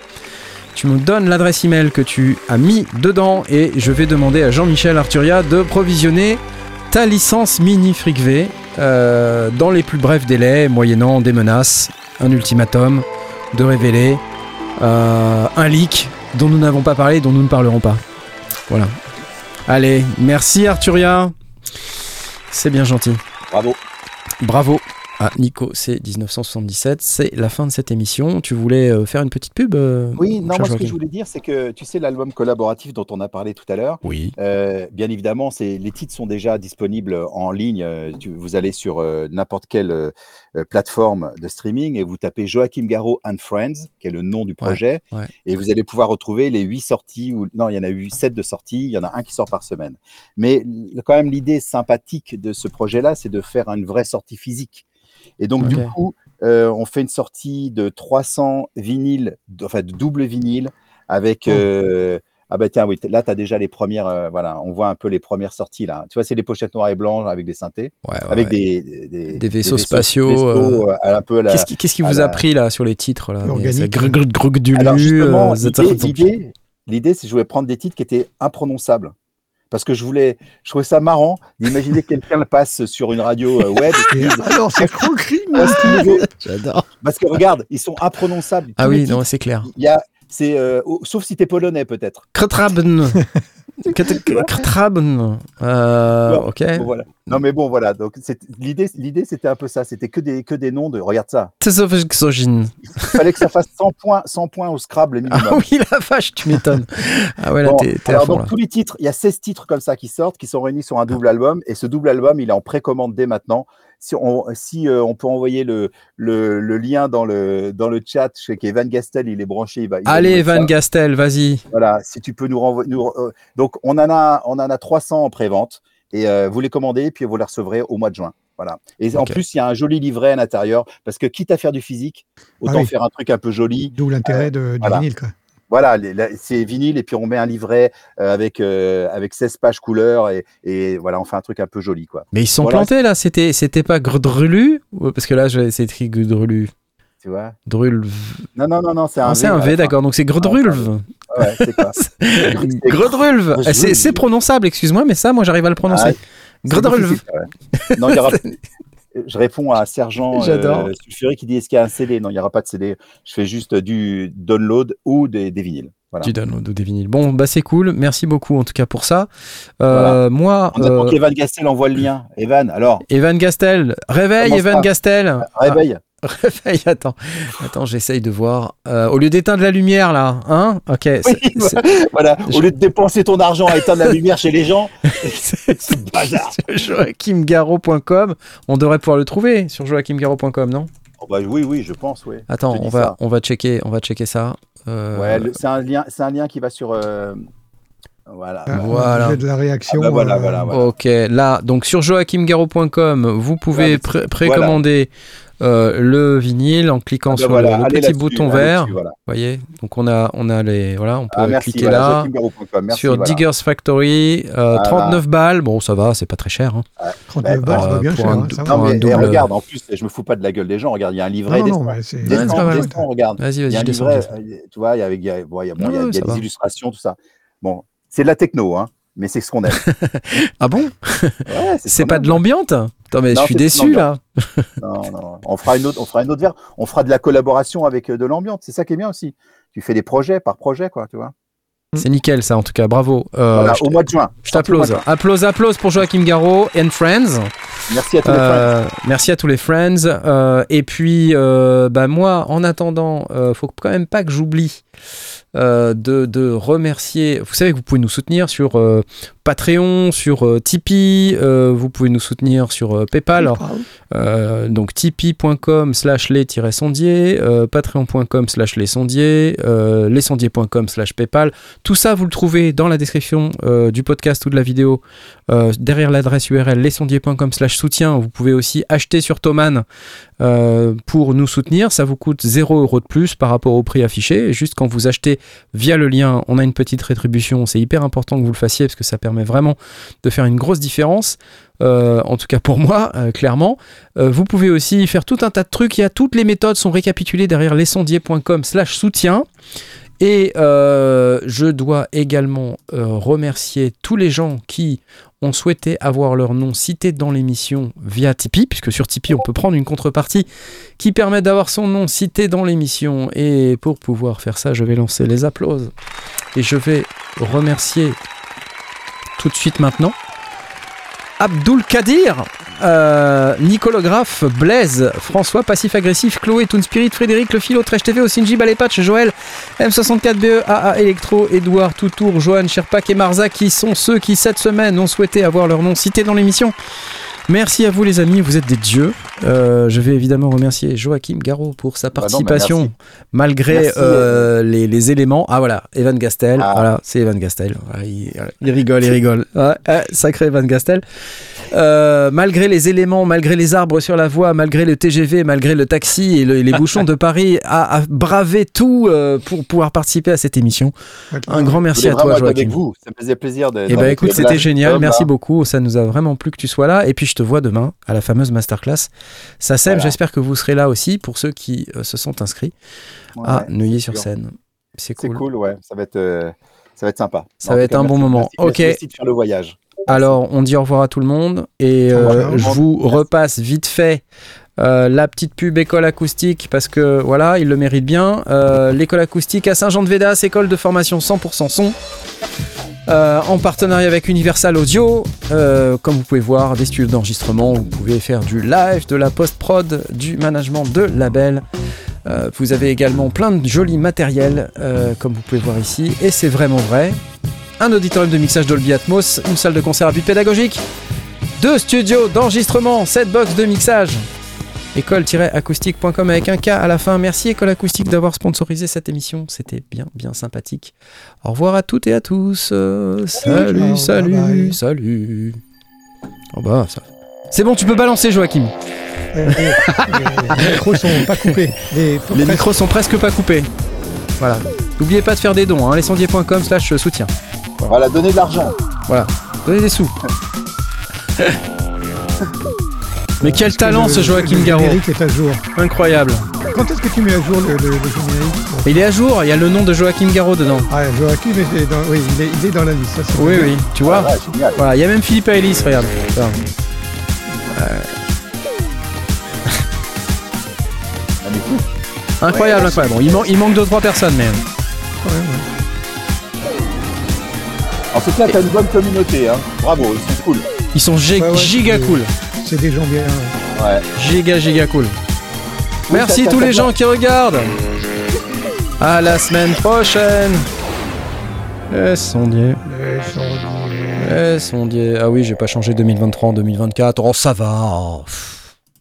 S1: Tu me donnes l'adresse email que tu as mis dedans et je vais demander à Jean-Michel Arturia de provisionner ta licence mini Fric V euh, dans les plus brefs délais, moyennant des menaces, un ultimatum, de révéler euh, un leak dont nous n'avons pas parlé, dont nous ne parlerons pas. Voilà. Allez, merci Arturia. C'est bien gentil.
S4: Bravo.
S1: Bravo à Nico, c'est 1977. C'est la fin de cette émission. Tu voulais euh, faire une petite pub euh,
S4: Oui, non, moi, ce que je voulais dire, c'est que, tu sais, l'album collaboratif dont on a parlé tout à l'heure,
S1: Oui.
S4: Euh, bien évidemment, les titres sont déjà disponibles en ligne. Tu- vous allez sur n'importe quelle plateforme de streaming et vous tapez Joachim Garraud and Friends, qui est le nom du projet,
S1: ouais.
S4: et vous allez pouvoir retrouver les huit sorties. Ou, non, il y en a eu sept de sorties. Il y en a un qui sort par semaine. Mais quand même, l'idée sympathique de ce projet-là, c'est de faire une vraie sortie physique. Et donc, du coup, euh, on fait une sortie de 300 vinyles, enfin de double vinyle, avec.
S1: Oh.
S4: euh, ah bah tiens, oui, là, tu as déjà les premières. euh, voilà, on voit un peu les premières sorties là. Tu vois, c'est des pochettes noires et blanches avec des synthés,
S1: Ouais, ouais,
S4: avec
S1: ouais.
S4: des, des,
S1: Des vaisseaux spatiaux,
S4: vaisseaux, euh, un peu à la-
S1: Qu'est-ce qui, vous
S4: la-
S1: a pris là sur les titres là
S4: l'idée, c'est que je voulais prendre des titres qui étaient imprononçables. Parce que je voulais, je trouvais ça marrant d'imaginer que quelqu'un le passe sur une radio euh, web. et
S2: Et
S4: dise,
S2: alors, c'est croquerie,
S4: Ah, ce niveau-
S1: J'adore.
S4: Parce que regarde, ils sont imprononçables.
S1: Ah oui, non, c'est clair.
S4: il y a, c'est, euh, sauf si t'es polonais peut-être.
S1: Krtraben. Krtraben. Euh,
S4: Bon,
S1: ok.
S4: Bon, voilà. Non mais bon voilà. Donc l'idée, l'idée c'était un peu ça. C'était que des que des noms de. Regarde ça.
S1: Tezovexogin.
S4: Il fallait que ça fasse 100 points, 100 points au Scrabble minimum.
S1: Ah oui, la vache, tu m'étonnes. Ah ouais, là,
S4: Bon,
S1: t'es
S4: alors
S1: fond
S4: donc
S1: là.
S4: tous les titres, il y a 16 titres comme ça qui sortent, qui sont réunis sur un double album, et ce double album, il est en précommande dès maintenant. Si on, si, euh, on peut envoyer le, le, le lien dans le, dans le chat, je sais qu'Evan Gastel, il est branché. Il va, il va nous
S1: Allez,
S4: mettre
S1: Van
S4: ça.
S1: Gastel, vas-y.
S4: Voilà, si tu peux nous renvoyer. nous- euh, donc on en a, on en a 300 en prévente, et euh, vous les commandez, puis vous les recevrez au mois de juin. Voilà. Et en plus, il y a un joli livret à l'intérieur, parce que quitte à faire du physique, autant
S2: Ah oui.
S4: faire un truc un peu joli.
S2: D'où l'intérêt de, du
S4: voilà.
S2: vinyle. Quoi.
S4: Voilà, c'est vinyle et puis on met un livret euh, avec, euh, avec 16 pages couleurs et, et voilà, on fait un truc un peu joli quoi.
S1: Mais ils sont
S4: Voilà.
S1: plantés là, c'était c'était pas Grdrulu Ou- Parce que là, c'est écrit Grdrulu.
S4: Tu vois?
S1: Drulv.
S4: Non, non, non, non, c'est un
S1: Ah, c'est un V, d'accord, donc c'est Grdrulv.
S4: Ouais, c'est quoi?
S1: Grdrulv. C'est c'est prononçable, excuse-moi, mais ça, moi, j'arrive à le prononcer.
S4: Ah, ouais. Non, il y aura. Je réponds à Sergent euh, Sulfuré qui dit est-ce qu'il y a un CD Non, il n'y aura pas de CD. Je fais juste du download ou des, des vinyles. Voilà.
S1: Tu donnes des vinyles. Bon, bah c'est cool. Merci beaucoup en tout cas pour ça. Euh, Moi,
S4: On attend
S1: euh,
S4: qu'Evan Gastel envoie le lien. Evan, alors,
S1: Evan Gastel, réveille Evan Gastel.
S4: réveille.
S1: Ah, réveille, attends, attends, j'essaye de voir. Euh, au lieu d'éteindre la lumière là, hein? Ok.
S4: Oui, voilà.
S1: Je-
S4: Au lieu de dépenser ton argent à éteindre la lumière chez les gens,
S1: c'est-
S4: bazar.
S1: joachimgarraud.com. On devrait pouvoir le trouver sur joachimgarraud.com, non?
S4: Oh, bah, oui, oui, je pense, oui.
S1: Attends, on va,
S4: ça.
S1: on va checker, on va checker ça. Euh,
S4: Ouais, c'est un lien, c'est un lien qui va sur. euh, Voilà.
S2: Ah,
S1: Voilà.
S2: de la réaction.
S4: Ah bah voilà,
S2: euh,
S4: voilà, voilà.
S1: Ok, là, donc sur joachimgarraud.com, vous pouvez pré- précommander euh, le vinyle en cliquant
S4: Ah bah
S1: sur
S4: voilà,
S1: le, petit bouton vert.
S4: voilà.
S1: voyez Donc on a, on a les, voilà, on peut
S4: Ah, merci,
S1: cliquer
S4: voilà,
S1: là.
S4: merci,
S1: sur
S4: voilà.
S1: Diggers Factory, euh,
S4: Voilà.
S1: 39 balles. Bon, ça va, c'est pas très cher. hein.
S2: 39
S4: Bah,
S2: balles, c'est
S1: euh,
S2: pas bien cher.
S1: un
S2: hein, ça va.
S4: Non, mais et
S1: double-
S4: regarde, en plus, je me fous pas de la gueule des gens. Regarde, il y a un livret
S2: Non, non,
S4: regarde.
S1: Vas-y,
S4: Il y
S1: vas-y,
S4: a un
S1: je descends,
S4: livret, euh, tu vois, il y a, il y
S1: ça
S4: des
S1: va.
S4: illustrations, tout ça. Bon, c'est de la techno, hein, mais c'est ce qu'on aime.
S1: Ah bon?
S4: Ouais,
S1: C'est pas
S4: aime.
S1: de l'ambiante Attends, mais
S4: Non,
S1: je suis déçu là.
S4: Non, non, on fera une autre, on fera une autre verre. On fera de la collaboration avec euh, de l'ambiance. C'est ça qui est bien aussi. Tu fais des projets par projet, quoi, tu vois.
S1: C'est nickel ça en tout cas, bravo. Euh,
S4: Voilà,
S1: je
S4: au mois de juin.
S1: je t'applause. Applause, applause pour Joachim Garraud and Friends.
S4: Merci à tous les.
S1: Euh, merci à tous les friends. Euh, et puis, euh, bah, moi, en attendant, euh, faut quand même pas que j'oublie euh, de, de remercier. Vous savez que vous pouvez nous soutenir sur euh, Patreon, sur euh, Tipeee. vous pouvez nous soutenir sur PayPal. Alors, donc tipeee.com slash les-sondiers, patreon.com slash les sondiers, euh, lesondiers.com slash paypal. Tout ça, vous le trouvez dans la description du podcast ou de la vidéo, euh, derrière l'adresse URL lesondiers.com slash soutien. Vous pouvez aussi acheter sur Thomann euh, pour nous soutenir. Ça vous coûte 0 euros de plus par rapport au prix affiché. Juste quand vous achetez via le lien, on a une petite rétribution. C'est hyper important que vous le fassiez parce que ça permet vraiment de faire une grosse différence. Euh, en tout cas pour moi, clairement. Vous pouvez aussi faire tout un tas de trucs. Il y a toutes les méthodes sont récapitulées derrière lesondiers.com slash soutien. Et je dois également remercier tous les gens qui ont souhaité avoir leur nom cité dans l'émission via Tipeee, puisque sur Tipeee, on peut prendre une contrepartie qui permet d'avoir son nom cité dans l'émission. Et pour pouvoir faire ça, je vais lancer les applauses. Et je vais remercier tout de suite maintenant Abdul Kadir, euh, Nicolographe, Blaise, François, Passif Agressif, Chloé, Toon Spirit, Frédéric, Le Philo, Trash TV, Osinji, Balepatch, Joël, M64BE, AA Electro, Edouard, Toutour, Johan, Sherpak et Marza qui sont ceux qui cette semaine ont souhaité avoir leur nom cité dans l'émission. Merci à vous les amis, vous êtes des dieux. Euh, je vais évidemment remercier Joachim Garraud pour sa
S4: Bah non,
S1: participation
S4: merci.
S1: malgré
S4: Merci,
S1: euh, les, les éléments. Ah voilà, Evan Gastel,
S4: Ah.
S1: voilà, c'est Evan Gastel. Voilà, il, rigole, il rigole. Ouais, sacré Evan Gastel. Euh, malgré les éléments, malgré les arbres sur la voie, malgré le TGV, malgré le taxi et, le- et les bouchons de Paris, a, a bravé tout euh, pour pouvoir participer à cette émission. Un grand merci à toi, Joachim.
S4: avec vous. Ça me faisait plaisir de.
S1: Eh ben écoute, c'était génial, merci
S4: beaucoup.
S1: beaucoup. Ça nous a vraiment plu que tu sois là. Et puis je te vois demain à la fameuse masterclass. Ça sème,
S4: Voilà.
S1: j'espère que vous serez là aussi pour ceux qui euh, se sont inscrits à Neuilly-sur-Seine. C'est
S4: C'est
S1: cool.
S4: cool, ouais. Ça va être, euh, ça va être sympa.
S1: Ça
S4: En
S1: va être
S4: cas,
S1: un bon
S4: merci-
S1: moment.
S4: merci-
S1: Ok.
S4: Merci de faire le voyage.
S1: Alors, on dit au revoir à tout le monde et euh, je vous repasse vite fait euh, la petite pub école acoustique parce que voilà, il le mérite bien. Euh, L'école acoustique à Saint-Jean-de-Védas, école de formation 100% son. Euh, en partenariat avec Universal Audio, Euh, comme vous pouvez voir, des studios d'enregistrement, vous pouvez faire du live, de la post-prod, du management de label. Euh, vous avez également plein de jolis matériels, comme vous pouvez voir ici, et c'est vraiment vrai un auditorium de mixage Dolby Atmos, une salle de concert à but pédagogique, deux studios d'enregistrement, sept box de mixage. École-acoustique.com avec un K à la fin. Merci École Acoustique d'avoir sponsorisé cette émission. C'était bien, bien sympathique. Au revoir à toutes et à tous. Euh, salut,
S2: Ciao,
S1: salut,
S2: bye bye.
S1: salut. Oh bah, ça... C'est bon, tu peux balancer Joachim.
S2: Euh, euh, les micros sont pas coupés. Les,
S1: Les micros sont presque pas coupés. Voilà. N'oubliez pas de faire des dons, hein, lescendier.com slash soutien.
S4: Voilà, donner de l'argent.
S1: Donnez des sous. Mais quel talent ce Joachim
S2: Le
S1: Garraud.
S2: générique est à jour.
S1: Incroyable.
S2: Quand est-ce que tu mets à jour le, le- le générique?
S1: Il est à jour, il y a le nom de Joachim Garraud dedans.
S2: Ah, Joachim est dans, oui, il est, il est dans la liste. ça, c'est
S1: Oui,
S2: bien.
S1: oui, tu vois.
S4: Ouais, génial.
S1: Voilà, il y a même Philippe Ellis, regarde. Putain.
S4: Magnifique.
S1: Incroyable, incroyable. Bon, il, man- il manque deux trois personnes, mais
S2: Ouais, ouais.
S4: En tout cas, t'as une bonne communauté. Hein. Bravo, c'est cool.
S1: ils sont gé-
S2: Ouais, ouais,
S1: giga
S2: c'est-
S1: cool.
S2: C'est des gens bien. ouais.
S1: Giga, giga cool. Merci tous les gens qui regardent. À la semaine prochaine. Eh, sondier.
S2: Les
S1: Eh, sondier. Ah oui, j'ai pas changé 2023 en 2024. Oh, ça va. Oh.